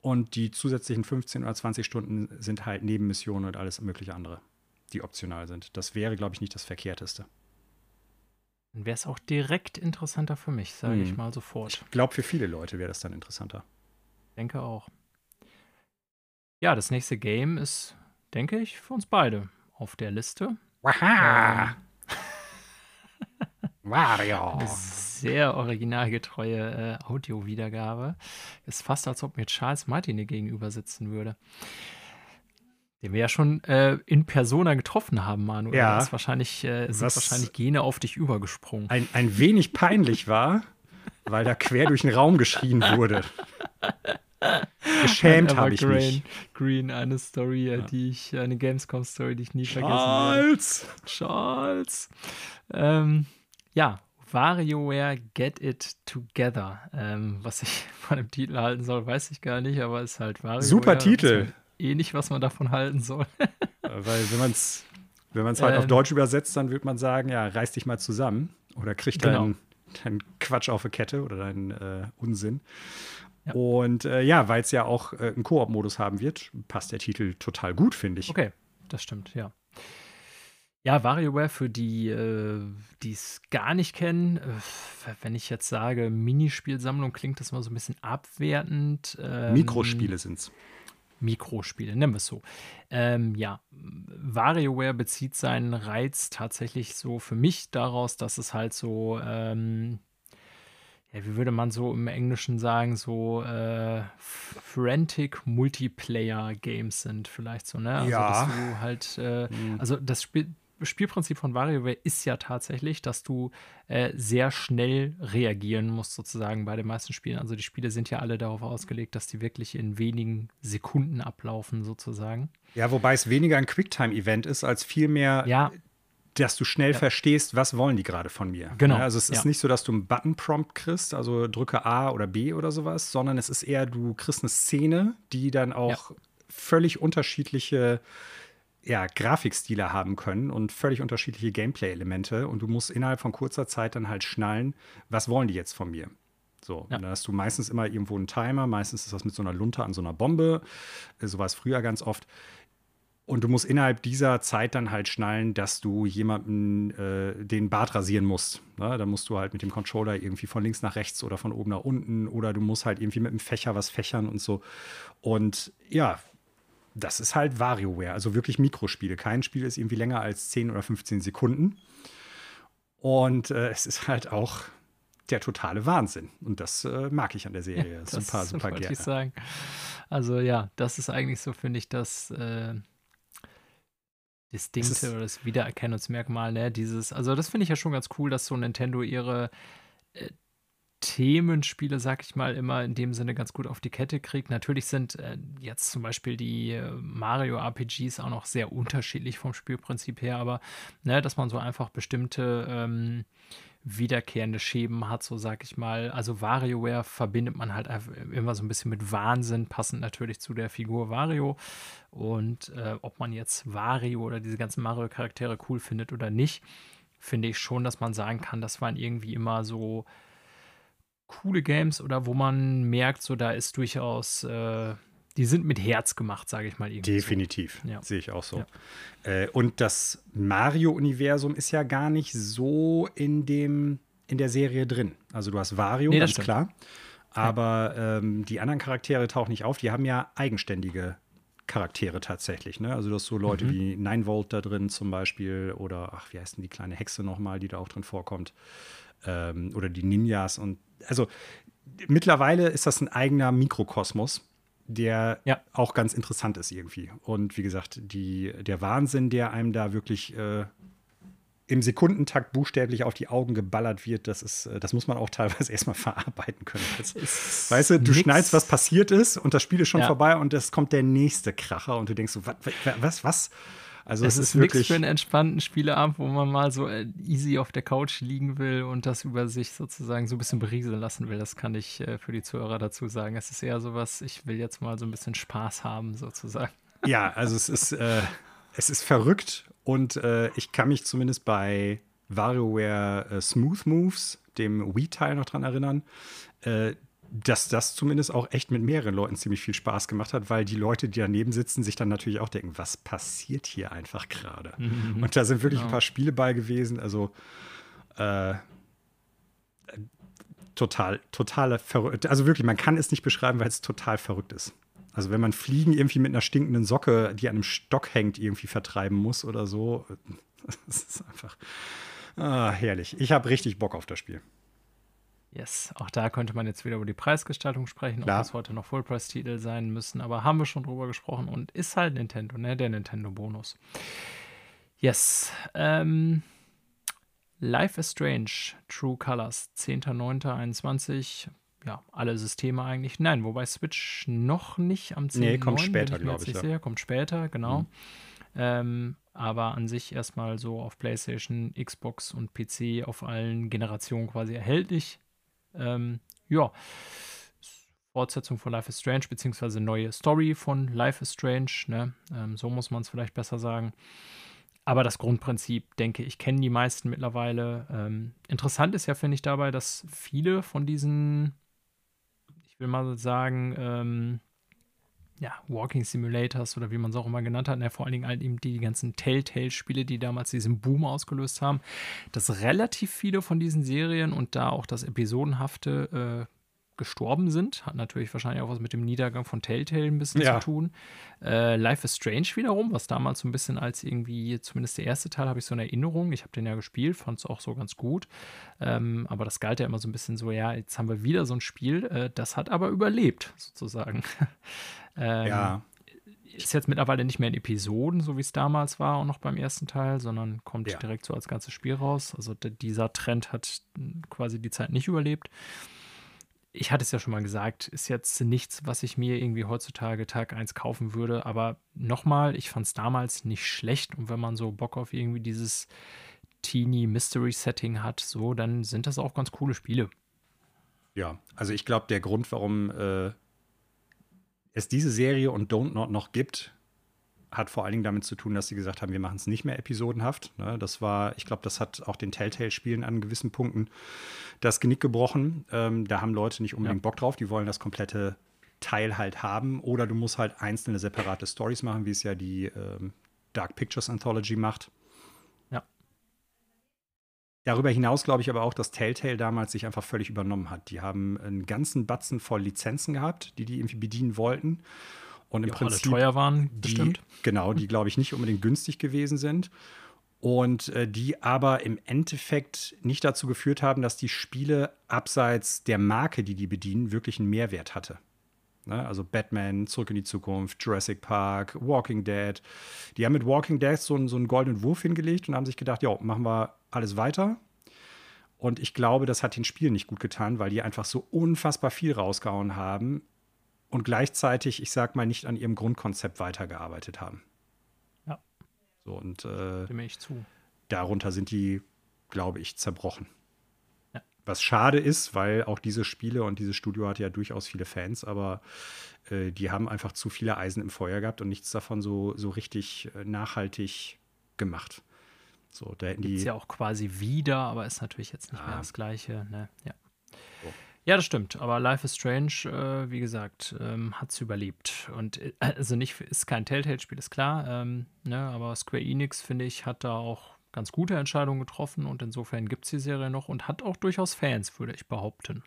und die zusätzlichen 15 oder 20 Stunden sind halt Nebenmissionen und alles mögliche andere, die optional sind. Das wäre, glaube ich, nicht das Verkehrteste. Dann wäre es auch direkt interessanter für mich, sage hm. ich mal sofort. Ich glaube, für viele Leute wäre das dann interessanter. Denke auch. Ja, das nächste Game ist denke ich, für uns beide auf der Liste. Waha! Wario! Eine sehr originalgetreue äh, Audio-Wiedergabe. Ist fast, als ob mir Charles Martinet gegenüber sitzen würde. Den wir ja schon äh, in Persona getroffen haben, Manu. Ja. Ist wahrscheinlich, äh, sind wahrscheinlich Gene auf dich übergesprungen. Ein, ein wenig peinlich war, weil da quer durch den Raum geschrien wurde. Geschämt habe ich mich. Green, eine Story, ja. die ich, eine Gamescom-Story, die ich nie Charles. vergessen werde. Charles! Ähm, ja, WarioWare Get It Together. Ähm, was ich von dem Titel halten soll, weiß ich gar nicht, aber es ist halt WarioWare. Super Titel. Eh nicht, was man davon halten soll. Weil wenn man es wenn man's halt ähm, auf Deutsch übersetzt, dann würde man sagen, ja, reiß dich mal zusammen oder krieg genau. deinen, deinen Quatsch auf eine Kette oder deinen äh, Unsinn. Ja. Und äh, ja, weil es ja auch äh, einen Koop-Modus haben wird, passt der Titel total gut, finde ich. Okay, das stimmt, ja. Ja, WarioWare, für die, äh, die es gar nicht kennen, äh, wenn ich jetzt sage Minispielsammlung, klingt das mal so ein bisschen abwertend. Ähm, Mikrospiele sind es. Mikrospiele, nennen wir es so. Ähm, ja, WarioWare bezieht seinen Reiz tatsächlich so für mich daraus, dass es halt so ähm, ja, wie würde man so im Englischen sagen, so äh, frantic Multiplayer Games sind vielleicht so, ne? Also, ja. dass du halt, äh, mhm. also das Spiel, Spielprinzip von WarioWare ist ja tatsächlich, dass du äh, sehr schnell reagieren musst, sozusagen bei den meisten Spielen. Also die Spiele sind ja alle darauf ausgelegt, dass die wirklich in wenigen Sekunden ablaufen, sozusagen. Ja, wobei es weniger ein Quicktime-Event ist, als vielmehr ja dass du schnell ja. verstehst, was wollen die gerade von mir. Genau. also es ist ja. nicht so, dass du einen Button-Prompt kriegst, also drücke A oder B oder sowas, sondern es ist eher, du kriegst eine Szene, die dann auch ja. völlig unterschiedliche ja, Grafikstile haben können und völlig unterschiedliche Gameplay-Elemente und du musst innerhalb von kurzer Zeit dann halt schnallen, was wollen die jetzt von mir. So, ja. dann hast du meistens immer irgendwo einen Timer, meistens ist das mit so einer Lunte an so einer Bombe, so war es früher ganz oft. Und du musst innerhalb dieser Zeit dann halt schnallen, dass du jemanden äh, den Bart rasieren musst. Ne? Da musst du halt mit dem Controller irgendwie von links nach rechts oder von oben nach unten oder du musst halt irgendwie mit dem Fächer was fächern und so. Und ja, das ist halt WarioWare, also wirklich Mikrospiele. Kein Spiel ist irgendwie länger als 10 oder 15 Sekunden. Und äh, es ist halt auch der totale Wahnsinn. Und das äh, mag ich an der Serie ja, super, super gerne. Ich sagen. Also ja, das ist eigentlich so, finde ich, das äh, Distinkte oder das Wiedererkennungsmerkmal, ne? Dieses, also das finde ich ja schon ganz cool, dass so Nintendo ihre äh, Themenspiele, sag ich mal, immer in dem Sinne ganz gut auf die Kette kriegt. Natürlich sind äh, jetzt zum Beispiel die äh, Mario RPGs auch noch sehr unterschiedlich vom Spielprinzip her, aber ne, dass man so einfach bestimmte ähm, wiederkehrende Schemen hat, so sag ich mal. Also WarioWare verbindet man halt immer so ein bisschen mit Wahnsinn, passend natürlich zu der Figur Wario. Und äh, ob man jetzt Wario oder diese ganzen Mario-Charaktere cool findet oder nicht, finde ich schon, dass man sagen kann, das waren irgendwie immer so coole Games oder wo man merkt, so da ist durchaus äh, die sind mit Herz gemacht, sage ich mal. Irgendwie Definitiv, so. ja. sehe ich auch so. Ja. Äh, und das Mario-Universum ist ja gar nicht so in, dem, in der Serie drin. Also du hast Wario, nee, ganz klar. Aber ähm, die anderen Charaktere tauchen nicht auf. Die haben ja eigenständige Charaktere tatsächlich. Ne? Also du hast so Leute Mhm. wie Nine Volt da drin zum Beispiel oder ach, wie heißt denn die kleine Hexe nochmal, die da auch drin vorkommt. Ähm, oder die Ninjas und also mittlerweile ist das ein eigener Mikrokosmos, der Ja. auch ganz interessant ist irgendwie. Und wie gesagt, die, der Wahnsinn, der einem da wirklich äh, im Sekundentakt buchstäblich auf die Augen geballert wird, das ist, äh, das muss man auch teilweise erstmal verarbeiten können. Das, weißt du, du nix- schneidest, was passiert ist und das Spiel ist schon Ja. vorbei und es kommt der nächste Kracher und du denkst so, was, was, was? Also Es es, ist, ist nichts wirklich. für einen entspannten Spieleabend, wo man mal so äh, easy auf der Couch liegen will und das über sich sozusagen so ein bisschen berieseln lassen will. Das kann ich äh, für die Zuhörer dazu sagen. Es ist eher sowas, ich will jetzt mal so ein bisschen Spaß haben, sozusagen. Ja, also es ist, äh, es ist verrückt und äh, ich kann mich zumindest bei WarioWare äh, Smooth Moves, dem Wii-Teil, noch dran erinnern, äh, dass das zumindest auch echt mit mehreren Leuten ziemlich viel Spaß gemacht hat, weil die Leute, die daneben sitzen, sich dann natürlich auch denken, was passiert hier einfach gerade? Und da sind wirklich ein paar Spiele bei gewesen, also äh, total, total verrückt. Also wirklich, man kann es nicht beschreiben, weil es total verrückt ist. Also wenn man Fliegen irgendwie mit einer stinkenden Socke, die an einem Stock hängt, irgendwie vertreiben muss oder so, das ist einfach ah, herrlich. Ich habe richtig Bock auf das Spiel. Yes, auch da könnte man jetzt wieder über die Preisgestaltung sprechen, Klar. ob das heute noch Full-Price-Titel sein müssen, aber haben wir schon drüber gesprochen und ist halt Nintendo, ne? Der Nintendo-Bonus. Yes. Ähm, Life is Strange, True Colors, 10.09.21. Ja, alle Systeme eigentlich. Nein, wobei Switch noch nicht am 10.09. Nee, kommt später, ich mir glaub ich, ja. sicher. Kommt später, genau. Ähm, aber an sich erstmal so auf PlayStation, Xbox und PC auf allen Generationen quasi erhältlich. Ähm, ja, Fortsetzung von Life is Strange, beziehungsweise neue Story von Life is Strange, ne? ähm, so muss man es vielleicht besser sagen. Aber das Grundprinzip, denke ich, kennen die meisten mittlerweile. Ähm, interessant ist ja, finde ich, dabei, dass viele von diesen, ich will mal sagen, ähm, ja, Walking Simulators oder wie man es auch immer genannt hat, ne, vor allen Dingen halt eben die ganzen Telltale-Spiele, die damals diesen Boom ausgelöst haben, dass relativ viele von diesen Serien und da auch das Episodenhafte äh, gestorben sind. Hat natürlich wahrscheinlich auch was mit dem Niedergang von Telltale ein bisschen Ja. zu tun. Äh, Life is Strange wiederum, was damals so ein bisschen als irgendwie, zumindest der erste Teil, habe ich so eine Erinnerung. Ich habe den ja gespielt, fand es auch so ganz gut. Ähm, aber das galt ja immer so ein bisschen so, ja, jetzt haben wir wieder so ein Spiel, äh, das hat aber überlebt, sozusagen. ähm, ja, ist jetzt mittlerweile nicht mehr in Episoden, so wie es damals war, auch noch beim ersten Teil, sondern kommt Ja. direkt so als ganzes Spiel raus. Also dieser Trend hat mh, quasi die Zeit nicht überlebt. Ich hatte es ja schon mal gesagt, ist jetzt nichts, was ich mir irgendwie heutzutage Tag 1 kaufen würde. Aber nochmal, ich fand es damals nicht schlecht. Und wenn man so Bock auf irgendwie dieses Teeny Mystery Setting hat, so, dann sind das auch ganz coole Spiele. ja. Also ich glaube, der Grund, warum äh, es diese Serie und Don't Not noch gibt, hat vor allen Dingen damit zu tun, dass sie gesagt haben, wir machen es nicht mehr episodenhaft. Ne? Das war, ich glaube, das hat auch den Telltale-Spielen an gewissen Punkten das Genick gebrochen. Ähm, da haben Leute nicht unbedingt Ja. Bock drauf, die wollen das komplette Teil halt haben. Oder du musst halt einzelne separate Stories machen, wie es ja die ähm, Dark Pictures Anthology macht. Ja. Darüber hinaus glaube ich aber auch, dass Telltale damals sich einfach völlig übernommen hat. Die haben einen ganzen Batzen voll Lizenzen gehabt, die die irgendwie bedienen wollten. Und im Prinzip teuer waren, die, bestimmt. Genau, die, glaube ich, nicht unbedingt günstig gewesen sind. Und äh, die aber im Endeffekt nicht dazu geführt haben, dass die Spiele abseits der Marke, die die bedienen, wirklich einen Mehrwert hatte. Ne? Also Batman, Zurück in die Zukunft, Jurassic Park, Walking Dead. Die haben mit Walking Dead so, einen- so einen goldenen Wurf hingelegt und haben sich gedacht, ja, machen wir alles weiter. Und ich glaube, das hat den Spielen nicht gut getan, weil die einfach so unfassbar viel rausgehauen haben und gleichzeitig, ich sag mal, nicht an ihrem Grundkonzept weitergearbeitet haben. Ja. So, und äh, Stimme ich zu. darunter sind die, glaube ich, zerbrochen. Ja. Was schade ist, weil auch diese Spiele und dieses Studio hat ja durchaus viele Fans, aber äh, die haben einfach zu viele Eisen im Feuer gehabt und nichts davon so, so richtig äh, nachhaltig gemacht. So, da hätten die. Ist ja auch quasi wieder, aber ist natürlich jetzt nicht mehr Ah. das Gleiche. Ne? Ja. Ja, das stimmt. Aber Life is Strange, äh, wie gesagt, ähm, hat es überlebt. Und äh, also nicht, ist kein Telltale-Spiel, ist klar. Ähm, ne? Aber Square Enix, finde ich, hat da auch ganz gute Entscheidungen getroffen und insofern gibt es die Serie noch und hat auch durchaus Fans, würde ich behaupten.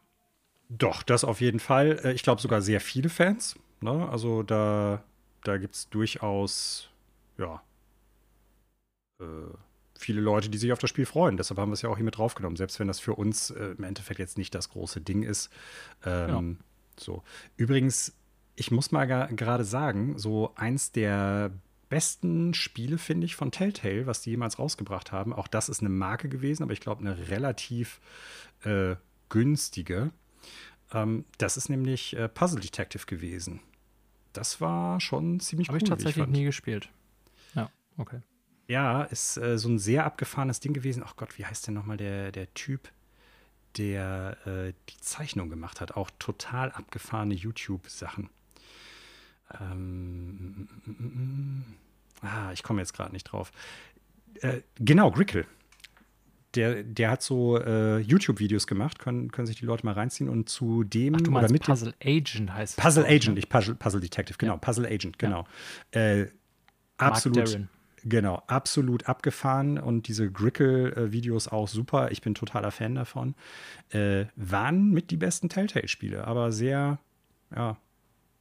Doch, das auf jeden Fall. Äh, Ich glaube sogar sehr viele Fans. Ne? Also da da gibt es durchaus, ja, äh, viele Leute, die sich auf das Spiel freuen. Deshalb haben wir es ja auch hier mit draufgenommen, selbst wenn das für uns äh, im Endeffekt jetzt nicht das große Ding ist. Ähm, ja. So. Übrigens, ich muss mal gerade sagen, so eins der besten Spiele, finde ich, von Telltale, was die jemals rausgebracht haben. Auch das ist eine Marke gewesen, aber ich glaube, eine relativ äh, günstige. Ähm, das ist nämlich äh, Puzzle Detective gewesen. Das war schon ziemlich Habe cool. Habe ich tatsächlich ich nie gespielt. Ja, okay. Ja, ist äh, so ein sehr abgefahrenes Ding gewesen. Ach Gott, wie heißt denn nochmal der, der Typ, der äh, die Zeichnung gemacht hat? Auch total abgefahrene YouTube-Sachen. Ähm, mm, mm, mm, ah, ich komme jetzt gerade nicht drauf. Äh, genau, Grickle. Der, der hat so äh, YouTube-Videos gemacht, können, können sich die Leute mal reinziehen und zu dem Ach, du oder mit Puzzle Agent heißt. Puzzle Agent, nicht Puzzle, Puzzle Detective, genau, ja. Puzzle Agent, genau. Äh, absolut. Genau, absolut abgefahren und diese Grickle-Videos auch super. Ich bin totaler Fan davon. Äh, waren mit die besten Telltale-Spiele, aber sehr, ja,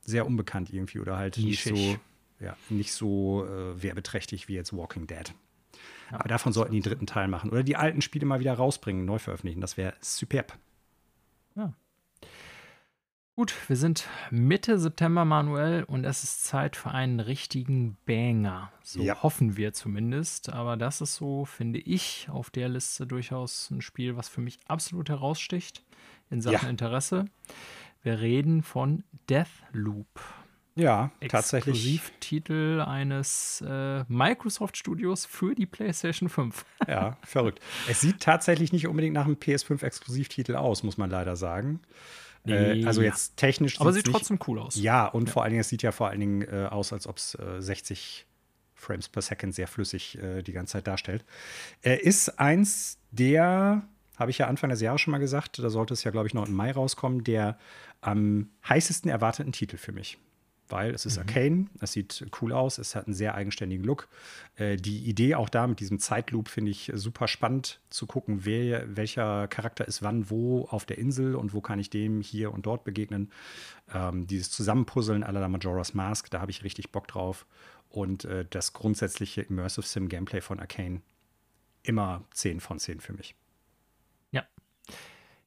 sehr unbekannt irgendwie oder halt nicht so, ja, nicht so äh, werbeträchtig wie jetzt Walking Dead. Ja, Aber davon sollten die einen dritten Teil machen. Oder die alten Spiele mal wieder rausbringen, neu veröffentlichen. Das wäre superb. Gut, wir sind Mitte September, Manuel, und es ist Zeit für einen richtigen Banger. So ja. hoffen wir zumindest. Aber das ist so, finde ich, auf der Liste durchaus ein Spiel, was für mich absolut heraussticht in Sachen ja. Interesse. Wir reden von Deathloop. Ja, tatsächlich. Exklusivtitel eines äh, Microsoft Studios für die PlayStation 5. ja, verrückt. Es sieht tatsächlich nicht unbedingt nach einem PS5-Exklusivtitel aus, muss man leider sagen. Äh, äh, also jetzt technisch. Aber sieht trotzdem cool aus. Ja, und ja. vor allen Dingen, es sieht ja vor allen Dingen äh, aus, als ob es 60 Frames per Second sehr flüssig äh, die ganze Zeit darstellt. Er ist eins der habe ich ja Anfang des Jahres schon mal gesagt, da sollte es ja, glaube ich, noch im Mai rauskommen, der am heißesten erwarteten Titel für mich. Weil es ist mhm. Arcane, es sieht cool aus, es hat einen sehr eigenständigen Look. Äh, die Idee auch da mit diesem Zeitloop finde ich super spannend zu gucken, wer, welcher Charakter ist wann wo auf der Insel und wo kann ich dem hier und dort begegnen. Ähm, dieses Zusammenpuzzeln aller Majora's Mask, da habe ich richtig Bock drauf. Und äh, das grundsätzliche Immersive Sim Gameplay von Arcane immer 10 von 10 für mich.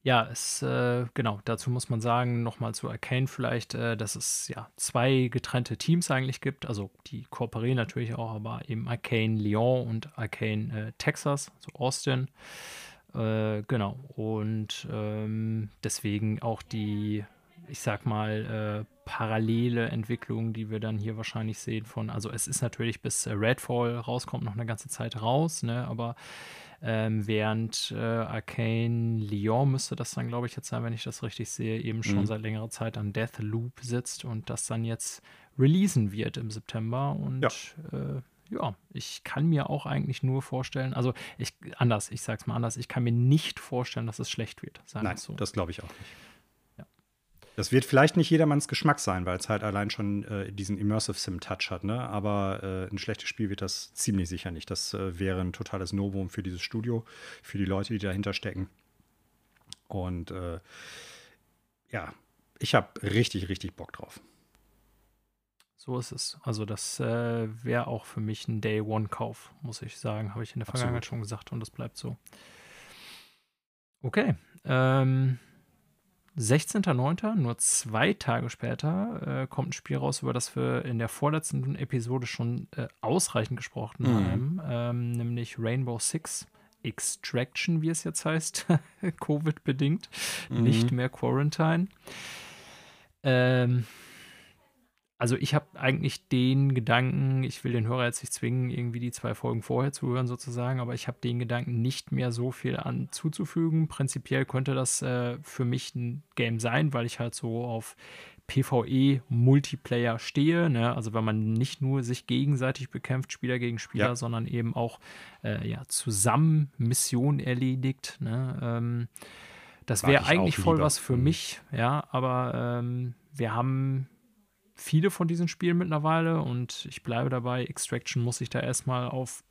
Ja, es, äh, genau, dazu muss man sagen, nochmal zu Arcane vielleicht, äh, dass es ja zwei getrennte Teams eigentlich gibt. Also die kooperieren natürlich auch, aber eben Arcane Lyon und Arcane äh, Texas, also Austin. Äh, genau. Und ähm, deswegen auch die, ich sag mal, äh, parallele Entwicklung, die wir dann hier wahrscheinlich sehen von, also es ist natürlich bis Redfall rauskommt noch eine ganze Zeit raus, ne, aber ähm, während äh, Arcane Lyon müsste das dann, glaube ich, jetzt sein, wenn ich das richtig sehe, eben schon mhm. seit längerer Zeit an Deathloop sitzt und das dann jetzt releasen wird im September. Und ja. Äh, ja, ich kann mir auch eigentlich nur vorstellen, also ich anders, ich sag's mal anders, ich kann mir nicht vorstellen, dass es schlecht wird. Nein, so. das glaube ich auch nicht. Das wird vielleicht nicht jedermanns Geschmack sein, weil es halt allein schon äh, diesen Immersive Sim-Touch hat, ne? Aber äh, ein schlechtes Spiel wird das ziemlich sicher nicht. Das äh, wäre ein totales Novum für dieses Studio, für die Leute, die dahinter stecken. Und äh, ja, ich habe richtig, richtig Bock drauf. So ist es. Also das äh, wäre auch für mich ein Day-One-Kauf, muss ich sagen. Habe ich in der Vergangenheit Absolut. schon gesagt und das bleibt so. Okay. Ähm, 16.09., nur zwei Tage später, äh, kommt ein Spiel raus, über das wir in der vorletzten Episode schon äh, ausreichend gesprochen mhm. haben, ähm, nämlich Rainbow Six Extraction, wie es jetzt heißt, Covid-bedingt, mhm. nicht mehr Quarantine. Ähm, also ich habe eigentlich den Gedanken, ich will den Hörer jetzt nicht zwingen, irgendwie die zwei Folgen vorher zu hören sozusagen, aber ich habe den Gedanken nicht mehr so viel an zuzufügen. Prinzipiell könnte das äh, für mich ein Game sein, weil ich halt so auf PvE-Multiplayer stehe. Ne? Also wenn man nicht nur sich gegenseitig bekämpft, Spieler gegen Spieler, ja. sondern eben auch äh, ja, zusammen Missionen erledigt. Ne? Ähm, das wäre eigentlich voll was für mhm. mich, ja, aber ähm, wir haben viele von diesen Spielen mittlerweile und ich bleibe dabei, Extraction muss sich da erstmal auf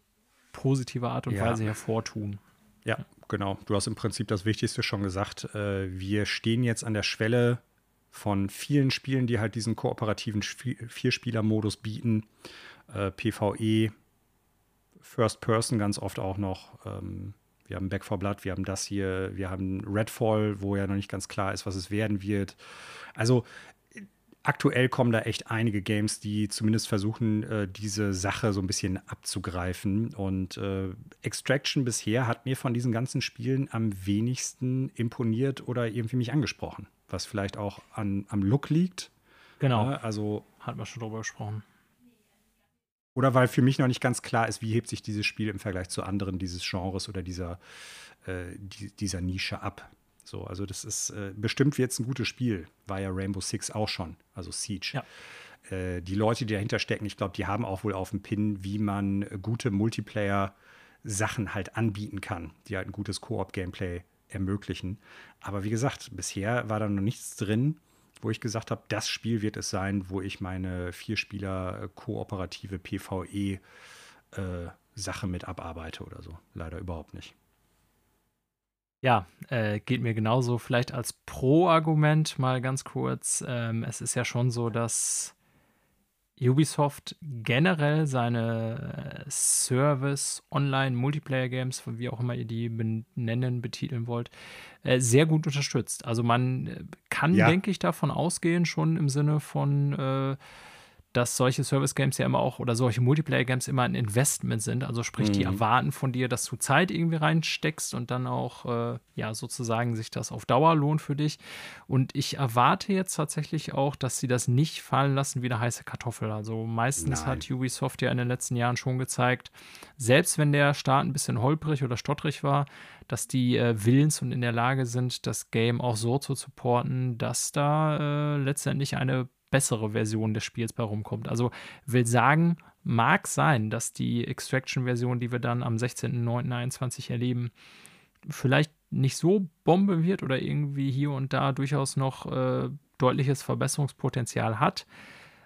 positive Art und ja. Weise hervortun. Ja, genau. Du hast im Prinzip das Wichtigste schon gesagt. Äh, wir stehen jetzt an der Schwelle von vielen Spielen, die halt diesen kooperativen Vierspieler-Modus bieten. Äh, PvE, First Person ganz oft auch noch. Ähm, wir haben Back for Blood, wir haben das hier, wir haben Redfall, wo ja noch nicht ganz klar ist, was es werden wird. Also aktuell kommen da echt einige Games, die zumindest versuchen, äh, diese Sache so ein bisschen abzugreifen. Und äh, Extraction bisher hat mir von diesen ganzen Spielen am wenigsten imponiert oder irgendwie mich angesprochen. Was vielleicht auch an, am Look liegt. Genau. Ja, also. Hat man schon drüber gesprochen. Oder weil für mich noch nicht ganz klar ist, wie hebt sich dieses Spiel im Vergleich zu anderen dieses Genres oder dieser, äh, die, dieser Nische ab. So, also das ist äh, bestimmt jetzt ein gutes Spiel. War ja Rainbow Six auch schon, also Siege. Ja. Äh, die Leute, die dahinter stecken, ich glaube, die haben auch wohl auf dem Pin, wie man gute Multiplayer-Sachen halt anbieten kann, die halt ein gutes Koop-Gameplay ermöglichen. Aber wie gesagt, bisher war da noch nichts drin, wo ich gesagt habe, das Spiel wird es sein, wo ich meine Vierspieler kooperative PvE äh, mit abarbeite oder so. Leider überhaupt nicht. Ja, äh, geht mir genauso. Vielleicht als Pro-Argument mal ganz kurz. Ähm, es ist ja schon so, dass Ubisoft generell seine äh, Service-Online-Multiplayer-Games, wie auch immer ihr die benennen, betiteln wollt, äh, sehr gut unterstützt. Also man äh, kann, ja. denke ich, davon ausgehen, schon im Sinne von äh, dass solche Service-Games ja immer auch oder solche Multiplayer-Games immer ein Investment sind. Also sprich, mhm. die erwarten von dir, dass du Zeit irgendwie reinsteckst und dann auch, äh, ja, sozusagen sich das auf Dauer lohnt für dich. Und ich erwarte jetzt tatsächlich auch, dass sie das nicht fallen lassen wie eine heiße Kartoffel. Also meistens Nein. hat Ubisoft ja in den letzten Jahren schon gezeigt, selbst wenn der Start ein bisschen holprig oder stottrig war, dass die äh, willens und in der Lage sind, das Game auch so zu supporten, dass da äh, letztendlich eine bessere Version des Spiels bei rumkommt. Also will sagen, mag sein, dass die Extraction-Version, die wir dann am 16.09.21 erleben, vielleicht nicht so Bombe wird oder irgendwie hier und da durchaus noch äh, deutliches Verbesserungspotenzial hat.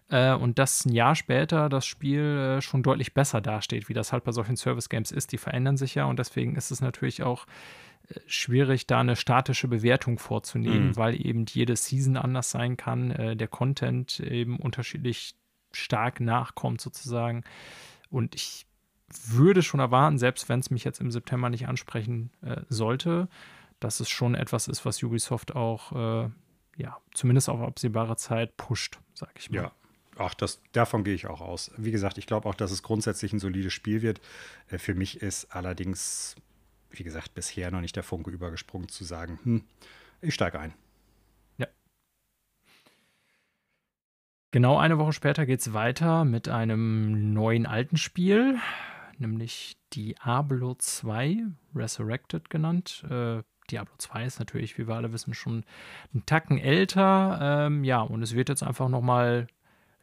Äh, und dass ein Jahr später das Spiel äh, schon deutlich besser dasteht, wie das halt bei solchen Service-Games ist. Die verändern sich ja und deswegen ist es natürlich auch schwierig, da eine statische Bewertung vorzunehmen, mhm. weil eben jede Season anders sein kann, äh, der Content eben unterschiedlich stark nachkommt sozusagen. Und ich würde schon erwarten, selbst wenn es mich jetzt im September nicht ansprechen äh, sollte, dass es schon etwas ist, was Ubisoft auch, äh, ja, zumindest auf absehbare Zeit pusht, sage ich mal. Ja, Ach, das, davon gehe ich auch aus. Wie gesagt, ich glaube auch, dass es grundsätzlich ein solides Spiel wird. Äh, für mich ist allerdings wie gesagt, bisher noch nicht der Funke übergesprungen zu sagen, hm, ich steige ein. Ja. Genau eine Woche später geht es weiter mit einem neuen alten Spiel, nämlich Diablo 2, Resurrected genannt. Äh, Diablo 2 ist natürlich, wie wir alle wissen, schon einen Tacken älter. Ähm, ja, und es wird jetzt einfach nochmal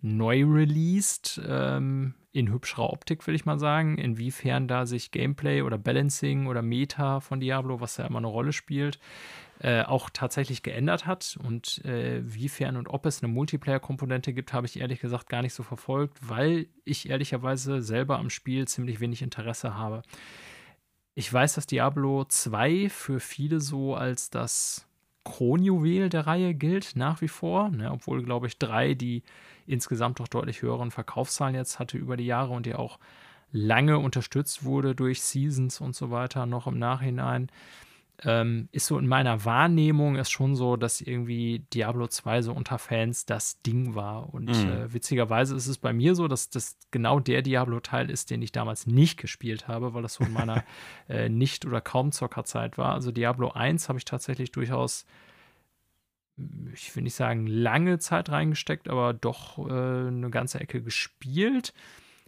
neu released. Ähm, in hübscherer Optik, will ich mal sagen. Inwiefern da sich Gameplay oder Balancing oder Meta von Diablo, was ja immer eine Rolle spielt, äh, auch tatsächlich geändert hat. Und äh, wiefern und ob es eine Multiplayer-Komponente gibt, habe ich ehrlich gesagt gar nicht so verfolgt, weil ich ehrlicherweise selber am Spiel ziemlich wenig Interesse habe. Ich weiß, dass Diablo 2 für viele so als das Kronjuwel der Reihe gilt, nach wie vor, ne, obwohl, glaube ich, drei die insgesamt doch deutlich höheren Verkaufszahlen jetzt hatte über die Jahre und die auch lange unterstützt wurde durch Seasons und so weiter, noch im Nachhinein. Ähm, ist so in meiner Wahrnehmung ist schon so, dass irgendwie Diablo 2 so unter Fans das Ding war. Und mhm. äh, witzigerweise ist es bei mir so, dass das genau der Diablo-Teil ist, den ich damals nicht gespielt habe, weil das so in meiner äh, Nicht- oder kaum Zockerzeit war. Also Diablo 1 habe ich tatsächlich durchaus ich will nicht sagen, lange Zeit reingesteckt, aber doch äh, eine ganze Ecke gespielt.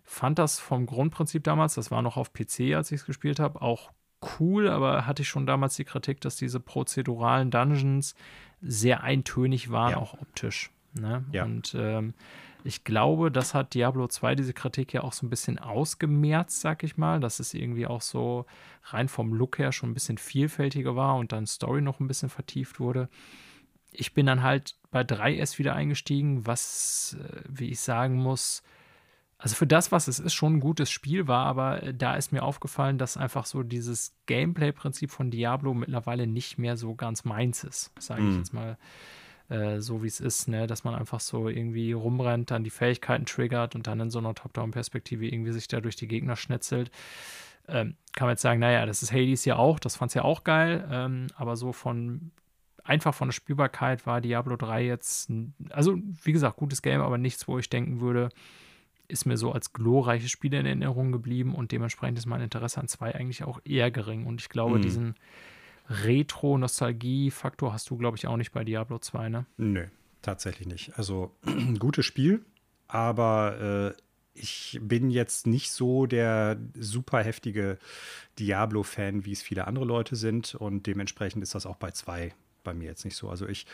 Fand das vom Grundprinzip damals, das war noch auf PC, als ich es gespielt habe, auch cool, aber hatte ich schon damals die Kritik, dass diese prozeduralen Dungeons sehr eintönig waren, ja. auch optisch. Ne? Ja. Und ähm, ich glaube, das hat Diablo 2 diese Kritik ja auch so ein bisschen ausgemerzt, sag ich mal, dass es irgendwie auch so rein vom Look her schon ein bisschen vielfältiger war und dann Story noch ein bisschen vertieft wurde ich bin dann halt bei 3S wieder eingestiegen, was, äh, wie ich sagen muss, also für das, was es ist, schon ein gutes Spiel war, aber äh, da ist mir aufgefallen, dass einfach so dieses Gameplay-Prinzip von Diablo mittlerweile nicht mehr so ganz meins ist, sage ich mm. jetzt mal. äh, so wie es ist, ne? dass man einfach so irgendwie rumrennt, dann die Fähigkeiten triggert und dann in so einer Top-Down-Perspektive irgendwie sich da durch die Gegner schnetzelt. Ähm, kann man jetzt sagen, naja, das ist Hades ja auch, das fand es ja auch geil, ähm, aber so von einfach von der Spielbarkeit war Diablo 3 jetzt, also wie gesagt, gutes Game, aber nichts, wo ich denken würde, ist mir so als glorreiches Spiel in Erinnerung geblieben und dementsprechend ist mein Interesse an 2 eigentlich auch eher gering. Und ich glaube, mhm. diesen Retro-Nostalgie-Faktor hast du, glaube ich, auch nicht bei Diablo 2, ne? Nö, tatsächlich nicht. Also, gutes Spiel, aber äh, ich bin jetzt nicht so der super heftige Diablo-Fan, wie es viele andere Leute sind. Und dementsprechend ist das auch bei 2 bei mir jetzt nicht so. Also ich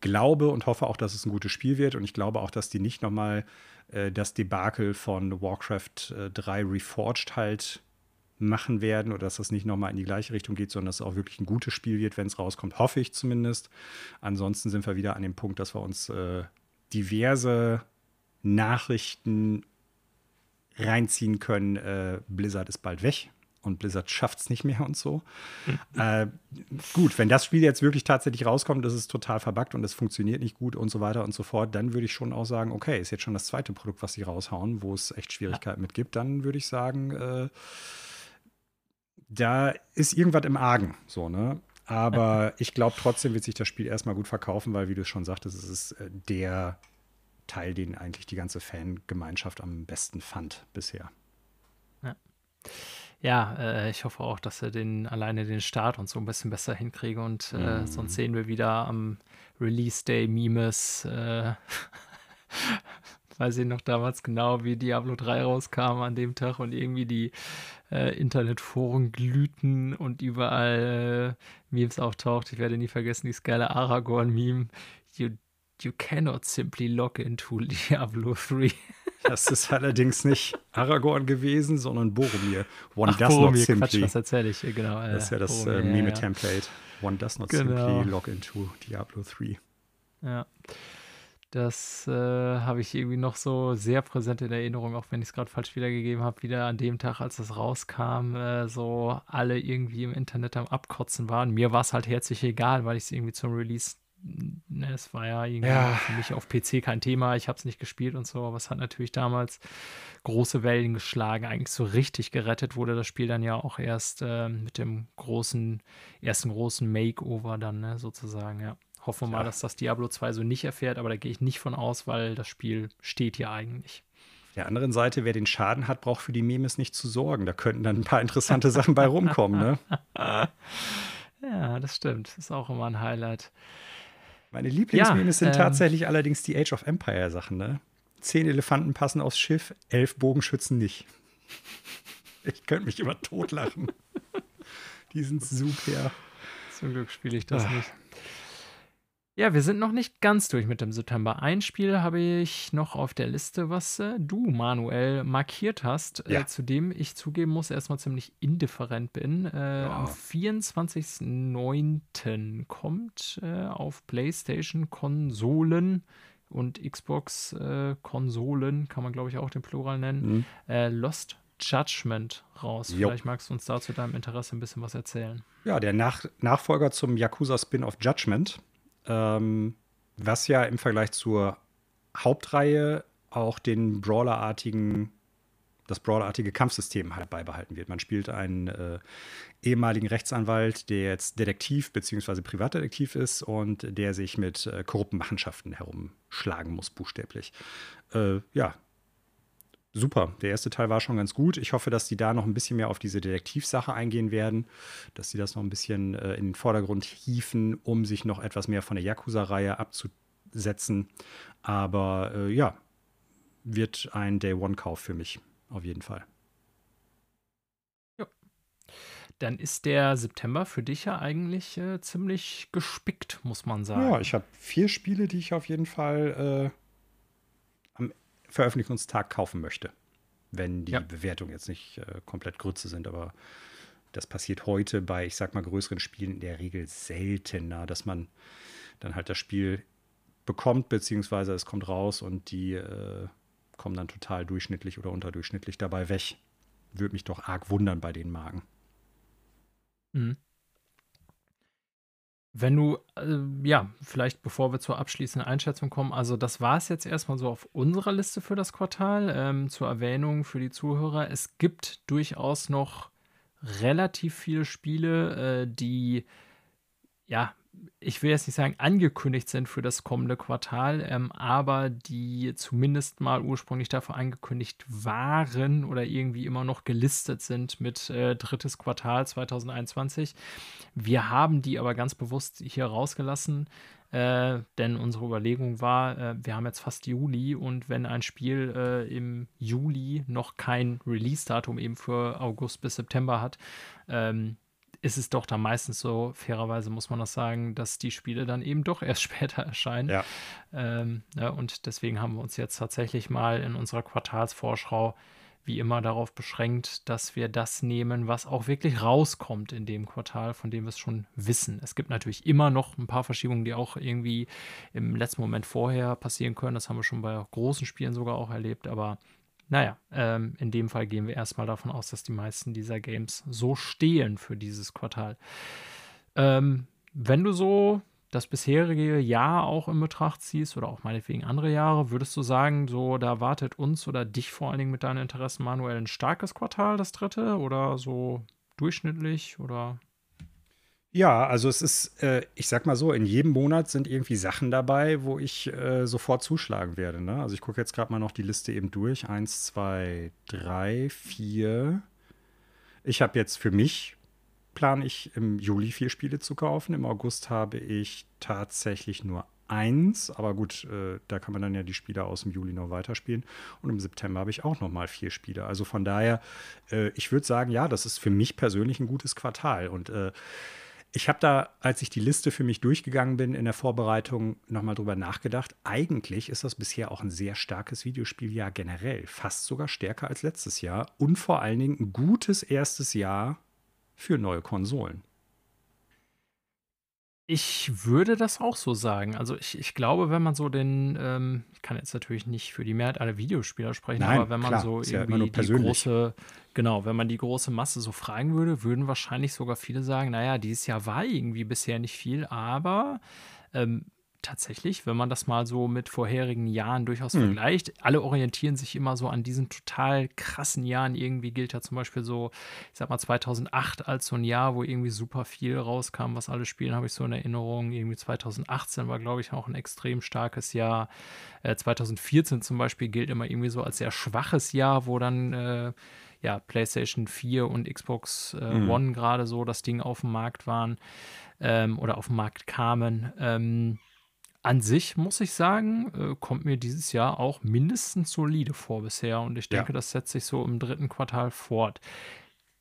glaube und hoffe auch, dass es ein gutes Spiel wird. Und ich glaube auch, dass die nicht nochmal äh, das Debakel von Warcraft äh, 3 Reforged halt machen werden oder dass das nicht nochmal in die gleiche Richtung geht, sondern dass es auch wirklich ein gutes Spiel wird, wenn es rauskommt, hoffe ich zumindest. Ansonsten sind wir wieder an dem Punkt, dass wir uns äh, diverse Nachrichten reinziehen können. Äh, Blizzard ist bald weg und Blizzard schafft es nicht mehr und so. Mhm. Äh, gut, wenn das Spiel jetzt wirklich tatsächlich rauskommt, das ist total verbuggt und es funktioniert nicht gut und so weiter und so fort, dann würde ich schon auch sagen, okay, ist jetzt schon das zweite Produkt, was sie raushauen, wo es echt Schwierigkeiten ja. mit gibt, dann würde ich sagen, äh, da ist irgendwas im Argen, so, ne? Aber ich glaube trotzdem wird sich das Spiel erstmal gut verkaufen, weil, wie du schon sagtest, es ist äh, der Teil, den eigentlich die ganze Fangemeinschaft am besten fand bisher. Ja. Ja, äh, ich hoffe auch, dass er den alleine den Start und so ein bisschen besser hinkriege und äh, mm. sonst sehen wir wieder am Release Day Memes. Äh, weiß ich noch damals genau, wie Diablo 3 rauskam an dem Tag und irgendwie die äh, Internetforen glühten und überall äh, Memes auftaucht. Ich werde nie vergessen, dieses geile Aragorn-Meme. You, you cannot simply log into Diablo 3. Das ist allerdings nicht Aragorn gewesen, sondern Boromir. One Ach, does Boromir, not simply. Quatsch, was erzähle ich? Genau, äh, das ist ja das äh, Meme-Template. One does not genau. simply log into Diablo 3. Ja. Das äh, habe ich irgendwie noch so sehr präsent in Erinnerung, auch wenn ich es gerade falsch wiedergegeben habe. Wieder an dem Tag, als es rauskam, äh, so alle irgendwie im Internet am Abkotzen waren. Mir war es halt herzlich egal, weil ich es irgendwie zum Release es war ja irgendwie ja. für mich auf PC kein Thema. Ich habe es nicht gespielt und so, aber es hat natürlich damals große Wellen geschlagen. Eigentlich so richtig gerettet wurde das Spiel dann ja auch erst äh, mit dem großen, ersten großen Makeover dann, ne, sozusagen, ja. Hoffen wir ja. mal, dass das Diablo 2 so nicht erfährt, aber da gehe ich nicht von aus, weil das Spiel steht ja eigentlich. Auf der anderen Seite, wer den Schaden hat, braucht für die Memes nicht zu sorgen. Da könnten dann ein paar interessante Sachen bei rumkommen, ne? ja, das stimmt. Das ist auch immer ein Highlight. Meine Lieblingsmemes ja, sind ähm, tatsächlich allerdings die Age of Empire Sachen, ne? Zehn Elefanten passen aufs Schiff, elf Bogenschützen nicht. Ich könnte mich immer totlachen. die sind super. Zum Glück spiele ich das Ach. nicht. Ja, wir sind noch nicht ganz durch mit dem September. Ein Spiel habe ich noch auf der Liste, was äh, du, Manuel, markiert hast, äh, ja. äh, zu dem ich zugeben muss, erstmal ziemlich indifferent bin. Äh, ja. Am 24.09. kommt äh, auf PlayStation Konsolen und Xbox äh, Konsolen, kann man glaube ich auch den Plural nennen, mhm. Lost Judgment raus. Jo. Vielleicht magst du uns da zu deinem Interesse ein bisschen was erzählen. Ja, der Nach Nachfolger zum Yakuza Spin-off Judgment ähm, was ja im Vergleich zur Hauptreihe auch den Brawler-artigen, das Brawler-artige Kampfsystem halt beibehalten wird. Man spielt einen äh, ehemaligen Rechtsanwalt, der jetzt Detektiv bzw. Privatdetektiv ist und der sich mit äh, korrupten Machenschaften herumschlagen muss, buchstäblich. Äh, ja, super. Der erste Teil war schon ganz gut. Ich hoffe, dass die da noch ein bisschen mehr auf diese Detektivsache eingehen werden, dass sie das noch ein bisschen äh, in den Vordergrund hieven, um sich noch etwas mehr von der Yakuza-Reihe abzusetzen. Aber äh, ja, wird ein Day-One-Kauf für mich, auf jeden Fall. Ja. Dann ist der September für dich ja eigentlich äh, ziemlich gespickt, muss man sagen. Ja, ich habe vier Spiele, die ich auf jeden Fall äh, Veröffentlichungstag kaufen möchte. Wenn die ja. Bewertungen jetzt nicht äh, komplett Grütze sind, aber das passiert heute bei, ich sag mal, größeren Spielen in der Regel seltener, dass man dann halt das Spiel bekommt, beziehungsweise es kommt raus und die äh, kommen dann total durchschnittlich oder unterdurchschnittlich dabei weg. Würde mich doch arg wundern bei den Marken. Mhm. Wenn du, äh, ja, vielleicht bevor wir zur abschließenden Einschätzung kommen, also das war es jetzt erstmal so auf unserer Liste für das Quartal. Ähm, zur Erwähnung für die Zuhörer, es gibt durchaus noch relativ viele Spiele, äh, die ja ich will jetzt nicht sagen, angekündigt sind für das kommende Quartal, ähm, aber die zumindest mal ursprünglich dafür angekündigt waren oder irgendwie immer noch gelistet sind mit äh, drittes Quartal 2021. Wir haben die aber ganz bewusst hier rausgelassen, äh, denn unsere Überlegung war, äh, wir haben jetzt fast Juli und wenn ein Spiel äh, im Juli noch kein Release-Datum eben für August bis September hat, ähm, ist es doch dann meistens so, fairerweise muss man das sagen, dass die Spiele dann eben doch erst später erscheinen. Ja. Ähm, ja, und deswegen haben wir uns jetzt tatsächlich mal in unserer Quartalsvorschau wie immer darauf beschränkt, dass wir das nehmen, was auch wirklich rauskommt in dem Quartal, von dem wir es schon wissen. Es gibt natürlich immer noch ein paar Verschiebungen, die auch irgendwie im letzten Moment vorher passieren können. Das haben wir schon bei großen Spielen sogar auch erlebt, aber naja, ähm, in dem Fall gehen wir erstmal davon aus, dass die meisten dieser Games so stehen für dieses Quartal. Ähm, wenn du so das bisherige Jahr auch in Betracht ziehst oder auch meinetwegen andere Jahre, würdest du sagen, so da wartet uns oder dich vor allen Dingen mit deinen Interessen manuell ein starkes Quartal, das dritte, oder so durchschnittlich oder ja, also es ist, äh, ich sag mal so, in jedem Monat sind irgendwie Sachen dabei, wo ich äh, sofort zuschlagen werde. Ne? Also ich gucke jetzt gerade mal noch die Liste eben durch. Eins, zwei, drei, vier. Ich habe jetzt für mich, plane ich im Juli vier Spiele zu kaufen. Im August habe ich tatsächlich nur eins, aber gut, äh, da kann man dann ja die Spiele aus dem Juli noch weiterspielen. Und im September habe ich auch noch mal vier Spiele. Also von daher, äh, ich würde sagen, ja, das ist für mich persönlich ein gutes Quartal. Und äh, ich habe da, als ich die Liste für mich durchgegangen bin in der Vorbereitung, nochmal drüber nachgedacht. Eigentlich ist das bisher auch ein sehr starkes Videospieljahr generell, fast sogar stärker als letztes Jahr und vor allen Dingen ein gutes erstes Jahr für neue Konsolen. Ich würde das auch so sagen. Also ich, ich glaube, wenn man so den, ähm, ich kann jetzt natürlich nicht für die Mehrheit aller Videospieler sprechen, Nein, aber wenn man klar, so irgendwie ja die große, genau, wenn man die große Masse so fragen würde, würden wahrscheinlich sogar viele sagen, naja, dieses Jahr war irgendwie bisher nicht viel, aber ähm, tatsächlich, wenn man das mal so mit vorherigen Jahren durchaus mhm. vergleicht, alle orientieren sich immer so an diesen total krassen Jahren. Irgendwie gilt ja zum Beispiel so, ich sag mal 2008 als so ein Jahr, wo irgendwie super viel rauskam, was alle spielen, habe ich so in Erinnerung. Irgendwie 2018 war, glaube ich, auch ein extrem starkes Jahr. Äh, 2014 zum Beispiel gilt immer irgendwie so als sehr schwaches Jahr, wo dann äh, ja, PlayStation 4 und Xbox äh, mhm. One gerade so das Ding auf dem Markt waren ähm, oder auf den Markt kamen. Ähm, an sich muss ich sagen, äh, kommt mir dieses Jahr auch mindestens solide vor bisher und ich denke, ja. das setzt sich so im dritten Quartal fort.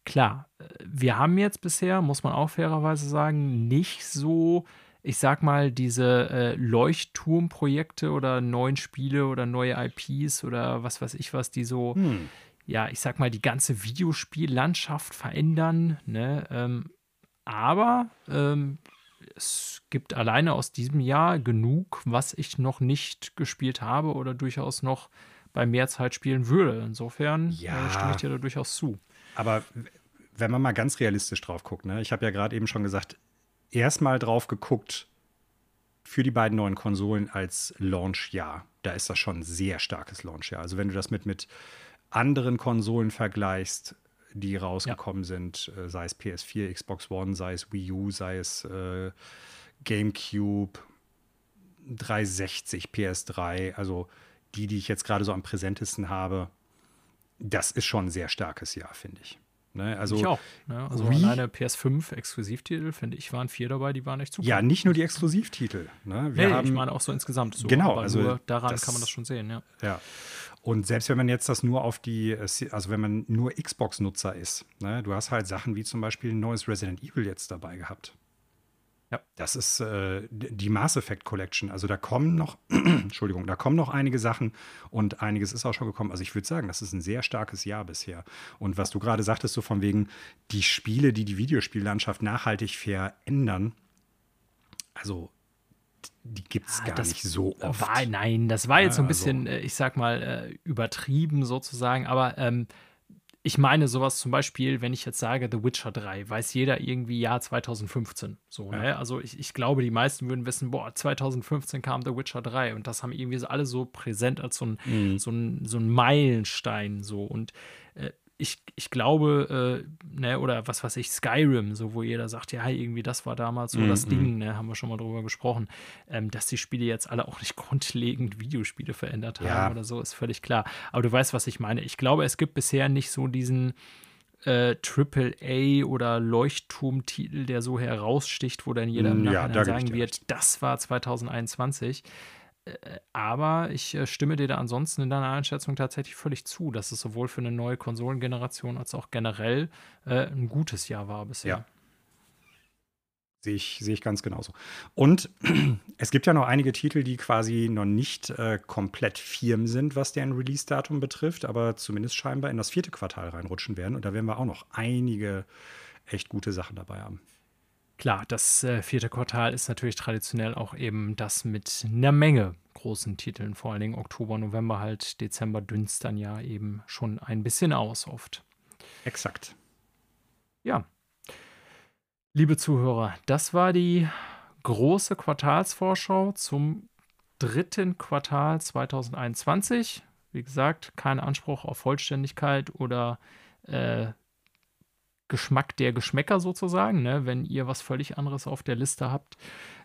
Klar, äh, wir haben jetzt bisher, muss man auch fairerweise sagen, nicht so, ich sag mal, diese äh, Leuchtturmprojekte oder neuen Spiele oder neue IPs oder was weiß ich was, die so, hm. ja, ich sag mal, die ganze Videospiellandschaft verändern. Ne? Ähm, aber ähm, es gibt alleine aus diesem Jahr genug, was ich noch nicht gespielt habe oder durchaus noch bei mehr Zeit spielen würde. Insofern ja, äh, stimme ich dir da durchaus zu. Aber wenn man mal ganz realistisch drauf guckt, ne? ich habe ja gerade eben schon gesagt, erstmal drauf geguckt für die beiden neuen Konsolen als Launchjahr. Da ist das schon ein sehr starkes Launchjahr. Also wenn du das mit, mit anderen Konsolen vergleichst, die rausgekommen ja. sind, äh, sei es PS4, Xbox One, sei es Wii U, sei es äh, GameCube, 360, PS3, also die, die ich jetzt gerade so am präsentesten habe, das ist schon ein sehr starkes Jahr, finde ich. Ne? Also, ich auch. Ne? Also Wii, alleine PS5 Exklusivtitel, finde ich, waren vier dabei, die waren echt super. Ja, nicht nur die Exklusivtitel. Ne? Wir nee, haben, ich meine auch so insgesamt so. Genau, also daran das, kann man das schon sehen, ja. Ja. Und selbst wenn man jetzt das nur auf die, also wenn man nur Xbox-Nutzer ist, ne, du hast halt Sachen wie zum Beispiel ein neues Resident Evil jetzt dabei gehabt. Ja. Das ist äh, die Mass Effect Collection. Also da kommen noch, Entschuldigung, da kommen noch einige Sachen und einiges ist auch schon gekommen. Also ich würde sagen, das ist ein sehr starkes Jahr bisher. Und was du gerade sagtest, so von wegen die Spiele, die die Videospiellandschaft nachhaltig verändern, also die gibt es ja, gar nicht so oft. War, nein, das war jetzt so ein bisschen, also, ich sag mal, äh, übertrieben sozusagen, aber ähm, ich meine sowas zum Beispiel, wenn ich jetzt sage The Witcher 3, weiß jeder irgendwie Jahr 2015. So, ja. ne? Also ich, ich glaube, die meisten würden wissen, boah, 2015 kam The Witcher 3 und das haben irgendwie alle so präsent als so ein, mhm. so ein, so ein Meilenstein so. Und äh, ich, ich glaube, äh, ne, oder was weiß ich, Skyrim, so wo jeder sagt, ja, irgendwie das war damals so mm, das Ding, mhm. ne, haben wir schon mal drüber gesprochen, ähm, dass die Spiele jetzt alle auch nicht grundlegend Videospiele verändert haben ja. oder so, ist völlig klar. Aber du weißt, was ich meine. Ich glaube, es gibt bisher nicht so diesen äh, A oder Leuchtturmtitel, der so heraussticht, wo dann jeder im Nachhinein ja, sagen wird, das war 2021. Aber ich äh, stimme dir da ansonsten in deiner Einschätzung tatsächlich völlig zu, dass es sowohl für eine neue Konsolengeneration als auch generell äh, ein gutes Jahr war bisher. Ja. Sehe ich, sehe ich ganz genauso. Und es gibt ja noch einige Titel, die quasi noch nicht äh, komplett firm sind, was deren Release-Datum betrifft, aber zumindest scheinbar in das vierte Quartal reinrutschen werden. Und da werden wir auch noch einige echt gute Sachen dabei haben. Klar, das äh, vierte Quartal ist natürlich traditionell auch eben das mit einer Menge großen Titeln, vor allen Dingen Oktober, November halt, Dezember dünst dann ja eben schon ein bisschen aus oft. Exakt. Ja. Liebe Zuhörer, das war die große Quartalsvorschau zum dritten Quartal 2021. Wie gesagt, kein Anspruch auf Vollständigkeit oder äh, Geschmack der Geschmäcker sozusagen, ne? wenn ihr was völlig anderes auf der Liste habt,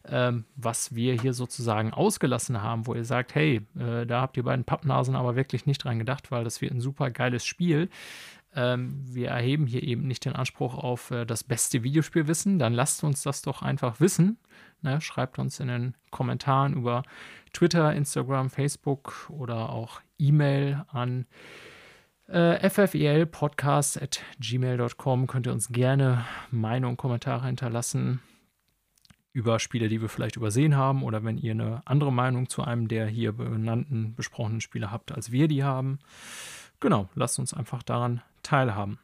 ähm, was wir hier sozusagen ausgelassen haben, wo ihr sagt, hey, äh, da habt ihr beiden Pappnasen aber wirklich nicht dran gedacht, weil das wird ein super geiles Spiel. Ähm, wir erheben hier eben nicht den Anspruch auf äh, das beste Videospielwissen, dann lasst uns das doch einfach wissen. Ne? Schreibt uns in den Kommentaren über Twitter, Instagram, Facebook oder auch E-Mail an äh, ffel-podcast.gmail.com könnt ihr uns gerne Meinung Kommentare hinterlassen über Spiele, die wir vielleicht übersehen haben oder wenn ihr eine andere Meinung zu einem der hier benannten, besprochenen Spiele habt, als wir die haben. Genau, lasst uns einfach daran teilhaben.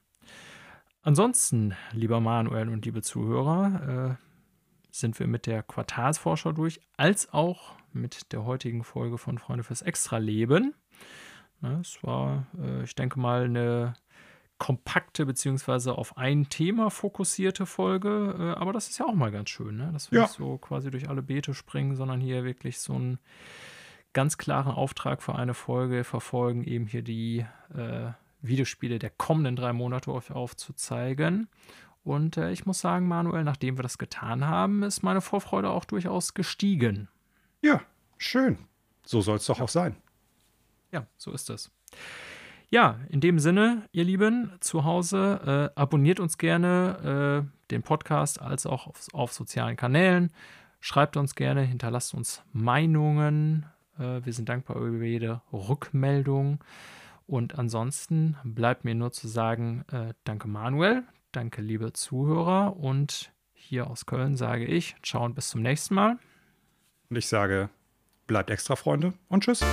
Ansonsten, lieber Manuel und liebe Zuhörer, äh, sind wir mit der Quartalsvorschau durch, als auch mit der heutigen Folge von Freunde fürs Extra-Leben. Ne, es war, äh, ich denke mal, eine kompakte beziehungsweise auf ein Thema fokussierte Folge, äh, aber das ist ja auch mal ganz schön, ne? dass wir ja. nicht so quasi durch alle Beete springen, sondern hier wirklich so einen ganz klaren Auftrag für eine Folge verfolgen, eben hier die äh, Videospiele der kommenden drei Monate euch aufzuzeigen. Und äh, ich muss sagen, Manuel, nachdem wir das getan haben, ist meine Vorfreude auch durchaus gestiegen. Ja, schön. So soll es doch ja. auch sein. Ja, so ist es. Ja, in dem Sinne, ihr Lieben, zu Hause, äh, abonniert uns gerne äh, den Podcast als auch auf, auf, sozialen Kanälen. Schreibt uns gerne, hinterlasst uns Meinungen. Äh, wir sind dankbar über jede Rückmeldung. Und ansonsten bleibt mir nur zu sagen, äh, danke Manuel, danke liebe Zuhörer und hier aus Köln sage ich, ciao und bis zum nächsten Mal. Und ich sage, bleibt extra Freunde und tschüss.